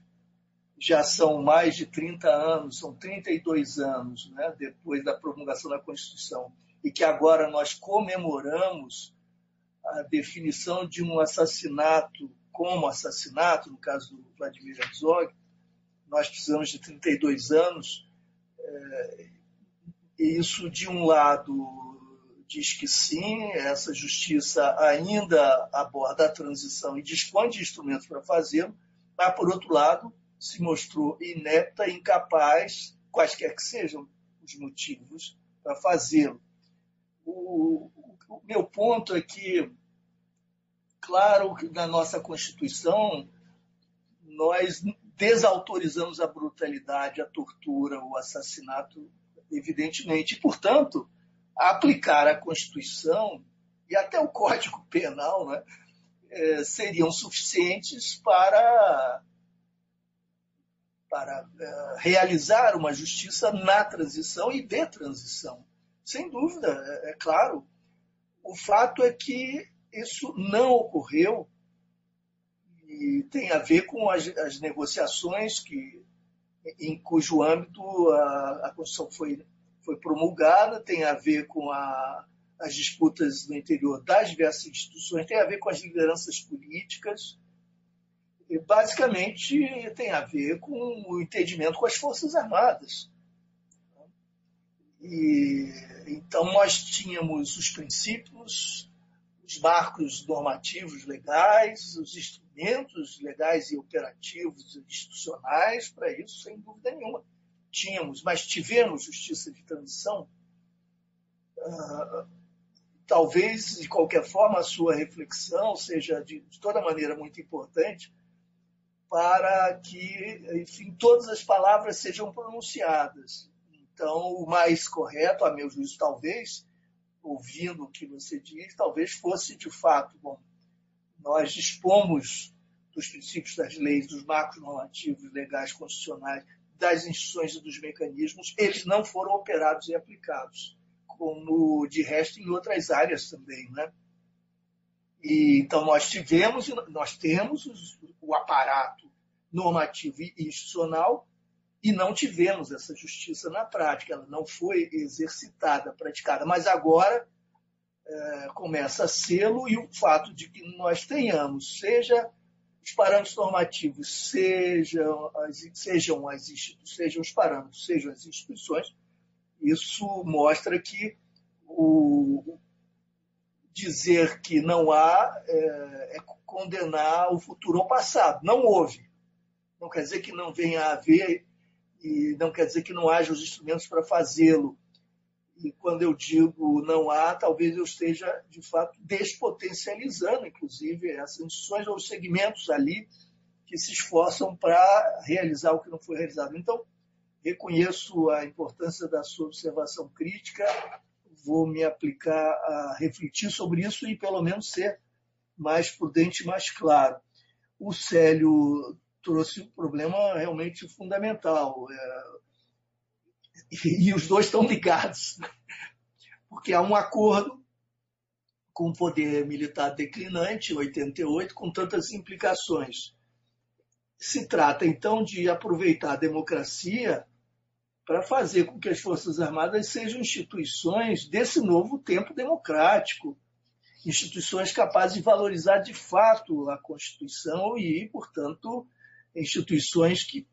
já são mais de 30 anos, são 32 anos né, depois da promulgação da Constituição, e que agora nós comemoramos a definição de um assassinato como assassinato, no caso do Vladimir Herzog, nós precisamos de 32 anos. É, e isso, de um lado, diz que sim, essa justiça ainda aborda a transição e dispõe de instrumentos para fazê-lo, mas, por outro lado, se mostrou inepta, incapaz, quaisquer que sejam os motivos para fazê-lo. O, o, meu ponto é que, claro que na nossa Constituição nós desautorizamos a brutalidade, a tortura, o assassinato, evidentemente. E, portanto, aplicar a Constituição e até o Código Penal né, é, seriam suficientes para para uh, realizar uma justiça na transição e de transição. Sem dúvida, é, é claro. O fato é que isso não ocorreu e tem a ver com as, as negociações que, em cujo âmbito a, a Constituição foi, foi promulgada, tem a ver com a, as disputas no interior das diversas instituições, tem a ver com as lideranças políticas, basicamente tem a ver com o entendimento com as Forças Armadas. E, então, nós tínhamos os princípios, os marcos normativos legais, os instrumentos legais e operativos institucionais para isso, sem dúvida nenhuma. Tínhamos, mas tivemos justiça de transição. Uh, talvez, de qualquer forma, a sua reflexão seja, de, de toda maneira, muito importante, para que, enfim, todas as palavras sejam pronunciadas. Então, o mais correto, a meu juízo, talvez, ouvindo o que você diz, talvez fosse de fato, bom, nós dispomos dos princípios das leis, dos marcos normativos, legais, constitucionais, das instituições e dos mecanismos, eles não foram operados e aplicados, como de resto em outras áreas também, né? E, então, nós tivemos, nós temos o aparato normativo e institucional e não tivemos essa justiça na prática, ela não foi exercitada, praticada. Mas agora é, começa a sê-lo e o fato de que nós tenhamos, seja os parâmetros normativos, sejam as, sejam as sejam os parâmetros, sejam as instituições, isso mostra que o, dizer que não há é, é, condenar o futuro ao passado. Não houve. Não quer dizer que não venha a haver e não quer dizer que não haja os instrumentos para fazê-lo. E quando eu digo não há, talvez eu esteja, de fato, despotencializando, inclusive, essas instituições ou segmentos ali que se esforçam para realizar o que não foi realizado. Então, reconheço a importância da sua observação crítica vou me aplicar a refletir sobre isso e pelo menos ser mais prudente mais claro. O Célio trouxe um problema realmente fundamental. É, e, os dois estão ligados, porque há um acordo com o poder militar declinante, em 88, com tantas implicações. Se trata, então, de aproveitar a democracia para fazer com que as Forças Armadas sejam instituições desse novo tempo democrático, instituições capazes de valorizar de fato a Constituição e, portanto, instituições que,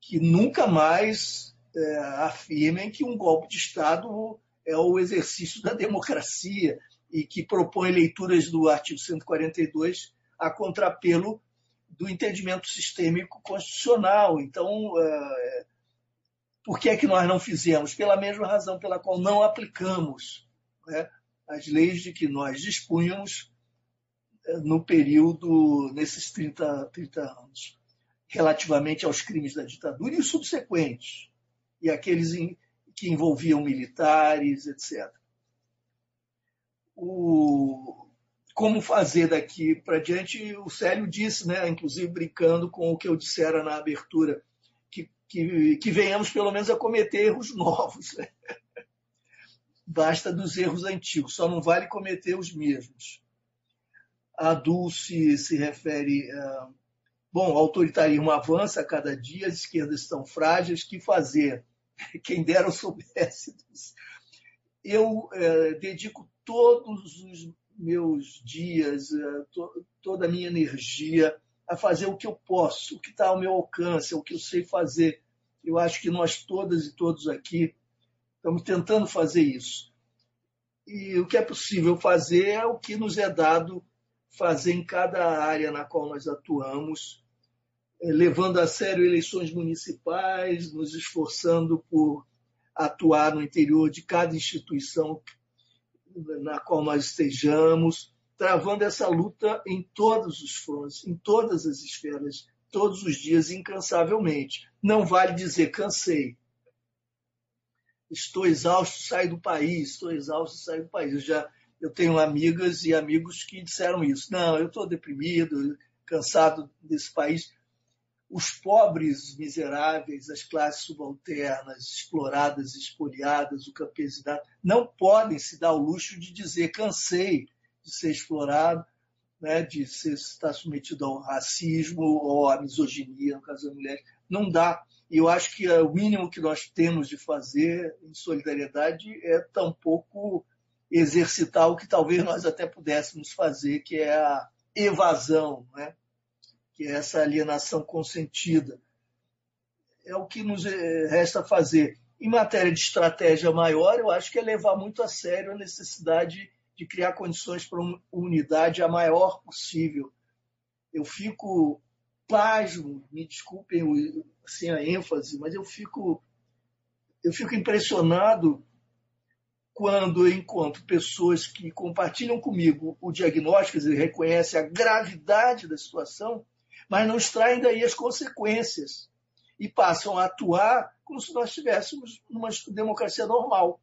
que nunca mais é, afirmem que um golpe de Estado é o exercício da democracia e que propõem leituras do artigo 142 a contrapelo do entendimento sistêmico constitucional. Então, é, por que é que nós não fizemos? Pela mesma razão pela qual não aplicamos né, as leis de que nós dispunhamos eh, no período, nesses 30, 30 anos, relativamente aos crimes da ditadura e os subsequentes, e aqueles em, que envolviam militares, etc. O, como fazer daqui para diante, o Célio disse, né, inclusive brincando com o que eu dissera na abertura, que que, venhamos pelo menos a cometer erros novos. Basta dos erros antigos, só não vale cometer os mesmos. A Dulce se refere. A, bom, o autoritarismo avança a cada dia, as esquerdas estão frágeis, que fazer? Quem dera eu soubesse. Eu é, dedico todos os meus dias, é, to, toda a minha energia a fazer o que eu posso, o que está ao meu alcance, o que eu sei fazer. Eu acho que nós todas e todos aqui estamos tentando fazer isso. E o que é possível fazer é o que nos é dado fazer em cada área na qual nós atuamos, eh, levando a sério eleições municipais, nos esforçando por atuar no interior de cada instituição na qual nós estejamos, travando essa luta em todos os frontes, em todas as esferas, todos os dias, incansavelmente. Não vale dizer cansei. Estou exausto, saio do país, estou exausto, saio do país. Eu já eu tenho amigas e amigos que disseram isso. Não, eu estou deprimido, cansado desse país. Os pobres miseráveis, as classes subalternas, exploradas, espoliadas, o campesinato, não podem se dar o luxo de dizer cansei, de ser explorado, né, de ser, estar submetido ao racismo ou à misoginia, no caso da mulher. Não dá. E eu acho que o mínimo que nós temos de fazer em solidariedade é tampouco exercitar o que talvez nós até pudéssemos fazer, que é a evasão, né? que é essa alienação consentida. É o que nos eh, resta fazer. Em matéria de estratégia maior, eu acho que é levar muito a sério a necessidade de criar condições para uma unidade a maior possível. Eu fico pasmo, me desculpem assim, a ênfase, mas eu fico, eu fico impressionado quando eu encontro pessoas que compartilham comigo o diagnóstico e reconhecem a gravidade da situação, mas não extraem daí as consequências e passam a atuar como se nós estivéssemos numa democracia normal.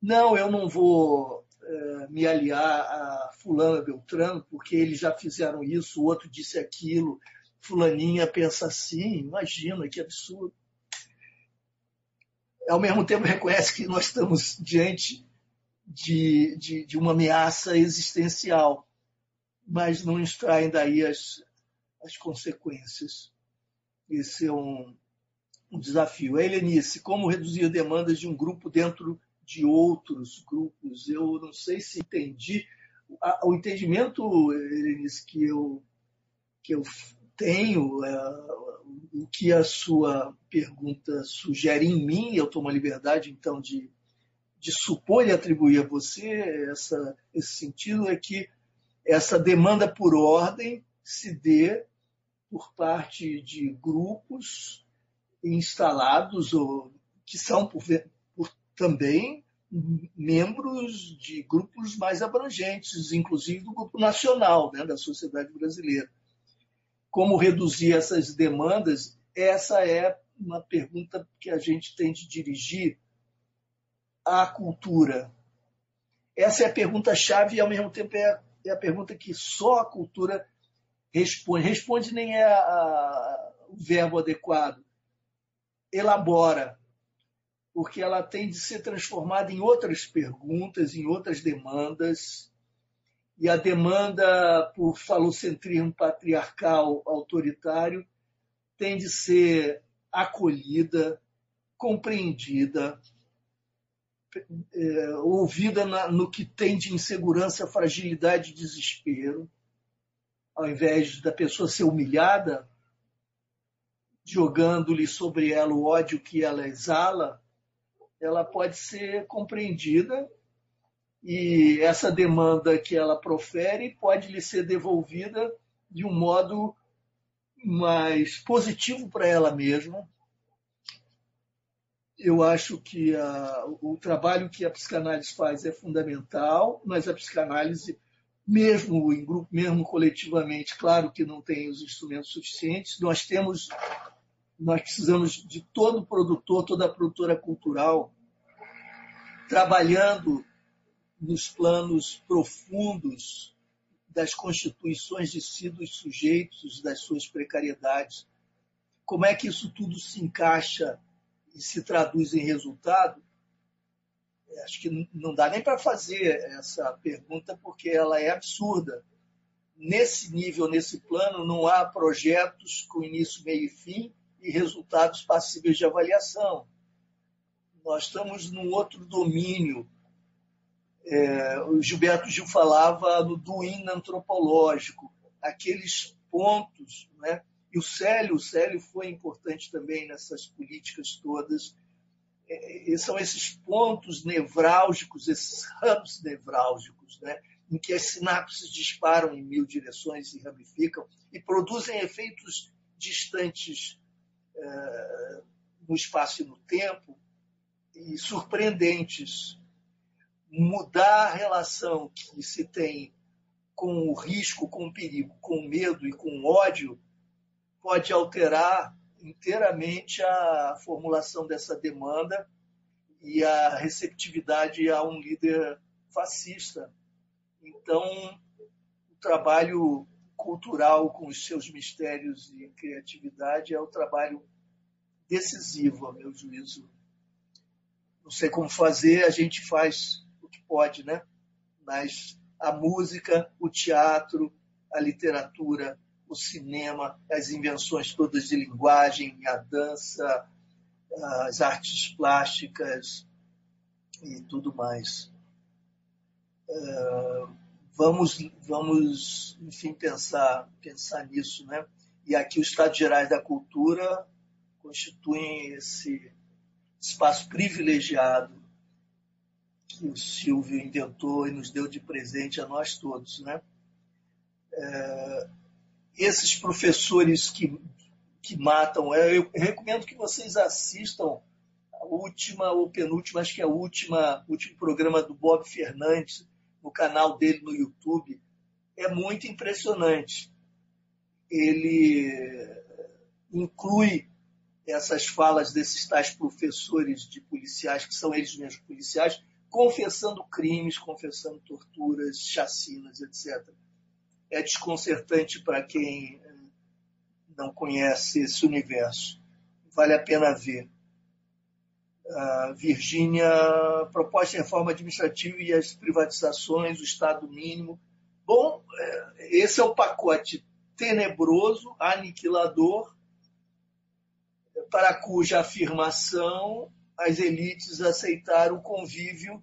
Não, eu não vou eh, me aliar a fulano Beltrano, porque eles já fizeram isso, o outro disse aquilo, fulaninha pensa assim, imagina que absurdo. Ao mesmo tempo reconhece que nós estamos diante de, de, de uma ameaça existencial, mas não extraem daí as, as consequências. Esse é um, um desafio. A Helenice, como reduzir demandas de um grupo dentro de outros grupos. Eu não sei se entendi. O entendimento, Elenice, que eu, que eu tenho, é, o que a sua pergunta sugere em mim, eu tomo a liberdade, então, de, de supor e atribuir a você essa, esse sentido, é que essa demanda por ordem se dê por parte de grupos instalados ou que são também membros de grupos mais abrangentes, inclusive do grupo nacional, né, da sociedade brasileira. Como reduzir essas demandas? Essa é uma pergunta que a gente tem de dirigir à cultura. Essa é a pergunta-chave e, ao mesmo tempo, é a, é a, pergunta que só a cultura responde. Responde nem é a, a, o verbo adequado. Elabora porque ela tem de ser transformada em outras perguntas, em outras demandas. E a demanda por falocentrismo patriarcal autoritário tem de ser acolhida, compreendida, é, ouvida na, no que tem de insegurança, fragilidade e desespero, ao invés da pessoa ser humilhada, jogando-lhe sobre ela o ódio que ela exala, ela pode ser compreendida e essa demanda que ela profere pode lhe ser devolvida de um modo mais positivo para ela mesma. Eu acho que a, o trabalho que a psicanálise faz é fundamental, mas a psicanálise, mesmo em grupo, mesmo coletivamente, claro que não tem os instrumentos suficientes. Nós temos nós precisamos de todo produtor, toda produtora cultural trabalhando nos planos profundos das constituições de si dos sujeitos, das suas precariedades, como é que isso tudo se encaixa e se traduz em resultado? É, acho que não dá nem para fazer essa pergunta porque ela é absurda. Nesse nível, nesse plano, não há projetos com início, meio e fim resultados passíveis de avaliação. Nós estamos num outro domínio. É, o Gilberto Gil falava do duíno antropológico, aqueles pontos, né? e o Célio, o Célio foi importante também nessas políticas todas, é, são esses pontos nevrálgicos, esses hubs nevrálgicos, né? em que as sinapses disparam em mil direções e ramificam e produzem efeitos distantes é, no espaço e no tempo e surpreendentes. Mudar a relação que se tem com o risco, com o perigo, com o medo e com o ódio pode alterar inteiramente a formulação dessa demanda e a receptividade a um líder fascista. Então, o trabalho cultural com os seus mistérios e criatividade é o trabalho decisivo, a meu juízo. Não sei como fazer, a gente faz o que pode, né? Mas a música, o teatro, a literatura, o cinema, as invenções todas de linguagem, a dança, as artes plásticas e tudo mais. Uh, vamos, vamos, enfim, pensar, pensar nisso, né? E aqui os Estados Gerais da Cultura constituem esse espaço privilegiado que o Silvio inventou e nos deu de presente a nós todos, né? É, esses professores que, que matam, é, eu recomendo que vocês assistam a última ou penúltima, acho que é a última, último programa do Bob Fernandes no canal dele no YouTube. É muito impressionante. Ele inclui essas falas desses tais professores de policiais, que são eles mesmos policiais, confessando crimes, confessando torturas, chacinas, etc. É desconcertante para quem eh, não conhece esse universo. Vale a pena ver. Uh, Virgínia, proposta de reforma administrativa e as privatizações, o Estado mínimo. Bom, eh, esse é o pacote tenebroso, aniquilador, para cuja afirmação as elites aceitaram o convívio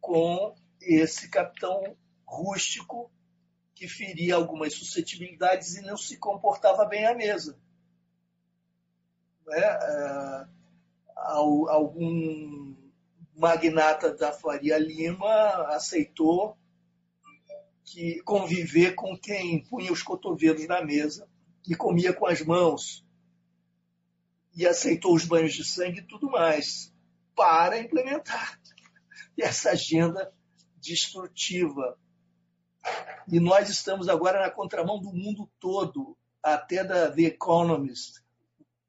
com esse capitão rústico que feria algumas suscetibilidades e não se comportava bem à mesa. É, algum magnata da Faria Lima aceitou que conviver com quem punha os cotovelos na mesa e comia com as mãos e aceitou os banhos de sangue e tudo mais para implementar essa agenda destrutiva. E nós estamos agora na contramão do mundo todo, até da The Economist,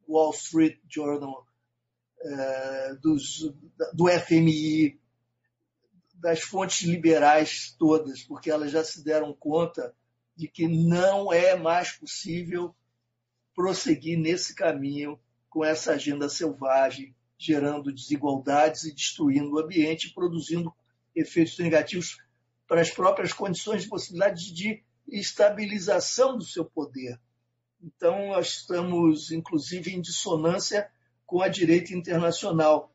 Wall Street Journal, dos, do FMI, das fontes liberais todas, porque elas já se deram conta de que não é mais possível prosseguir nesse caminho com essa agenda selvagem, gerando desigualdades e destruindo o ambiente, produzindo efeitos negativos para as próprias condições de possibilidade de estabilização do seu poder. Então, nós estamos, inclusive, em dissonância com a direita internacional,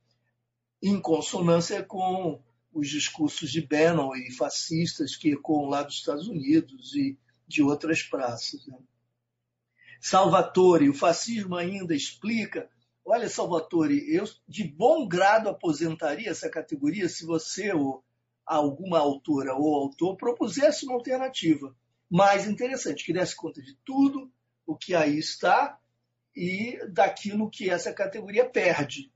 em consonância com os discursos de Bannon e fascistas que ecoam lá dos Estados Unidos e de outras praças. Né? Salvatore, o fascismo ainda explica. Olha, Salvatore, eu de bom grado aposentaria essa categoria se você ou alguma autora ou autor propusesse uma alternativa mais interessante, que desse conta de tudo o que aí está e daquilo que essa categoria perde.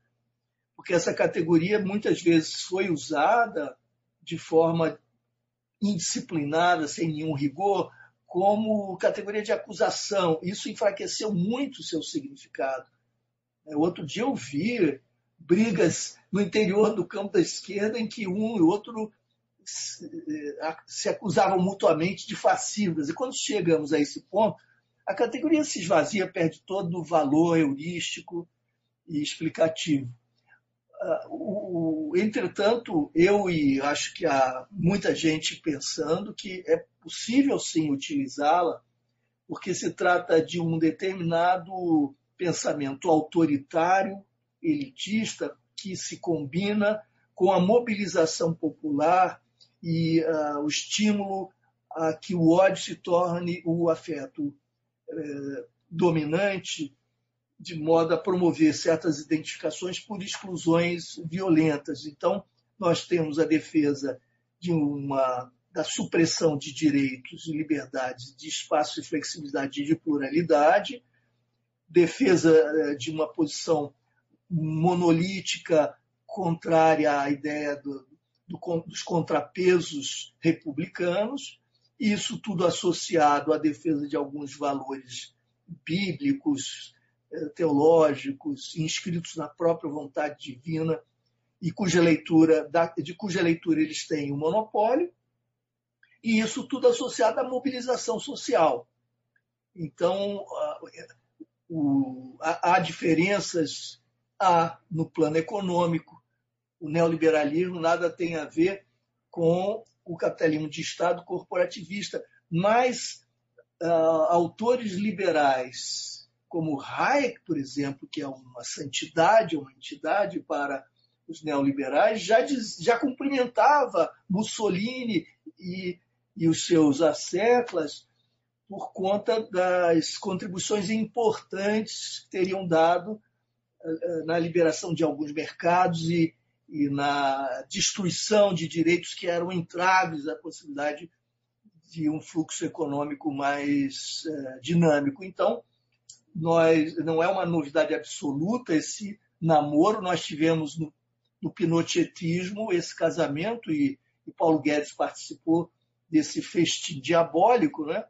Porque essa categoria muitas vezes foi usada de forma indisciplinada, sem nenhum rigor, como categoria de acusação. Isso enfraqueceu muito o seu significado. É, outro dia eu vi brigas no interior do campo da esquerda em que um e outro se acusavam mutuamente de fascistas. E quando chegamos a esse ponto, a categoria se esvazia, perde todo o valor heurístico e explicativo. O, entretanto, eu e acho que há muita gente pensando que é possível sim utilizá-la, porque se trata de um determinado pensamento autoritário, elitista, que se combina com a mobilização popular e uh, o estímulo a que o ódio se torne o afeto uh, dominante, de modo a promover certas identificações por exclusões violentas. Então, nós temos a defesa de uma da supressão de direitos e liberdades, de espaço de flexibilidade e de pluralidade, defesa eh, de uma posição monolítica contrária à ideia do, do, dos contrapesos republicanos, isso tudo associado à defesa de alguns valores bíblicos, eh, teológicos, inscritos na própria vontade divina, e cuja leitura, de cuja leitura eles têm o um monopólio, e isso tudo associado à mobilização social. Então, há diferenças há no plano econômico. O neoliberalismo nada tem a ver com o capitalismo de Estado corporativista, mas uh, autores liberais, como Hayek, por exemplo, que é uma santidade, uma entidade para os neoliberais, já, diz, já cumprimentava Mussolini e, e os seus asseclas por conta das contribuições importantes que teriam dado eh, na liberação de alguns mercados e, e na destruição de direitos que eram entraves à possibilidade de um fluxo econômico mais uh, dinâmico. Então, nós, não é uma novidade absoluta esse namoro. Nós tivemos no, no pinochetismo esse casamento e, e Paulo Guedes participou desse festim diabólico, né?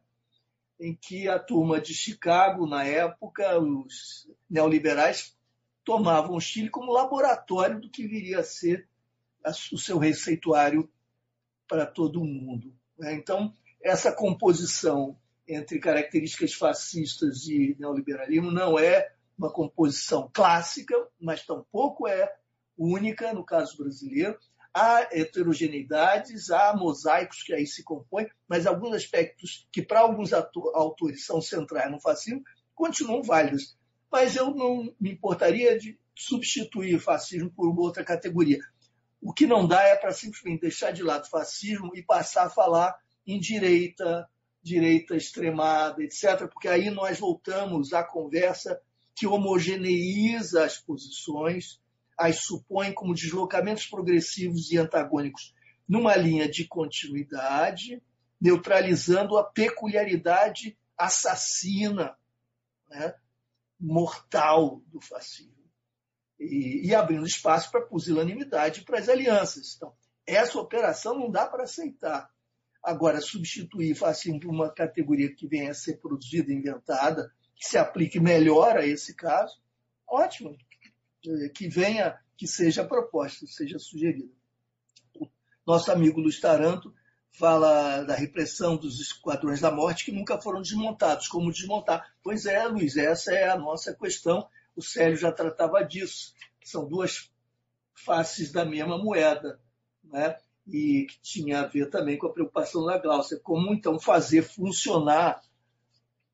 em que a turma de Chicago, na época, os neoliberais tomavam o Chile como laboratório do que viria a ser o seu receituário para todo o mundo. Né? Então, essa composição entre características fascistas e neoliberalismo não é uma composição clássica, mas tampouco é única no caso brasileiro. Há heterogeneidades, há mosaicos que aí se compõem, mas alguns aspectos que para alguns autores são centrais no fascismo continuam válidos mas eu não me importaria de substituir fascismo por uma outra categoria. O que não dá é para simplesmente deixar de lado fascismo e passar a falar em direita, direita extremada, etc., porque aí nós voltamos à conversa que homogeneiza as posições, as supõe como deslocamentos progressivos e antagônicos numa linha de continuidade, neutralizando a peculiaridade assassina né, mortal do fascismo. E, e abrindo espaço para pusilanimidade e para as alianças. Então, essa operação não dá para aceitar. Agora, substituir fascismo por uma categoria que venha a ser produzida, inventada, que se aplique melhor a esse caso, ótimo. Que venha, que seja proposta, seja sugerida. Nosso amigo Luiz Taranto fala da repressão dos esquadrões da morte que nunca foram desmontados. Como desmontar? Pois é, Luiz, essa é a nossa questão. O Célio já tratava disso. São duas faces da mesma moeda, né? e que tinha a ver também com a preocupação da Glaucia. Como então fazer funcionar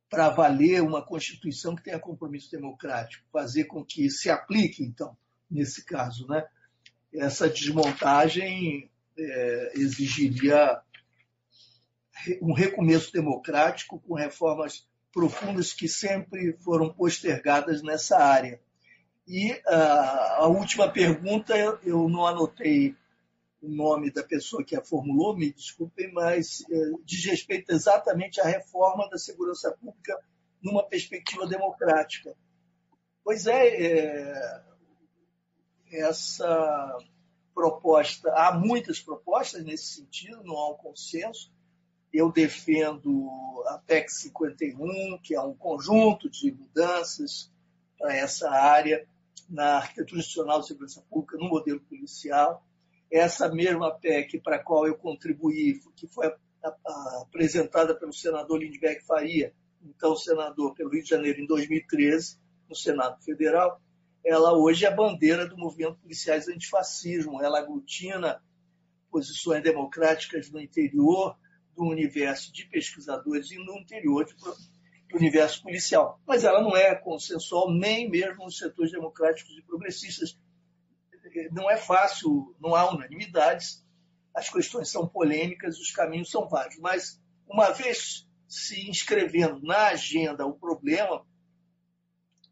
para valer uma Constituição que tenha compromisso democrático, fazer com que se aplique, então, nesse caso. Né? Essa desmontagem é, exigiria um recomeço democrático com reformas profundas que sempre foram postergadas nessa área. E uh, a última pergunta, eu não anotei o nome da pessoa que a formulou, me desculpem, mas uh, diz respeito exatamente à reforma da segurança pública numa perspectiva democrática. Pois é, é essa proposta, há muitas propostas nesse sentido, não há um consenso, eu defendo a PEC 51, que é um conjunto de mudanças para essa área na arquitetura institucional de segurança pública, no modelo policial. Essa mesma PEC para a qual eu contribuí, que foi apresentada pelo senador Lindbergh Faria, então senador pelo Rio de Janeiro em 2013, no Senado Federal, ela hoje é bandeira do movimento Policiais Antifascismo. Ela aglutina posições democráticas no interior do universo de pesquisadores e no interior do universo policial. Mas ela não é consensual nem mesmo nos setores democráticos e progressistas. Não é fácil, não há unanimidades, as questões são polêmicas, os caminhos são vários. Mas, uma vez se inscrevendo na agenda o problema,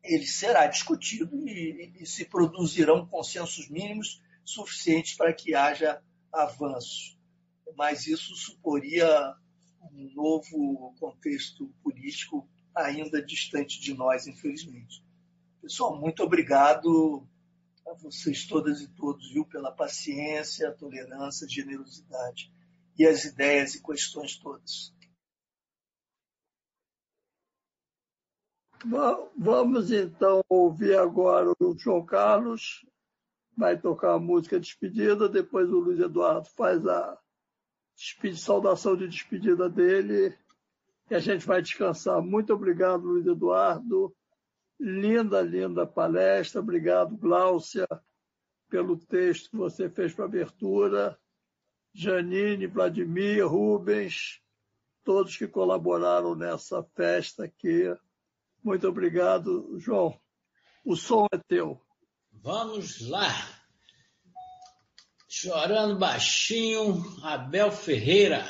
ele será discutido e, e se produzirão consensos mínimos suficientes para que haja avanços. Mas isso suporia um novo contexto político ainda distante de nós, infelizmente. Pessoal, muito obrigado a vocês todas e todos, viu, pela paciência, tolerância, generosidade e as ideias e questões todas. Vamos então ouvir agora o João Carlos, vai tocar a música de despedida, depois o Luiz Eduardo faz a saudação de despedida dele e a gente vai descansar. Muito obrigado, Luiz Eduardo. Linda, linda palestra. Obrigado, Gláucia, pelo texto que você fez para abertura. Janine, Vladimir, Rubens, todos que colaboraram nessa festa aqui. Muito obrigado, João. O som é teu. Vamos lá. Chorando baixinho, Abel Ferreira.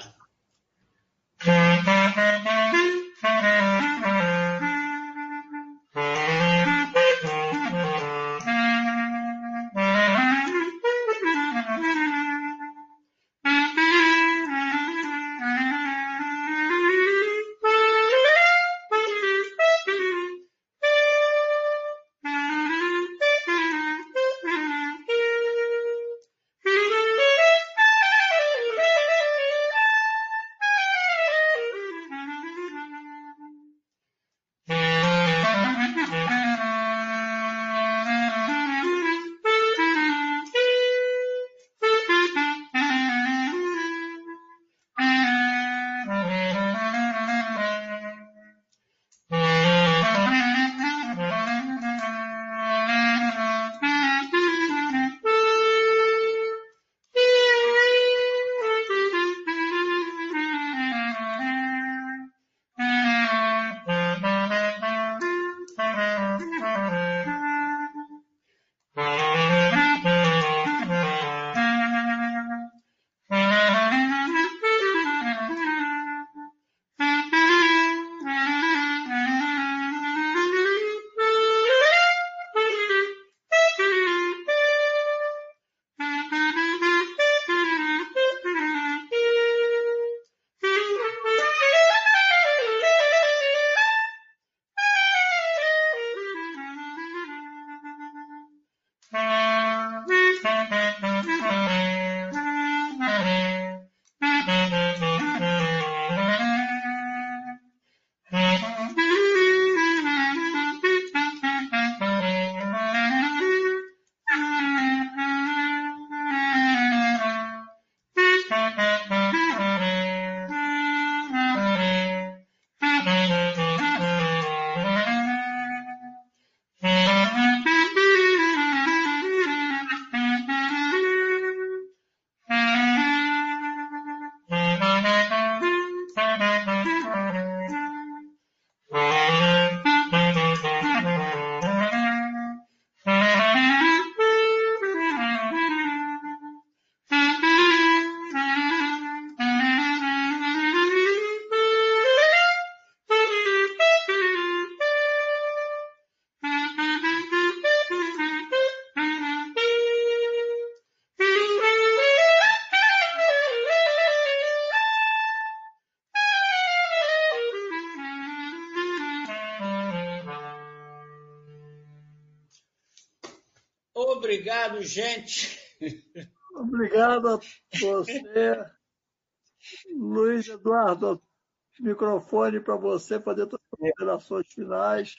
Gente. Obrigado a você. Luiz Eduardo, microfone para você fazer todas as considerações finais.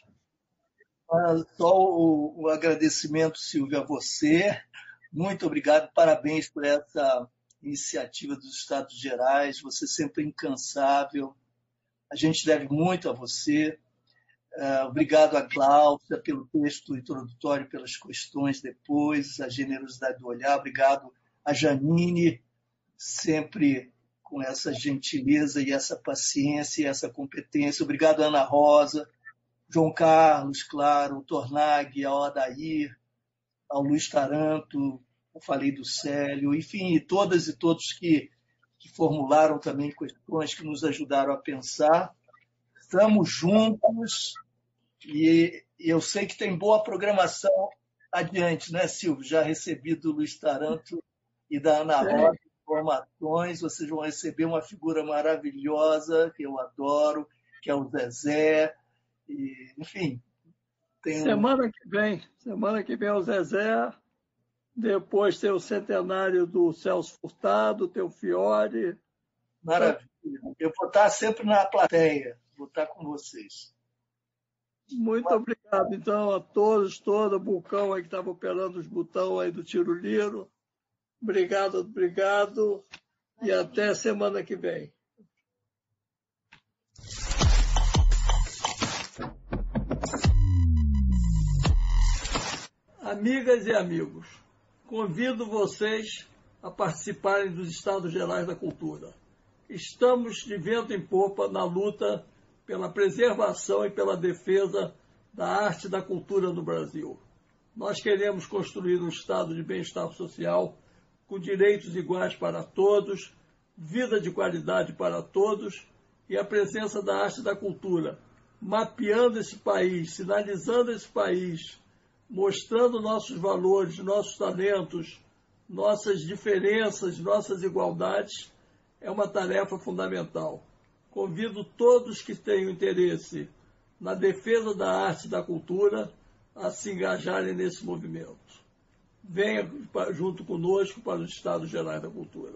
Só o, o agradecimento, Silvia, a você. Muito obrigado, parabéns por essa iniciativa dos Estados Gerais. Você sempre incansável, A gente deve muito a você. Uh, obrigado a Cláudia pelo texto introdutório, pelas questões depois, a generosidade do olhar. Obrigado a Janine, sempre com essa gentileza e essa paciência e essa competência. Obrigado, Ana Rosa, João Carlos, claro, o Tornag, ao Adair, ao Luiz Taranto, eu falei do Célio, enfim, e todas e todos que, que formularam também questões que nos ajudaram a pensar. Estamos juntos e eu sei que tem boa programação adiante, né, Silvio? Já recebi do Luiz Taranto e da Ana Rosa informações, vocês vão receber uma figura maravilhosa que eu adoro, que é o Zezé, e, enfim. semana um... que vem, semana que vem é o Zezé, depois tem o centenário do Celso Furtado, tem o Fiore. Maravilha. Eu vou estar sempre na plateia, vou estar com vocês. Muito obrigado, então, a todos, todo o Bulcão aí que estava operando os botões aí do Tiro Liro. Obrigado, obrigado. E até semana que vem. Amigas e amigos, convido vocês a participarem dos Estados Gerais da Cultura. Estamos de vento em popa na luta pela preservação e pela defesa da arte e da cultura no Brasil. Nós queremos construir um estado de bem-estar social com direitos iguais para todos, vida de qualidade para todos e a presença da arte e da cultura, mapeando esse país, sinalizando esse país mostrando nossos valores, nossos talentos, nossas diferenças, nossas igualdades, é uma tarefa fundamental. Convido todos que tenham interesse na defesa da arte e da cultura a se engajarem nesse movimento. Venha junto conosco para os Estados Gerais da Cultura.